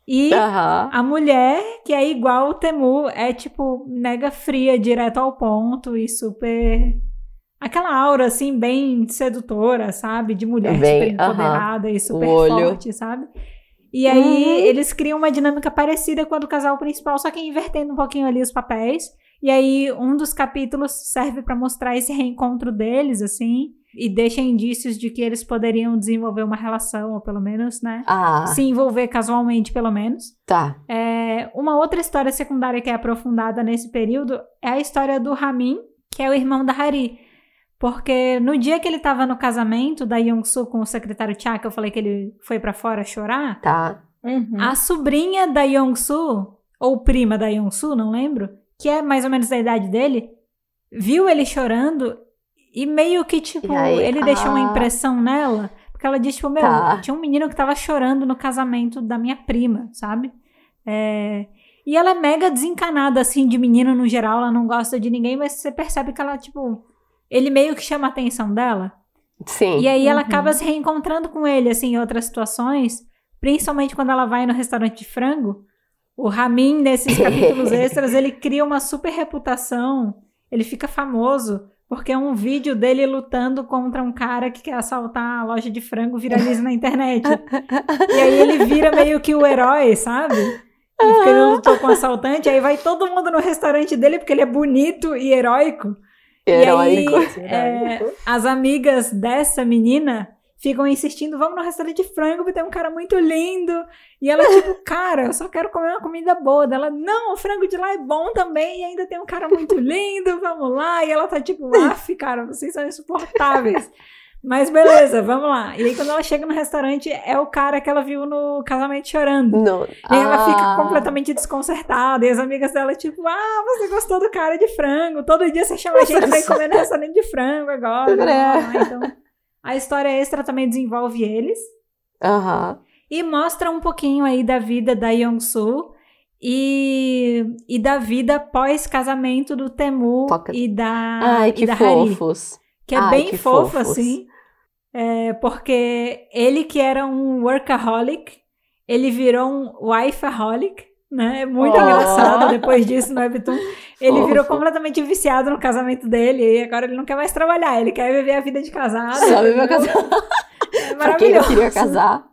E Aham. a mulher, que é igual o Temu, é tipo mega fria, direto ao ponto e super. Aquela aura, assim, bem sedutora, sabe? De mulher Bem, super empoderada e super forte, sabe? E aí Uhum. eles criam uma dinâmica parecida com a do casal principal, só que invertendo um pouquinho ali os papéis. E aí um dos capítulos serve pra mostrar esse reencontro deles, assim, e deixa indícios de que eles poderiam desenvolver uma relação, ou pelo menos, né? Ah, Se envolver casualmente, pelo menos. tá. É, uma outra história secundária que é aprofundada nesse período é a história do Ramin, que é o irmão da Hari. Porque no dia que ele tava no casamento da Young-soo com o secretário Cha, que eu falei que ele foi pra fora chorar, Tá. Uhum. a sobrinha da Young-soo, ou prima da Young-soo, não lembro, que é mais ou menos da idade dele, viu ele chorando e meio que, tipo, aí, ele deixou uma ah. impressão nela, porque ela disse, tipo, meu, Tá. tinha um menino que tava chorando no casamento da minha prima, sabe? É, E ela é mega desencanada, assim, de menino no geral, ela não gosta de ninguém, mas você percebe que ela, tipo, ele meio que chama a atenção dela. Sim. E aí ela Uhum. acaba se reencontrando com ele, assim, em outras situações. Principalmente quando ela vai no restaurante de frango. O Ramin, nesses capítulos extras, ele cria uma super reputação. Ele fica famoso. Porque é um vídeo dele lutando contra um cara que quer assaltar a loja de frango viraliza na internet. e aí ele vira meio que o herói, sabe? E porque ele lutou com o assaltante, aí vai todo mundo no restaurante dele porque ele é bonito e heróico. Heróico. E aí, é, as amigas dessa menina ficam insistindo, vamos no restaurante de frango, porque tem um cara muito lindo. E ela, tipo, cara, eu só quero comer uma comida boa. Ela, não, o frango de lá é bom também, e ainda tem um cara muito lindo, vamos lá. E ela tá tipo, af, cara, vocês são insuportáveis. Mas beleza, vamos lá. E aí, quando ela chega no restaurante, é o cara que ela viu no casamento chorando. Não. E aí ela Ah. fica completamente desconcertada. E as amigas dela, tipo, ah, você gostou do cara de frango. Todo dia você chama a gente pra ir comer no restaurante de frango agora. É. Ah, então, a história extra também desenvolve eles. Aham. E mostra um pouquinho aí da vida da Young-soo. E, e da vida pós-casamento do Temu Toca- e da, Ai, e que da Hari fofos. que é Ai, bem que fofo, fofos. assim. É, porque ele que era um workaholic, ele virou um wifeaholic, né? É muito Oh. engraçado depois disso no Webtoon. Ele Fofo. virou completamente viciado no casamento dele e agora ele não quer mais trabalhar, ele quer viver a vida de casado. Só viver casado. É Pra quem não maravilhoso. queria casar.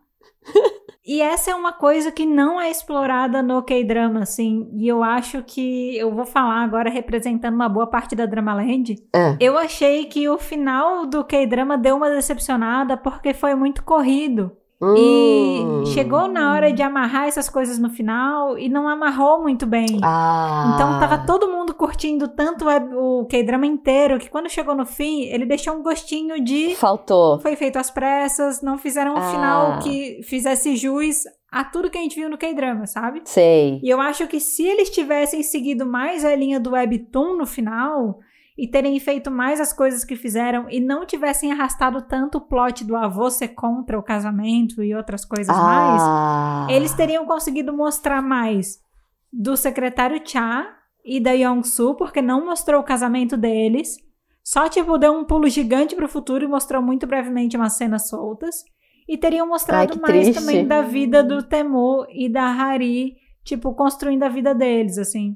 E essa é uma coisa que não é explorada no K-drama, assim. E eu acho que eu vou falar agora representando uma boa parte da Dramaland. É. Eu achei que o final do K-drama deu uma decepcionada porque foi muito corrido. E Hum. chegou na hora de amarrar essas coisas no final e não amarrou muito bem. Ah. Então tava todo mundo curtindo tanto o K-drama inteiro que quando chegou no fim, ele deixou um gostinho de Faltou. foi feito às pressas, não fizeram um Ah. final que fizesse jus a tudo que a gente viu no K-drama, sabe? Sei. E eu acho que se eles tivessem seguido mais a linha do Webtoon no final e terem feito mais as coisas que fizeram e não tivessem arrastado tanto o plot do avô ser contra o casamento e outras coisas mais, Ah. eles teriam conseguido mostrar mais do secretário Cha e da Young-soo, porque não mostrou o casamento deles. Só, tipo, deu um pulo gigante pro futuro e mostrou muito brevemente umas cenas soltas. E teriam mostrado que mais triste. também da vida do Temu e da Hari, tipo, construindo a vida deles, assim.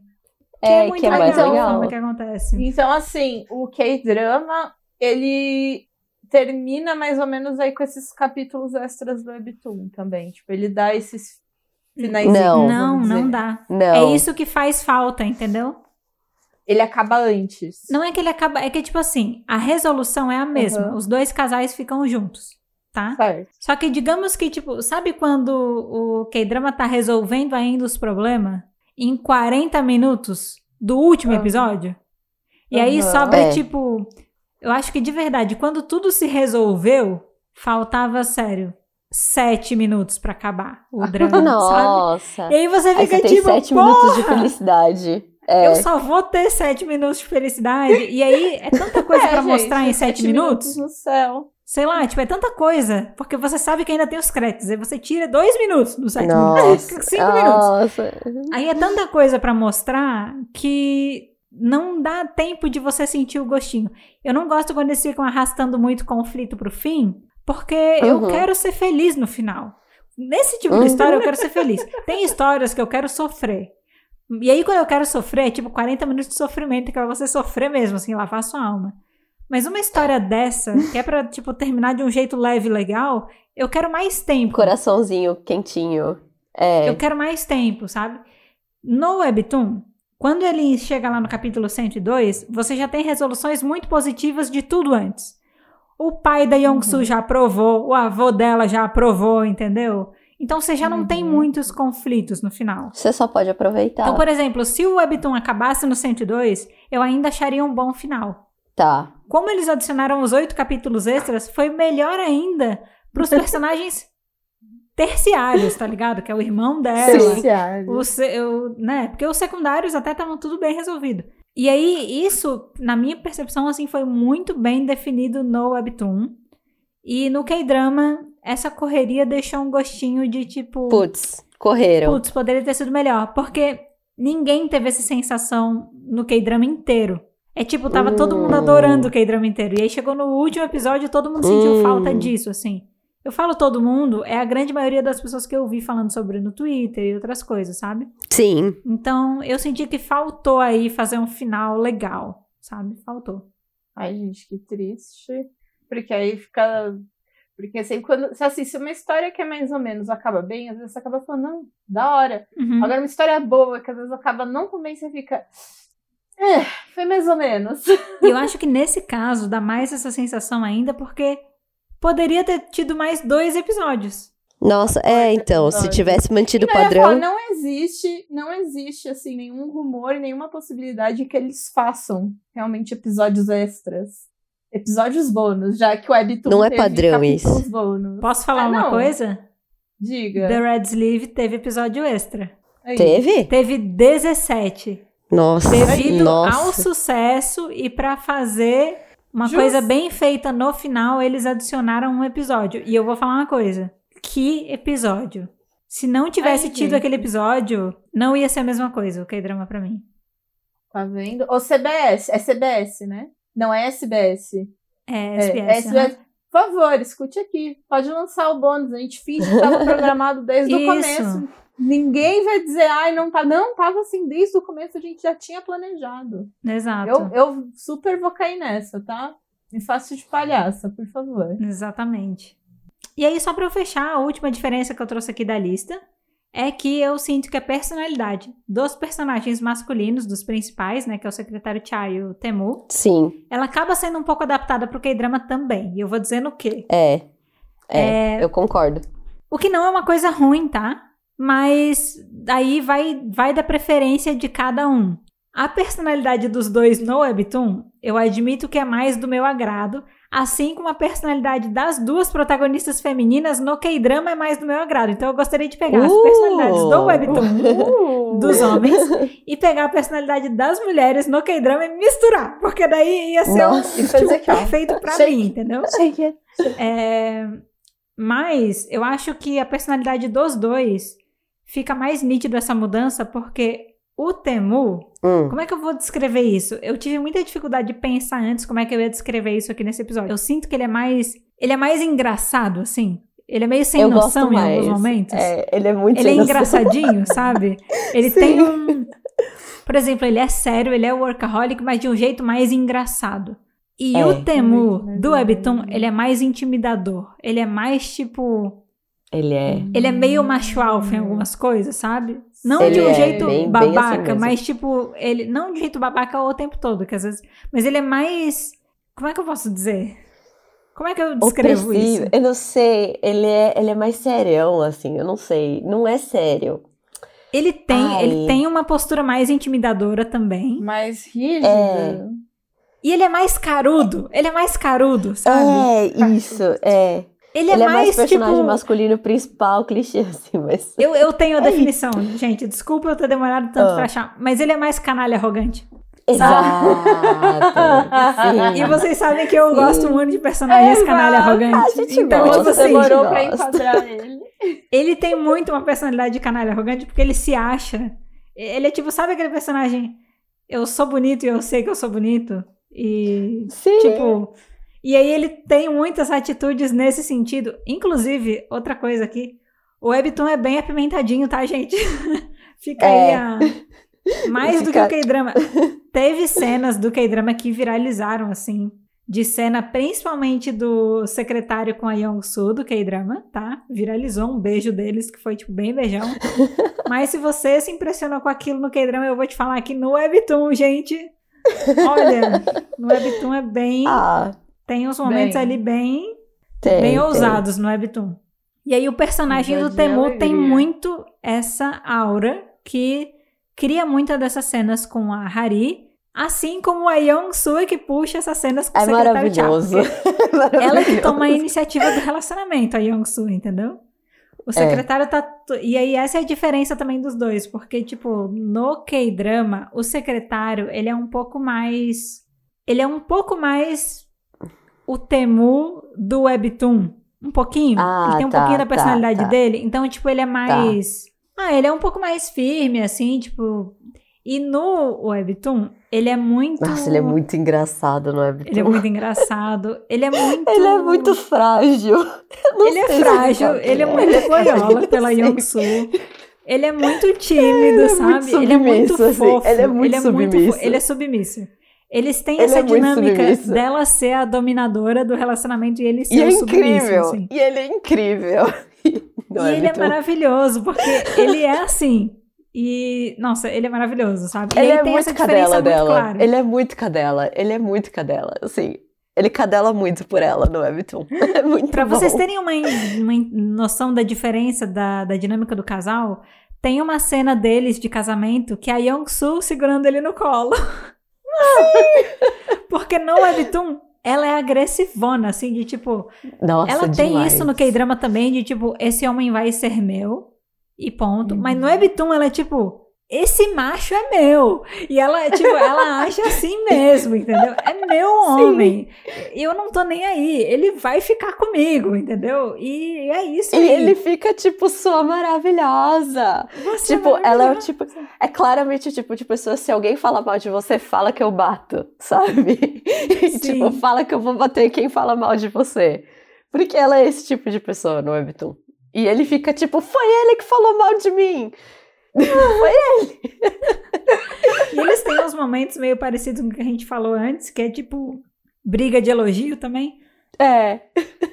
Que é, É, muito que é legal, mais a legal. forma que acontece. Então, assim, o K-drama, ele termina mais ou menos aí com esses capítulos extras do Webtoon também. Tipo, ele dá esses finais. Não. Não, não dá. Não. É isso que faz falta, entendeu? Ele acaba antes. Não é que ele acaba, é que tipo assim, a resolução é a mesma. Uhum. Os dois casais ficam juntos, tá? Certo. Só que digamos que tipo, sabe quando o K-drama tá resolvendo ainda os problemas em 40 minutos do último Uhum. episódio? E aí Uhum. sobra É. tipo, eu acho que de verdade, quando tudo se resolveu, faltava sério sete minutos pra acabar o drama, sabe? Nossa. E aí você Aí fica você tem tipo, sete "Porra, minutos de felicidade. É. eu só vou ter sete minutos de felicidade. E aí é tanta coisa É, pra gente, mostrar em sete sete minutos. no céu. Sei lá, tipo, é tanta coisa. Porque você sabe que ainda tem os créditos. Aí você tira dois minutos sete minutos. Nossa. Cinco minutos. Nossa. Aí é tanta coisa pra mostrar que não dá tempo de você sentir o gostinho. Eu não gosto quando eles ficam arrastando muito conflito pro fim, porque eu Uhum. quero ser feliz no final. Nesse tipo de Uhum. história eu quero ser feliz. Tem histórias que eu quero sofrer. E aí quando eu quero sofrer, é tipo 40 minutos de sofrimento, que é pra você sofrer mesmo, assim, lavar sua alma. Mas uma história dessa, que é pra, tipo, terminar de um jeito leve e legal, eu quero mais tempo. Coraçãozinho quentinho. É. Eu quero mais tempo, sabe? No Webtoon, quando ele chega lá no capítulo 102, você já tem resoluções muito positivas de tudo antes. O pai da Yongsu já aprovou, o avô dela já aprovou, entendeu? Então você já não tem Uhum. muitos conflitos no final. Você só pode aproveitar. Então, por exemplo, se o Webtoon acabasse no 102, eu ainda acharia um bom final. Tá. Como eles adicionaram os oito capítulos extras, foi melhor ainda pros personagens terciários, tá ligado? Que é o irmão dela, Terciário. o, se- o- né? Porque os secundários até estavam tudo bem resolvido. E aí, isso, na minha percepção, assim, foi muito bem definido no Webtoon. E no K-drama, essa correria deixou um gostinho de tipo. Putz, correram. Putz, poderia ter sido melhor. Porque ninguém teve essa sensação no K-drama inteiro. É tipo, tava todo mundo Hum. adorando o K-drama inteiro. E aí chegou no último episódio e todo mundo sentiu Hum. falta disso, assim. Eu falo todo mundo, é a grande maioria das pessoas que eu vi falando sobre no Twitter e outras coisas, sabe? Sim. Então, eu senti que faltou aí fazer um final legal, sabe? Faltou. Ai, gente, que triste. Porque aí fica. Porque assim, quando. se, Assim, se uma história que é mais ou menos acaba bem, às vezes você acaba falando, não, da hora. Uhum. Agora, uma história boa, que às vezes acaba não tão bem, você fica. É, foi mais ou menos. E eu acho que nesse caso dá mais essa sensação ainda, porque poderia ter tido mais dois episódios. Nossa, é, então, se tivesse mantido o ia falar, padrão. não existe, não existe assim nenhum rumor, nenhuma possibilidade que eles façam realmente episódios extras. Episódios bônus, já que o Webtoon Não é teve padrão isso. bônus. Posso falar Ah, uma não. coisa? Diga. The Red Sleeve teve episódio extra. Aí. Teve? Teve 17. Nossa. Devido ao Nossa. sucesso e pra fazer uma Justo. coisa bem feita no final, eles adicionaram um episódio. E eu vou falar uma coisa. Que episódio? Se não tivesse Ai, tido gente. aquele episódio, não ia ser a mesma coisa, o K-drama pra mim. Tá vendo? Ou CBS. É CBS, né? Não é SBS. É, É, SBS. é SBS. Por favor, escute aqui. Pode lançar o bônus. A gente finge que estava programado desde o começo. Ninguém vai dizer, ai, não tá. Não, tava assim, desde o começo a gente já tinha planejado. Exato. Eu, eu super vou cair nessa, tá? Me faço de palhaça, por favor. Exatamente. E aí, só pra eu fechar, a última diferença que eu trouxe aqui da lista é que eu sinto que a personalidade dos personagens masculinos, dos principais, né, que é o secretário Chai e o Temu, Sim, ela acaba sendo um pouco adaptada pro K-drama também. E eu vou dizer no quê? é. É, eu concordo. O que não é uma coisa ruim, tá? Mas aí vai, vai da preferência de cada um. A personalidade dos dois no Webtoon, eu admito que é mais do meu agrado, assim como a personalidade das duas protagonistas femininas no K-drama é mais do meu agrado. Então eu gostaria de pegar as Uh! personalidades do Webtoon Uh! dos homens e pegar a personalidade das mulheres no K-drama e misturar, porque daí ia ser Nossa. um aqui, ó. perfeito pra Shake. mim, entendeu? É, mas eu acho que a personalidade dos dois fica mais nítido essa mudança porque o Temu, Hum. como é que eu vou descrever isso? Eu tive muita dificuldade de pensar antes como é que eu ia descrever isso aqui nesse episódio. Eu sinto que ele é mais, ele é mais engraçado assim. Ele é meio sem eu noção em alguns momentos. É, ele é muito Ele é noção. engraçadinho, sabe? Ele Sim. tem um. Por exemplo, ele é sério, ele é workaholic, mas de um jeito mais engraçado. E É. o Temu Muito do Webtoon, ele é mais intimidador. Ele é mais tipo. Ele é. Ele é meio macho alfa em algumas coisas, sabe? Não Ele de um é jeito bem- bem assim babaca, mas tipo, ele. Não de jeito babaca o tempo todo, que às vezes. Mas ele é mais. Como é que eu posso dizer? Como é que eu descrevo Opressivo. isso? Eu não sei. Ele é, ele é mais serião, assim. Eu não sei. Não é sério. Ele tem, Ai. ele tem uma postura mais intimidadora também. Mais rígida. É. E ele é mais carudo. Ele é mais carudo, sabe? É, isso. É. Ele é, Ele é mais, mais personagem tipo... masculino principal, clichê, assim, mas. Eu, eu tenho a É definição, gente. Desculpa eu ter demorado tanto Ah. pra achar. Mas ele é mais canalha arrogante. Exato. Sim. E vocês sabem que eu gosto muito de personagens Exato. canalha arrogante. A gente então, gosta, tipo assim, demorou pra enquadrar ele. ele tem muito uma personalidade de canalha arrogante porque ele se acha. Ele é tipo, sabe aquele personagem? Eu sou bonito e eu sei que eu sou bonito. E, Sim. tipo. E aí ele tem muitas atitudes nesse sentido. Inclusive, outra coisa aqui. O Webtoon é bem apimentadinho, tá, gente? Fica aí É. a. Mais do que o K-drama. Teve cenas do K-drama que viralizaram, assim. De cena, principalmente do secretário com a Young-soo do K-drama, tá? Viralizou um beijo deles, que foi, tipo, bem beijão. Mas se você se impressionou com aquilo no K-drama, eu vou te falar que no Webtoon, gente. Olha, no Webtoon é bem. Ah, Tem uns momentos Bem. ali bem tem. bem tem. ousados no Webtoon. E aí o personagem do Temu tem muito essa aura que cria muitas dessas cenas com a Hari, assim como a Young Soo que puxa essas cenas com o É secretário Cha, maravilhoso. É maravilhoso. Ela que toma a iniciativa do relacionamento, a Young Soo, entendeu? O secretário tá. t- E aí, essa é a diferença também dos dois, porque, tipo, no K-drama, o secretário, ele é um pouco mais. Ele é um pouco mais o Temu do Webtoon. Um pouquinho. Ah, ele tem um tá, pouquinho da tá, personalidade tá. dele. Então, tipo, ele é mais. Ah, ele é um pouco mais firme, assim, tipo. E no Webtoon, ele é muito. Nossa, ele é muito engraçado, não é? Ele é muito engraçado. Ele é muito. Ele é muito frágil. Ele é frágil, ele é muito Ele é boiola pela. Young-soo. Ele é muito tímido, Ele é sabe? muito ele é muito submisso, assim. fofo. Ele é muito fo- submisso. Ele é submisso. Eles têm Ele essa é dinâmica dela ser a dominadora do relacionamento e ele ser E é o incrível. assim. E ele é incrível. Não e ele é maravilhoso, porque ele é assim. E, nossa, ele é maravilhoso, sabe? Ele aí é tem muito essa diferença cadela muito dela. clara. Ele é muito cadela. Ele é muito cadela. Assim, ele cadela muito por ela no Webtoon. É muito Pra bom. vocês terem uma, uma noção da diferença da, da dinâmica do casal, tem uma cena deles de casamento que é a Young-soo segurando ele no colo. Porque no Webtoon, ela é agressivona, assim, de tipo... Nossa, ela tem demais. isso no K-drama também, de tipo, esse homem vai ser meu, e ponto. Uhum. Mas no Webtoon, ela é tipo... Esse macho é meu. E ela, tipo, ela acha assim mesmo, entendeu? É meu homem. E eu não tô nem aí. Ele vai ficar comigo, entendeu? E é isso E aí. ele fica, tipo, sua maravilhosa. Você é Tipo, ela é o maravilhosa. tipo. É claramente o tipo de pessoa, se alguém fala mal de você, fala que eu bato, sabe? E, tipo, fala que eu vou bater quem fala mal de você. Porque ela é esse tipo de pessoa no Webtoon. E ele fica tipo, foi ele que falou mal de mim. E eles têm uns momentos meio parecidos com o que a gente falou antes, que é tipo briga de elogio também. É.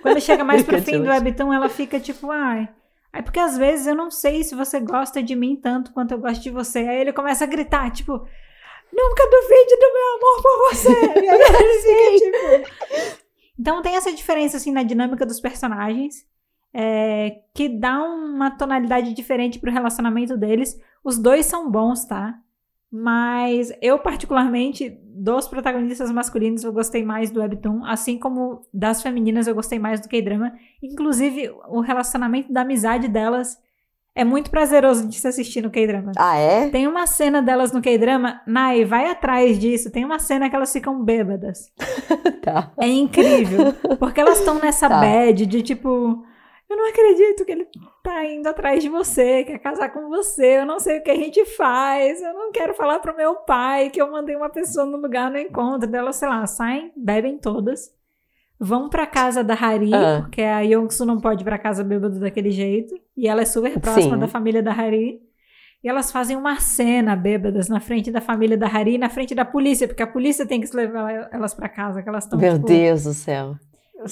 Quando chega mais pro fim do. Webtoon, ela fica tipo, ai. Aí porque às vezes eu não sei se você gosta de mim tanto quanto eu gosto de você. Aí ele começa a gritar, tipo, nunca duvide do meu amor por você. E aí ele fica tipo. Então tem essa diferença assim na dinâmica dos personagens. É, que dá uma tonalidade diferente pro relacionamento deles. Os dois são bons, tá? Mas eu, particularmente, dos protagonistas masculinos, eu gostei mais do Webtoon, assim como das femininas eu gostei mais do K-drama. Inclusive, o relacionamento da amizade delas é muito prazeroso de se assistir no K-drama. Ah, é? Tem uma cena delas no K-drama, Nai, vai atrás disso. Tem uma cena que elas ficam bêbadas. Tá. É incrível. Porque elas estão nessa Tá. bad de tipo. Eu não acredito que ele tá indo atrás de você, quer casar com você, eu não sei o que a gente faz, eu não quero falar pro meu pai que eu mandei uma pessoa no lugar no encontro dela, sei lá, saem, bebem todas, vão pra casa da Hari, Ah. porque a Yongsu não pode ir pra casa bêbado daquele jeito, e ela é super próxima Sim. da família da Hari. E elas fazem uma cena bêbadas na frente da família da Hari na frente da polícia, porque a polícia tem que levar elas pra casa, que elas estão Meu tipo, Deus do céu.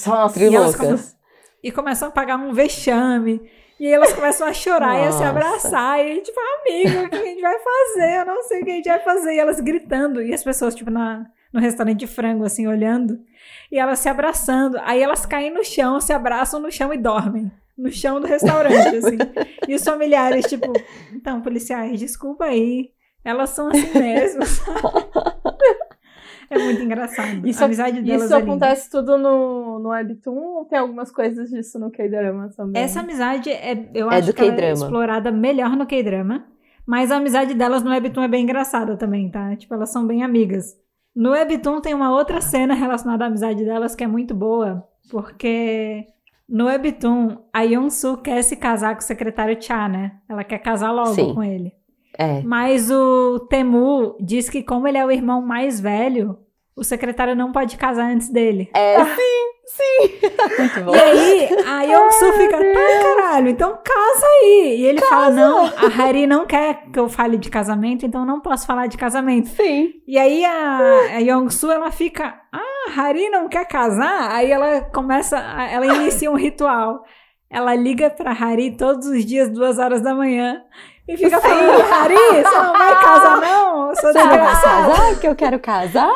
Nossa, E elas. E começam a pagar um vexame. E elas começam a chorar e a se Nossa. abraçar. E tipo, amigo, o que a gente vai fazer? Eu não sei o que a gente vai fazer. E elas gritando. E as pessoas, tipo, na, no restaurante de frango, assim, olhando. E elas se abraçando. Aí elas caem no chão, se abraçam no chão e dormem. No chão do restaurante, assim. E os familiares, tipo, então, policiais, desculpa aí. Elas são assim mesmo. É muito engraçado. Isso, a amizade delas isso é linda. acontece tudo no, no Webtoon ou tem algumas coisas disso no K-drama também? Essa amizade é, eu É acho que ela é explorada melhor no K-drama. Mas a amizade delas no Webtoon é bem engraçada também, tá? Tipo, elas são bem amigas. No Webtoon tem uma outra cena relacionada à amizade delas que é muito boa, porque no Webtoon a Yonsu quer se casar com o secretário Cha, né? Ela quer casar logo Sim. com ele. É. Mas o Temu diz que como ele é o irmão mais velho, o secretário não pode casar antes dele. É, sim, sim. Muito bom. E aí, a Yongsu fica, tá, caralho, então casa aí. E ele fala, não, a Hari não quer que eu fale de casamento, então não posso falar de casamento. Sim. E aí a, a Yongsu, ela fica, ah, a Hari não quer casar? Aí ela começa, ela inicia um ritual. Ela liga pra Hari todos os dias, duas horas da manhã. E fica falando, Hari, você não vai casar não? Você não vai casar? Que eu quero casar?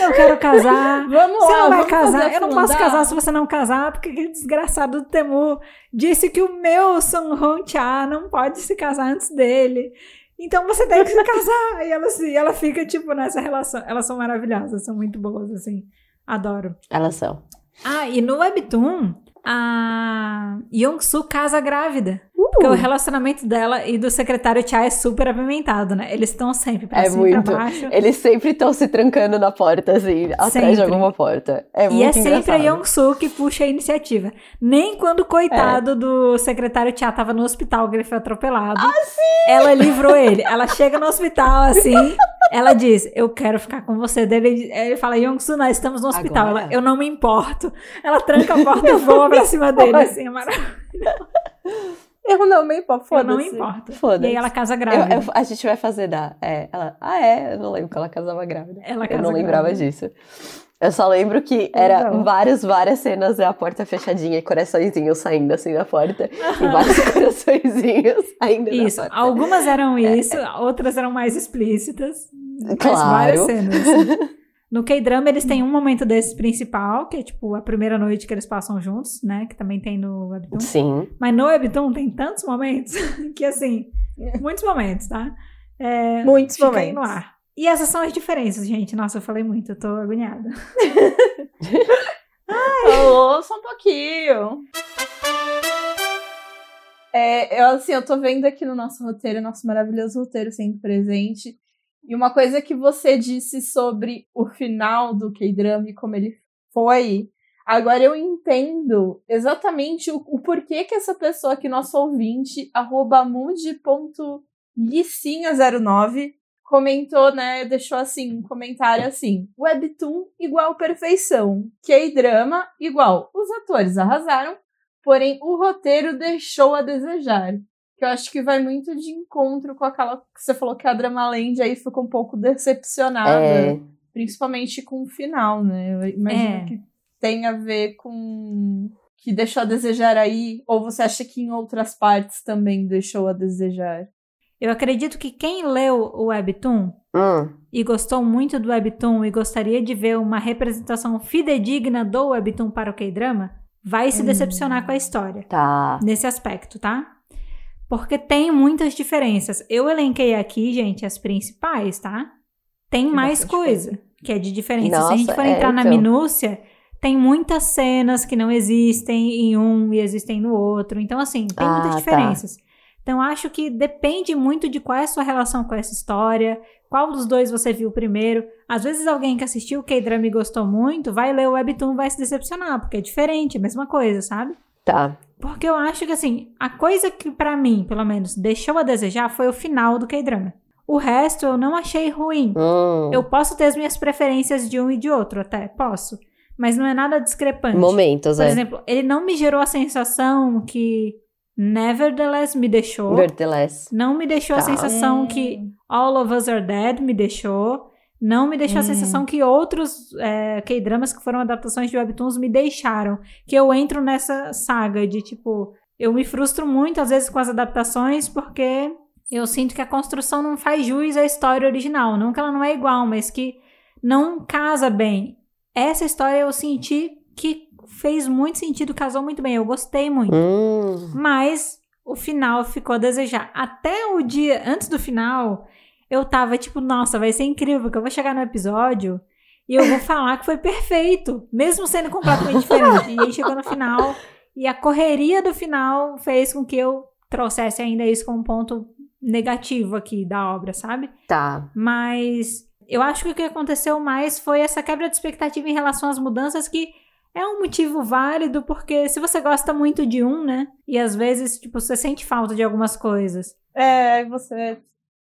Eu quero casar. Vamos Você lá, não vai casar? Eu não posso afundar? casar se você não casar, porque aquele desgraçado do Temu disse que o meu Sun Hong Cha não pode se casar antes dele. Então você tem que se casar. E ela, se- ela fica, tipo, nessa relação. Elas são maravilhosas, são muito boas, assim. Adoro. Elas são. Ah, e no Webtoon, a Yong-Soo casa grávida. Porque o relacionamento dela e do secretário Cha é super apimentado, né? Eles estão sempre pra É cima e muito. pra baixo. Eles sempre estão se trancando na porta, assim, atrás Sempre. de alguma porta. É E muito é sempre a engraçado. Yong-Soo que puxa a iniciativa. Nem quando o coitado É. do secretário Cha tava no hospital, que ele foi atropelado. Ela livrou ele. Ela chega no hospital, assim, ela diz, eu quero ficar com você. Daí ele, ele fala, Yong-Soo, nós estamos no hospital. Agora? Ela, eu não me importo. Ela tranca a porta e voa pra cima dele, assim, é maravilhoso. Eu não me importo, Eu não me foda-se. Foda-se. E aí ela casa Eu- grávida. eu- a gente vai fazer da. É, ela, ah, é? Eu não lembro que ela casava grávida. Ela Eu casa não lembrava grávida. disso. Eu só lembro que era Legal. várias, várias cenas da porta fechadinha e coraçõezinhos saindo assim da porta. E vários coraçõezinhos saindo Isso, da porta. algumas eram isso, outras eram mais explícitas. Mas Claro. várias cenas. No K-drama eles têm um momento desse principal, que é tipo a primeira noite que eles passam juntos, né? Que também tem no Webtoon. Sim. Mas no Webtoon tem tantos momentos que assim, muitos momentos, tá? É, Muitos fica momentos. aí no ar. E essas são as diferenças, gente. Nossa, eu falei muito, eu tô agoniada. Alô, só um pouquinho. É, eu, assim, eu tô vendo aqui no nosso roteiro, nosso maravilhoso roteiro sempre presente. E uma coisa que você disse sobre o final do K-drama e como ele foi, agora eu entendo exatamente o, o porquê que essa pessoa aqui, nosso ouvinte, arroba mude.licinha09, comentou, né, deixou assim, um comentário assim, Webtoon igual perfeição, K-drama igual, os atores arrasaram, porém o roteiro deixou a desejar. Que eu acho que vai muito de encontro com aquela que você falou que a Dramaland aí ficou um pouco decepcionada, É, principalmente com o final, né? Eu imagino É. que tem a ver com que deixou a desejar aí, ou você acha que em outras partes também deixou a desejar? Eu acredito que quem leu o Webtoon hum, e gostou muito do Webtoon e gostaria de ver uma representação fidedigna do Webtoon para o K-drama, vai se Hum. decepcionar com a história. tá. nesse aspecto, tá? Porque tem muitas diferenças. Eu elenquei aqui, gente, as principais, tá? Tem mais coisa que é de diferença. Se a gente Nossa, for é, entrar na então. minúcia, tem muitas cenas que não existem em um e existem no outro. Então, assim, tem Ah, muitas tá. diferenças. Então, acho que depende muito de qual é a sua relação com essa história, qual dos dois você viu primeiro. Às vezes, alguém que assistiu o K-drama e gostou muito, vai ler o Webtoon e vai se decepcionar, porque é diferente, mesma coisa, sabe? Tá. Porque eu acho que, assim, a coisa que pra mim, pelo menos, deixou a desejar foi o final do K-drama. O resto eu não achei ruim. Hum, Eu posso ter as minhas preferências de um e de outro, até, posso. Mas não é nada discrepante. Momentos, Por é. exemplo, ele não me gerou a sensação que Nevertheless me deixou. Verteless. Não me deixou a Tá. sensação que All of Us Are Dead me deixou. Não me deixou a Hum. sensação que outros é, K-dramas que foram adaptações de webtoons me deixaram. Que eu entro nessa saga de tipo. Eu me frustro muito às vezes com as adaptações porque eu sinto que a construção não faz jus à história original. Não que ela não é igual, mas que não casa bem. Essa história eu senti que fez muito sentido, casou muito bem. Eu gostei muito. Hum, Mas o final ficou a desejar. Até o dia antes do final, eu tava tipo, nossa, vai ser incrível, porque eu vou chegar no episódio E eu vou falar que foi perfeito, mesmo sendo completamente diferente. E aí chegou no final, e a correria do final fez com que eu trouxesse ainda isso como um ponto negativo aqui da obra, sabe? Tá. Mas eu acho que o que aconteceu mais foi essa quebra de expectativa em relação às mudanças que é um motivo válido, porque se você gosta muito de um, né? E às vezes, tipo, você sente falta de algumas coisas. É, você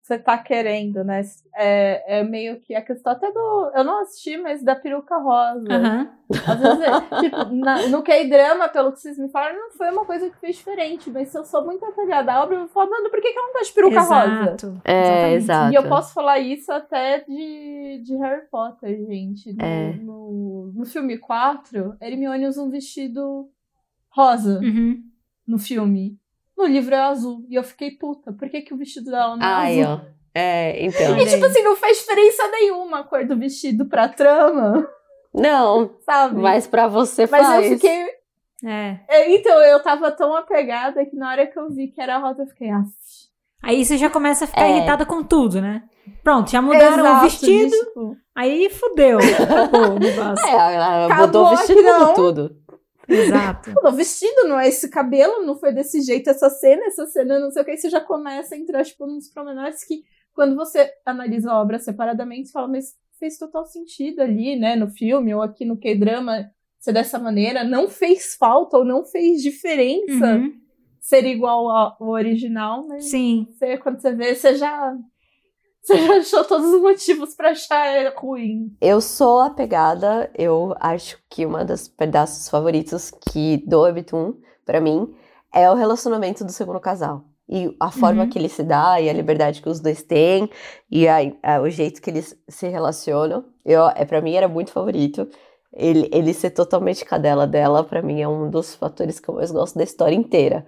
você tá querendo, né? É, é meio que a questão até do. Eu não assisti, mas da peruca rosa. Aham. Às vezes, é, tipo, na- no K-drama, pelo que vocês me falaram, não foi uma coisa que fez diferente. Mas se eu sou muito apegada à obra, eu vou falar, mano, por que, que ela não tá de peruca rosa? Exato. É, Exatamente. exato. E eu posso falar isso até de, de Harry Potter, gente. No, É. no, no filme 4, Hermione usa um vestido rosa Uhum. no filme. No livro é azul. E eu fiquei puta. Por que, que o vestido dela não é Ai, azul? ó. É, então. E tipo assim, não faz diferença nenhuma a cor do vestido pra trama, Não, sabe? mas pra você Mas faz. eu fiquei. É. é, Então, eu tava tão apegada que na hora que eu vi que era rosa, eu fiquei. Ah, Aí você já começa a ficar É. irritada com tudo, né? Pronto, já mudaram o exato, vestido, de, tipo, aí fudeu o negócio. É, ela Acabou mudou o vestido não. tudo. Exato. O vestido não é esse cabelo, não foi desse jeito essa cena, essa cena não sei o que, aí você já começa a entrar, tipo, nos promenores que, quando você analisa a obra separadamente, você fala, mas fez total sentido ali, né, no filme, ou aqui no K-drama, ser dessa maneira, não fez falta ou não fez diferença Uhum. ser igual ao original, mas Sim. você, quando você vê, você já, você já achou todos os motivos pra achar é, ruim. Eu sou apegada, eu acho que uma dos pedaços favoritos que do Webtoon, pra mim, é o relacionamento do segundo casal. E a forma Uhum. que ele se dá, e a liberdade que os dois têm, e a- a- o jeito que eles se relacionam. Eu, é, pra mim era muito favorito. Ele, ele ser totalmente cadela dela, pra mim, é um dos fatores que eu mais gosto da história inteira.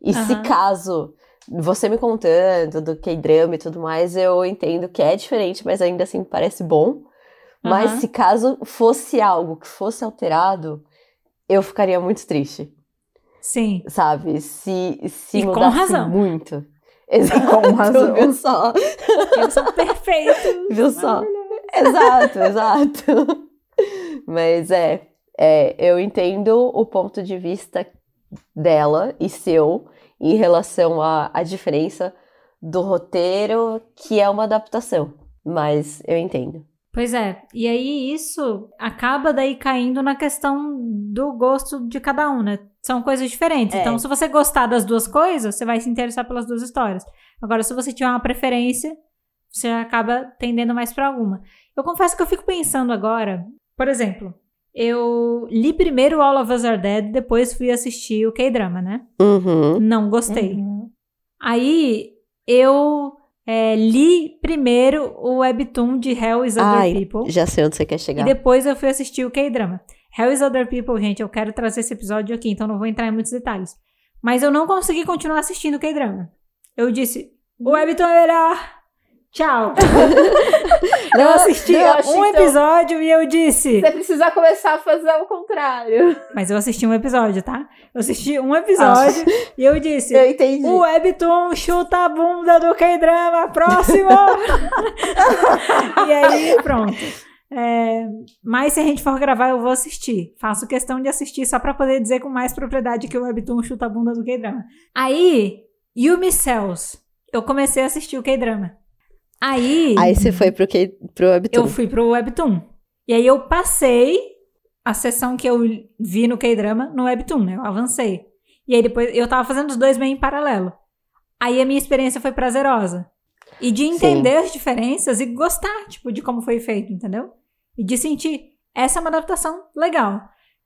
E se Aham. caso você me contando do K-drama e tudo mais, eu entendo que é diferente, mas ainda assim parece bom. Mas Aham. se caso fosse algo que fosse alterado, eu ficaria muito triste, Sim. sabe? Se, se E com mudasse razão. muito. Exato, com razão. viu só? Eles são perfeitos. Viu só? Exato, exato. Mas é, é, eu entendo o ponto de vista dela e seu em relação à, à diferença do roteiro, que é uma adaptação. Mas eu entendo. Pois é. E aí isso acaba daí caindo na questão do gosto de cada um, né? São coisas diferentes. É. Então, se você gostar das duas coisas, você vai se interessar pelas duas histórias. Agora, se você tiver uma preferência, você acaba tendendo mais pra alguma. Eu confesso que eu fico pensando agora, por exemplo, eu li primeiro All of Us Are Dead, depois fui assistir o K-drama, né? Uhum. Não gostei. Uhum. Aí eu é, li primeiro o webtoon de Hell is Other Ai, People. já sei onde você quer E chegar. depois eu fui assistir o K-drama. Hell is Other People, gente, eu quero trazer esse episódio aqui, então não vou entrar em muitos detalhes. Mas eu não consegui continuar assistindo o K-drama. Eu disse, o webtoon é melhor. Tchau. eu Não, assisti acho, um então- episódio e eu disse. Você precisa começar a fazer o contrário. Mas eu assisti um episódio, tá? Eu assisti um episódio e eu disse. Eu entendi. O Webtoon chuta a bunda do K-drama, próximo! e aí, pronto. É, mas se a gente for gravar, eu vou assistir. Faço questão de assistir só pra poder dizer com mais propriedade que o Webtoon chuta a bunda do K-drama. Aí, Yumi Cells. Eu comecei a assistir o K-drama. Aí, Aí você foi pro, que, pro Webtoon. eu fui pro Webtoon. E aí eu passei a sessão que eu vi no K-drama no Webtoon, né? Eu avancei. E aí depois eu tava fazendo os dois meio em paralelo. Aí a minha experiência foi prazerosa. E de entender as diferenças e gostar, tipo, de como foi feito, entendeu? E de sentir, essa é uma adaptação legal.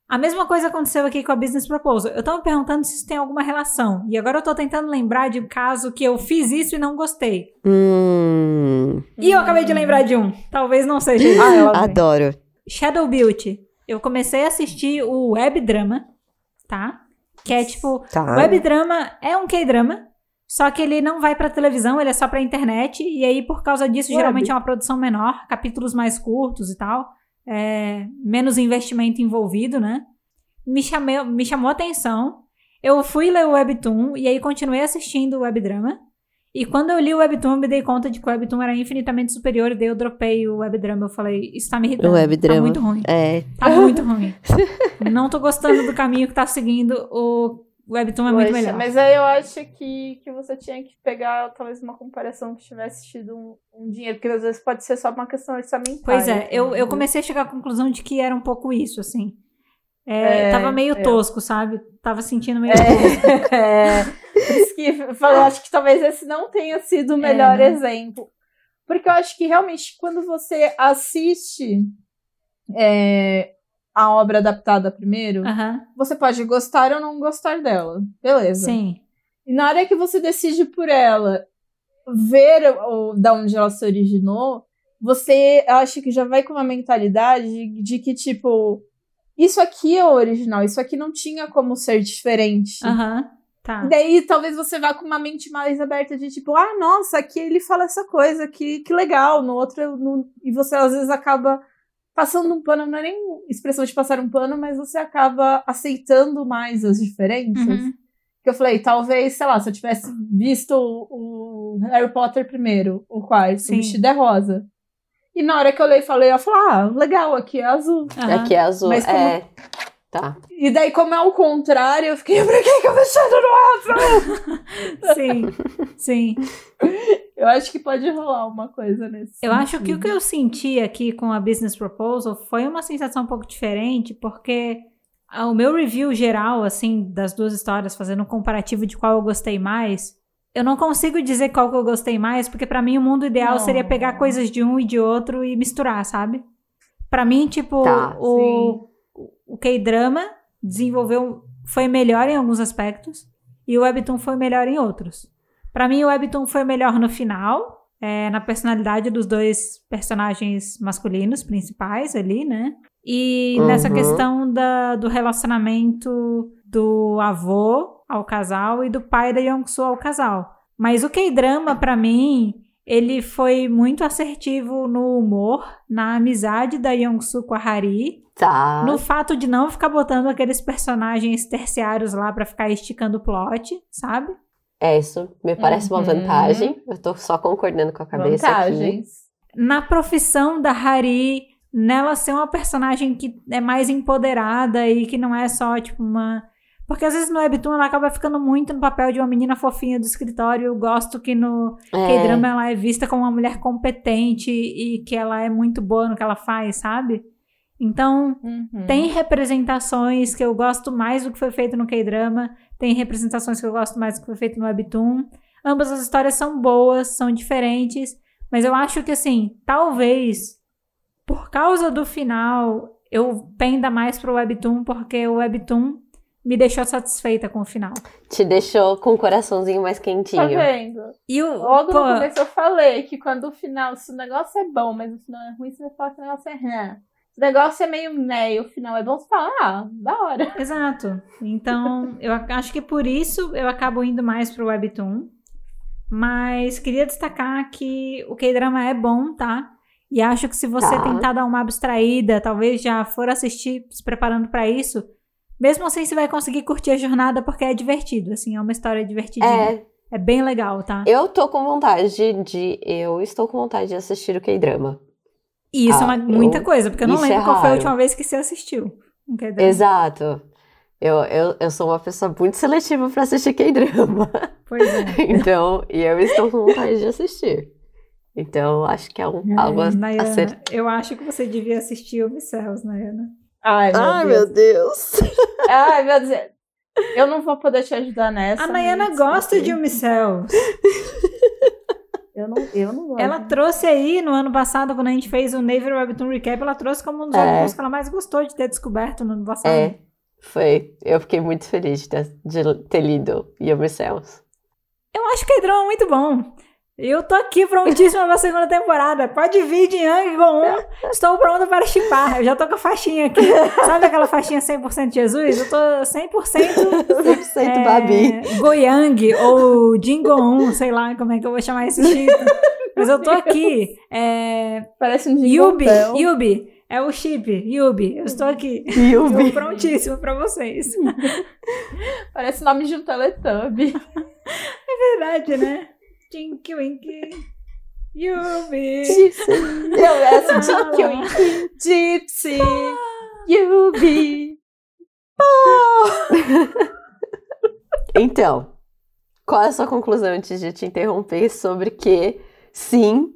A mesma coisa aconteceu aqui com a Business Proposal. Eu tava me perguntando se isso tem alguma relação. E agora eu tô tentando lembrar de um caso que eu fiz isso e não gostei. Hum, E eu acabei de lembrar de um. Talvez não seja. Ah, adoro. Shadow Beauty. Eu comecei a assistir o web drama, tá? Que é tipo, Tá. web drama é um K-drama, só que ele não vai pra televisão, ele é só pra internet, e aí por causa disso Web. geralmente é uma produção menor, capítulos mais curtos e tal, é, menos investimento envolvido, né? Me, chamei, me chamou a atenção. Eu fui ler o webtoon e aí continuei assistindo o web drama. E quando eu li o Webtoon, eu me dei conta de que o Webtoon era infinitamente superior, e daí eu dropei o Webdrama. Eu falei, isso tá me irritando. O Tá Webdrama. muito ruim. É. Tá muito ruim. Não tô gostando do caminho que tá seguindo. O Webtoon é muito Poxa, melhor. Mas aí eu acho que, que você tinha que pegar talvez uma comparação que tivesse tido um, um dinheiro, porque às vezes pode ser só uma questão orçamentária. Pois é, eu, eu Uhum. comecei a chegar à conclusão de que era um pouco isso, assim. É, É, tava meio é. tosco, sabe? Tava sentindo meio tosco. É, é, por isso que eu acho que talvez esse não tenha sido o É, melhor né? exemplo. Porque eu acho que realmente quando você assiste é, a obra adaptada primeiro, você pode gostar ou não gostar dela. Beleza. sim. E na hora que você decide por ela ver o, da onde ela se originou, você acha que já vai com uma mentalidade de, de que, tipo, isso aqui é o original, isso aqui não tinha como ser diferente. Aham, tá. E daí talvez você vá com uma mente mais aberta de tipo, ah, nossa, aqui ele fala essa coisa, que, que legal, no outro. no- E você às vezes acaba passando um pano, não é nem expressão de passar um pano, mas você acaba aceitando mais as diferenças. Uhum. Que eu falei, talvez, sei lá, se eu tivesse visto o, o Harry Potter primeiro, o quarto, Sim. o vestido é rosa. E na hora que eu olhei e falei, eu falei, ah, legal, aqui é azul. aham. Aqui é azul. Mas como- É. Tá. E daí, como é o contrário, eu fiquei, por que, que o vestido não é azul? Sim, sim. Eu acho que pode rolar uma coisa nesse Eu acho que o sentido. que eu senti aqui com a Business Proposal foi uma sensação um pouco diferente, porque o meu review geral, assim, das duas histórias, fazendo um comparativo de qual eu gostei mais, eu não consigo dizer qual que eu gostei mais, porque pra mim o mundo ideal Não. seria pegar coisas de um e de outro e misturar, sabe? Pra mim, tipo, Tá, o, o K-drama desenvolveu, foi melhor em alguns aspectos e o Webtoon foi melhor em outros. Pra mim, o Webtoon foi melhor no final, é, na personalidade dos dois personagens masculinos principais ali, né? E nessa Uhum. questão da, do relacionamento do avô ao casal e do pai da Young-soo ao casal. Mas o K-drama, pra mim, ele foi muito assertivo no humor, na amizade da Young-soo com a Hari, Tá. no fato de não ficar botando aqueles personagens terciários lá pra ficar esticando o plot, sabe? É, isso me parece uma Uhum. vantagem. Eu tô só concordando com a cabeça aqui. Vantagens. na profissão da Hari, nela ser uma personagem que é mais empoderada e que não é só, tipo, uma. Porque às vezes no Webtoon ela acaba ficando muito no papel de uma menina fofinha do escritório. Eu gosto que no É, K-drama ela é vista como uma mulher competente e que ela é muito boa no que ela faz, sabe? Então, Uhum. tem representações que eu gosto mais do que foi feito no K-drama, tem representações que eu gosto mais do que foi feito no Webtoon. Ambas as histórias são boas, são diferentes, mas eu acho que assim, talvez por causa do final eu penda mais pro Webtoon, porque o Webtoon me deixou satisfeita com o final. te deixou com o coraçãozinho mais Tá quentinho. vendo? E o Logo pô, no começo eu falei que quando o final, se o negócio é bom, mas o final é ruim, você vai falar que o negócio é ruim. O negócio é meio né e o final é bom, você fala, ah, da hora. Exato. Então, eu ac- acho que por isso eu acabo indo mais pro Webtoon. Mas queria destacar que o K-drama é bom, tá? E acho que se você Tá. tentar dar uma abstraída, talvez já for assistir se preparando pra isso, mesmo assim você vai conseguir curtir a jornada porque é divertido, assim, é uma história divertidinha. É, É bem legal, tá? eu tô com vontade de. Eu estou com vontade de assistir o K-drama. E isso é Ah, uma, muita eu- coisa, porque eu não isso lembro é qual foi a última vez que você assistiu um. Exato. Eu, eu, eu sou uma pessoa muito seletiva pra assistir K-drama. Pois é. Então, e eu estou com vontade de assistir. Então, acho que é um, algo a, a Nayana, ser. eu acho que você devia assistir o Micels, Nayana. Ai, meu Ai, Deus. meu Deus. Ai, meu Deus. Eu não vou poder te ajudar nessa. A Nayana me gosta de Umicels. Eu não, eu não gosto. Ela trouxe aí no ano passado, quando a gente fez o Navy Webtoon Recap, ela trouxe como um dos É. álbuns que ela mais gostou de ter descoberto no ano passado. É, foi. Eu fiquei muito feliz de ter, de ter lido Cells. Eu acho que o drama é muito bom. Eu tô aqui prontíssima pra segunda temporada. Pode vir de Yang Gon. Estou pronta para chipar. Eu já tô com a faixinha aqui. Sabe aquela faixinha 100% Jesus? Eu tô 100% 100% é, Babi. Goyang ou Jingon, sei lá como é que eu vou chamar esse chip. Mas eu tô aqui. É, Parece um Yubi, bell. Yubi. É o chip, Yubi. Eu estou aqui. Yubi. Estou prontíssima pra vocês. Parece o nome de um Teletubby. Verdade, né? Tinky Winky. Yubi. Gypsy. Eu, essa Tinky Winky. Gypsy. Yubi. Então, qual é a sua conclusão antes de te interromper sobre que, sim,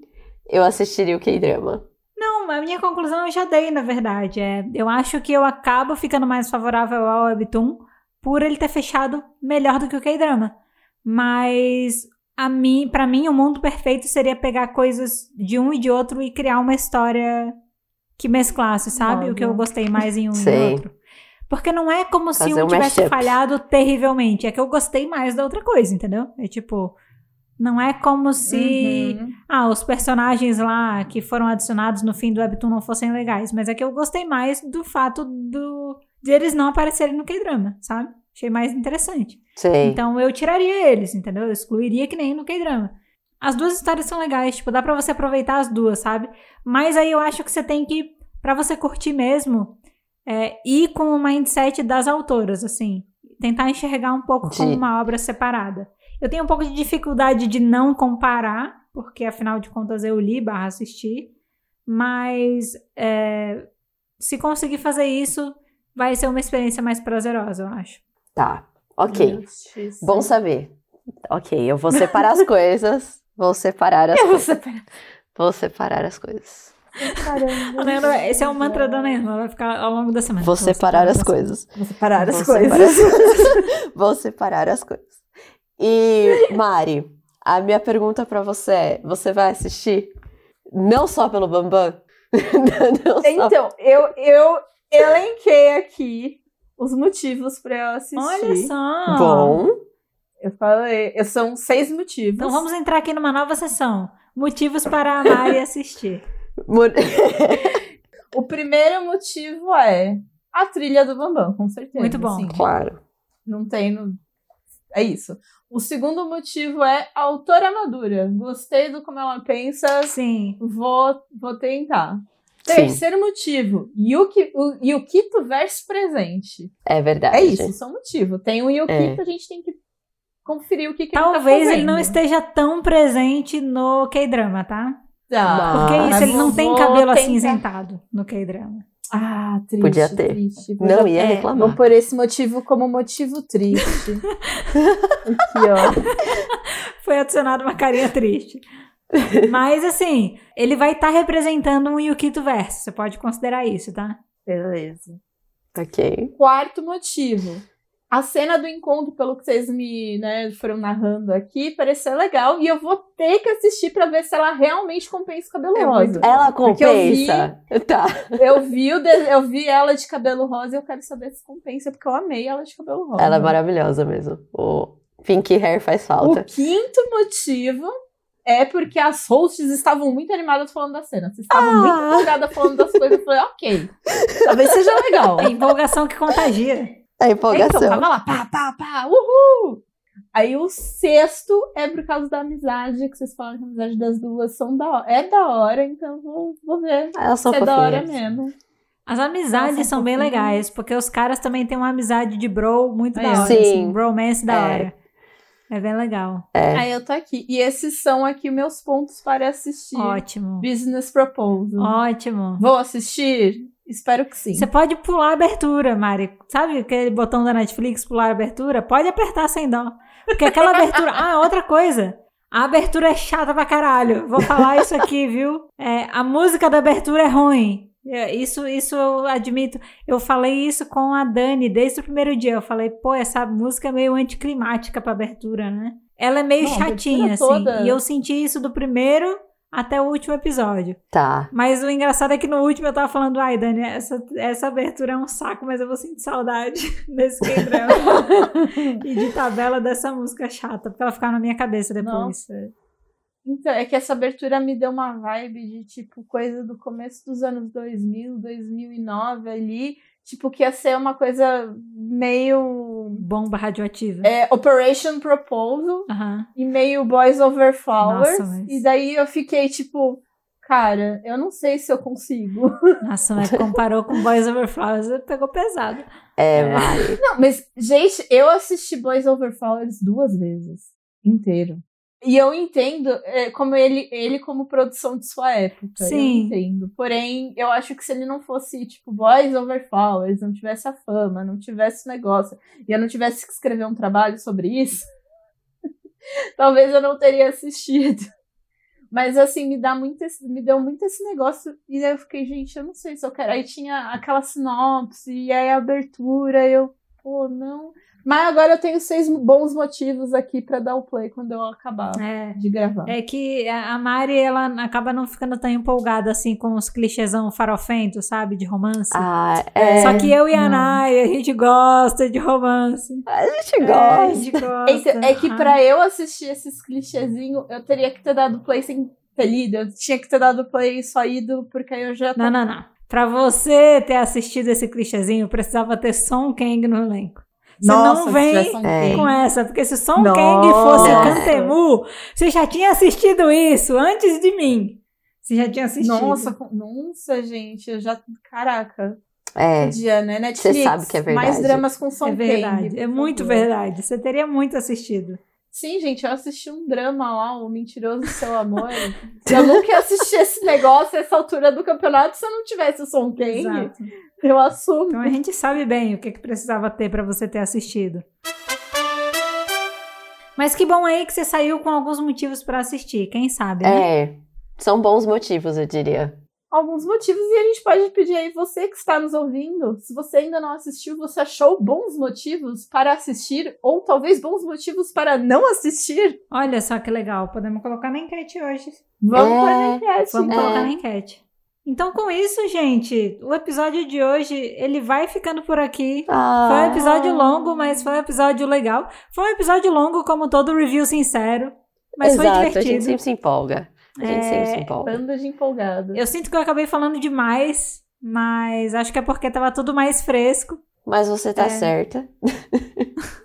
eu assistiria o K-drama? Não, a minha conclusão eu já dei, na verdade. É, eu acho que eu acabo ficando mais favorável ao Webtoon por ele ter fechado melhor do que o K-drama. Mas a mim, para mim, o mundo perfeito seria pegar coisas de um e de outro e criar uma história que mesclasse, sabe? O que eu gostei mais em um e Sei. outro. Porque não é como se Fazer um um tivesse mashup. falhado terrivelmente. É que eu gostei mais da outra coisa, entendeu? É tipo. Não é como se. Uhum. Ah, os personagens lá que foram adicionados no fim do Webtoon não fossem legais. Mas é que eu gostei mais do fato do, de eles não aparecerem no K-drama, sabe? Achei mais interessante. Sei. Então eu tiraria eles, entendeu? Eu excluiria que nem no K-drama. As duas histórias são legais, tipo, dá pra você aproveitar as duas, sabe? Mas aí eu acho que você tem que, pra você curtir mesmo, é, ir com o mindset das autoras, assim. Tentar enxergar um pouco De- como uma obra separada. Eu tenho um pouco de dificuldade de não comparar, porque afinal de contas eu li barra assisti. Mas é, se conseguir fazer isso, vai ser uma experiência mais prazerosa, eu acho. Tá. Ok. Justiça. Bom saber. Ok, eu vou separar as coisas. Vou separar as Eu vou coisas. separar. Vou separar as coisas. Caramba. Ana, Esse é o mantra da ela vai ficar ao longo da semana. Vou separar as coisas. Vou separar as Vou coisas. as coisas. Vou separar as coisas. E, Mari, a minha pergunta pra você é: você vai assistir? Não só pelo Bambam? Não só- Então, eu, eu elenquei aqui os motivos pra eu assistir. Olha só. Bom. Eu falei, eu- são seis motivos. Então vamos entrar aqui numa nova sessão. Motivos para amar e assistir. O primeiro motivo é a trilha do Bambam, com certeza. Muito bom. assim, claro. não tem. no- É isso. O segundo motivo é a autora madura. Gostei do como ela pensa. Sim. Vou, vou tentar. Sim, Terceiro motivo, Yuki, o Yukito versus presente. é verdade. É isso, isso é um motivo. Tem o Yukito, É. a gente tem que conferir o que, que Talvez ele tá ele não fazendo. esteja tão presente no K-drama, tá? Tá. Porque é isso, ele não tem cabelo tentar. acinzentado no K-drama. Ah, triste. Podia ter. Triste. Vou Não já- ia É, reclamar. Vou pôr esse motivo como motivo triste. Aqui, ó. Foi adicionado uma carinha triste. Mas assim, ele vai estar representando um Yukito verso. Você pode considerar isso, tá? Beleza. Ok. Quarto motivo. A cena do encontro, pelo que vocês me né, foram narrando aqui, pareceu legal. E eu vou ter que assistir pra ver se ela realmente compensa o cabelo É rosa. muito- Ela Porque eu vi- compensa? Tá. Eu vi, o de- eu vi ela de cabelo rosa e eu quero saber se compensa, porque eu amei ela de cabelo rosa. Ela é maravilhosa mesmo. O Pink Hair faz O falta. quinto motivo é porque as hosts estavam muito animadas falando da cena. Vocês estavam muito Ah. empolgadas falando das coisas. Eu falei, ok, talvez seja legal. É empolgação que contagia. A É, empolgação. Então, tava lá, pá, pá, pá, uhul! Aí o sexto é por causa da amizade, que vocês falam que a amizade das duas são da hora. É da hora, então vou, vou ver Elas são se é da hora mesmo. As amizades Nossa, são bem legais, porque os caras também têm uma amizade de bro muito Aí, da hora. Sim. Assim, bromance da É. hora. É bem legal. É. Aí eu tô aqui. E esses são aqui meus pontos para assistir Ótimo. Business Proposal. Ótimo. Vou assistir? Espero que sim. Você pode pular a abertura, Mari. Sabe aquele botão da Netflix, pular a abertura? Pode apertar sem dó. Porque aquela abertura. Ah, outra coisa. A abertura é chata pra caralho. Vou falar isso aqui, viu? É, a música da abertura é ruim. É, Isso, isso eu admito. Eu falei isso com a Dani desde o primeiro dia. Eu falei, pô, essa música é meio anticlimática pra abertura, né? Ela é meio Não, chatinha, assim. toda. E eu senti isso do primeiro até o último episódio. Tá. Mas o engraçado é que no último eu tava falando, ai, Dani, essa, essa abertura é um saco, mas eu vou sentir saudade desse K-drama. e de tabela dessa música chata, porque ela ficava na minha cabeça depois. Então, é que essa abertura me deu uma vibe de, tipo, coisa do começo dos anos 2000, 2009 ali. Tipo, que ia ser uma coisa meio... Bomba radioativa. É, Operation Proposal e meio Boys Over Flowers. Nossa, mas- E daí eu fiquei, tipo... Cara, eu não sei se eu consigo. Nossa, mas comparou com Boys Over Flowers, pegou pesado. É, É. Mari. Não, mas, gente, eu assisti Boys Over Flowers duas vezes. Inteiro. E eu entendo é, como ele, ele como produção de sua época. Sim. Eu entendo. Porém, eu acho que se ele não fosse, tipo, Boys Over Flowers, não tivesse a fama, não tivesse o negócio, e eu não tivesse que escrever um trabalho sobre isso, talvez eu não teria assistido. Mas assim, me dá muito esse, me deu muito esse negócio. E aí eu fiquei, gente, eu não sei se eu quero. Aí tinha aquela sinopse, e aí a abertura, eu, pô, não. Mas agora eu tenho seis bons motivos aqui para dar o play quando eu acabar É. de gravar. É que a Mari, ela acaba não ficando tão empolgada assim com os clichêsão farofentos, sabe? De romance. Ah, é. Sor que eu e a. Nai, a gente gosta de romance. A gente É, a gosta. gente gosta. Então, é que pra eu assistir esses clichêzinhos, eu teria que ter dado play sem ter lido. Eu tinha que ter dado play só ido, porque aí eu já Não, não, não. Pra você ter assistido esse clichêzinho, precisava ter Son Kang no elenco. Você Nossa, não vem É. com essa, porque se Son Nossa. Kang fosse. Cantemu, você já tinha assistido isso antes de mim. Você já tinha assistido. Nossa, nossa, gente, eu já. Caraca. É. Podia, né? Netflix. sabe que é verdade. Mais dramas com Som é verdade. Kang, É muito verdade. Você teria muito assistido. Sim, gente, eu assisti um drama lá, O Mentiroso Seu Amor. eu nunca ia assistir esse negócio a essa altura do campeonato se eu não tivesse o Som Kang. Exato. Eu assumo. Então a gente sabe bem o que, que precisava ter pra você ter assistido. Mas que bom aí que você saiu com alguns motivos pra assistir, quem sabe, né? É. São bons motivos, eu diria. Alguns motivos e a gente pode pedir aí você que está nos ouvindo, se você ainda não assistiu, você achou bons motivos para assistir ou talvez bons motivos para não assistir? Olha só que legal, podemos colocar na enquete hoje. Vamos É, para a enquete. Vamos É. colocar na enquete. Então, com isso, gente, o episódio de hoje, ele vai ficando por aqui. Ah, Foi um episódio longo, mas foi um episódio legal. Foi um episódio longo, como todo review sincero, mas Exato, foi a gente divertido. sempre se empolga. A gente sempre se É, empolga. Banda de empolgado. Eu sinto que eu acabei falando demais, mas acho que é porque tava tudo mais fresco. Mas você tá É. certa.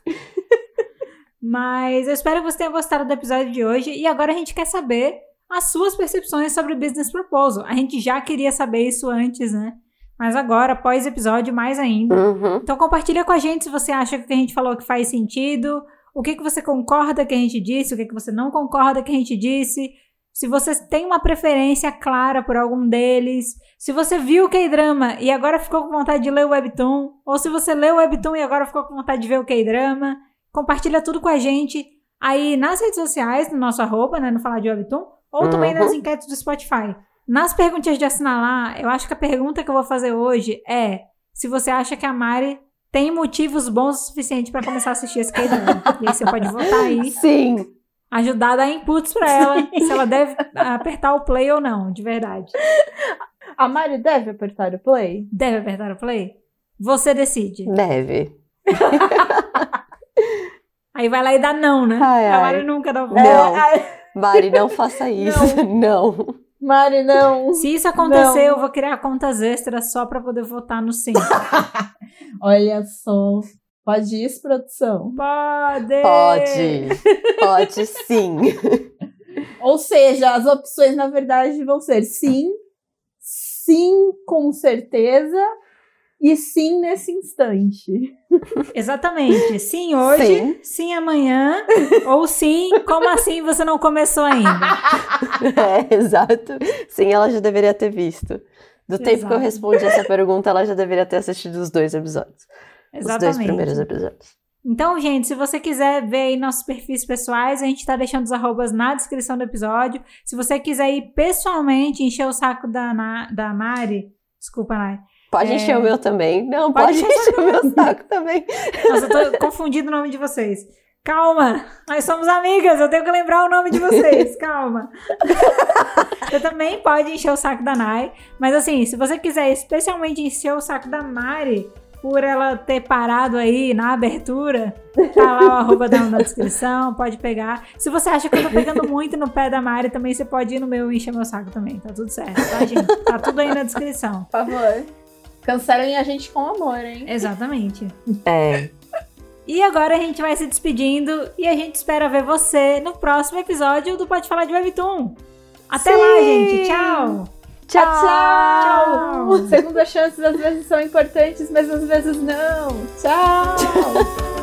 Mas eu espero que você tenha gostado do episódio de hoje. E agora a gente quer saber as suas percepções sobre o Business Proposal. A gente já queria saber isso antes, né? Mas agora, após o episódio, mais ainda. Uhum. Então compartilha com a gente se você acha que o que a gente falou que faz sentido, o que, que você concorda que a gente disse, o que, que você não concorda que a gente disse. Se você tem uma preferência clara por algum deles, se você viu o K-drama e agora ficou com vontade de ler o Webtoon, ou se você leu o Webtoon e agora ficou com vontade de ver o K-drama, compartilha tudo com a gente aí nas redes sociais, no nosso arroba, né, no Falar de Webtoon, ou também Uhum. nas enquetes do Spotify. Nas perguntinhas de assinalar, eu acho que a pergunta que eu vou fazer hoje é se você acha que a Mari tem motivos bons o suficiente pra começar a assistir esse K-drama. e aí você pode votar aí, Sim. Ajudar a dar inputs pra ela, se ela deve apertar o play ou não, de verdade. A Mari deve apertar o play? Deve apertar o play? Você decide. Deve. Aí vai lá e dá não, né? Ai, a ai. Mari nunca dá Não. É, ai, Mari, não faça isso. Não. Mari, não. Se isso acontecer, Não. eu vou criar contas extras só pra poder votar no sim. Olha só. Pode isso, produção. Pode! Pode. Pode sim. Ou seja, as opções, na verdade, vão ser sim, sim, com certeza, e sim nesse instante. Exatamente. Sim hoje, Sim. sim, amanhã, ou sim, como assim você não começou ainda? É, exato. Sim, ela já deveria ter visto. Do tempo que eu respondi essa pergunta, ela já deveria ter assistido os dois episódios. Os dois Exatamente. primeiros episódios. Então, gente, se você quiser ver aí nossos perfis pessoais, a gente tá deixando os arrobas na descrição do episódio. Se você quiser ir pessoalmente encher o saco da, Na- da Mari, desculpa, Nai. Pode É. encher o meu também. Não, Pode pode, encher encher o meu saco também. Nossa, eu tô confundindo o nome de vocês. Calma, nós somos amigas, eu tenho que lembrar o nome de vocês, calma. Você também pode encher o saco da Nai, mas assim, se você quiser especialmente encher o saco da Mari, por ela ter parado aí na abertura, tá lá o arroba dela na descrição, pode pegar. Se você acha que eu tô pegando muito no pé da Mari, também você pode ir no meu e encher meu saco também, tá tudo certo, tá, gente? Tá tudo aí na descrição. Por favor. Cancelem a gente com amor, hein? Exatamente. É. E agora a gente vai se despedindo e a gente espera ver você no próximo episódio do Pode Falar de Webtoon. Até Sim! lá, gente. Tchau! Tchau. Tchau! Segunda chances às vezes são importantes, mas às vezes não. Tchau!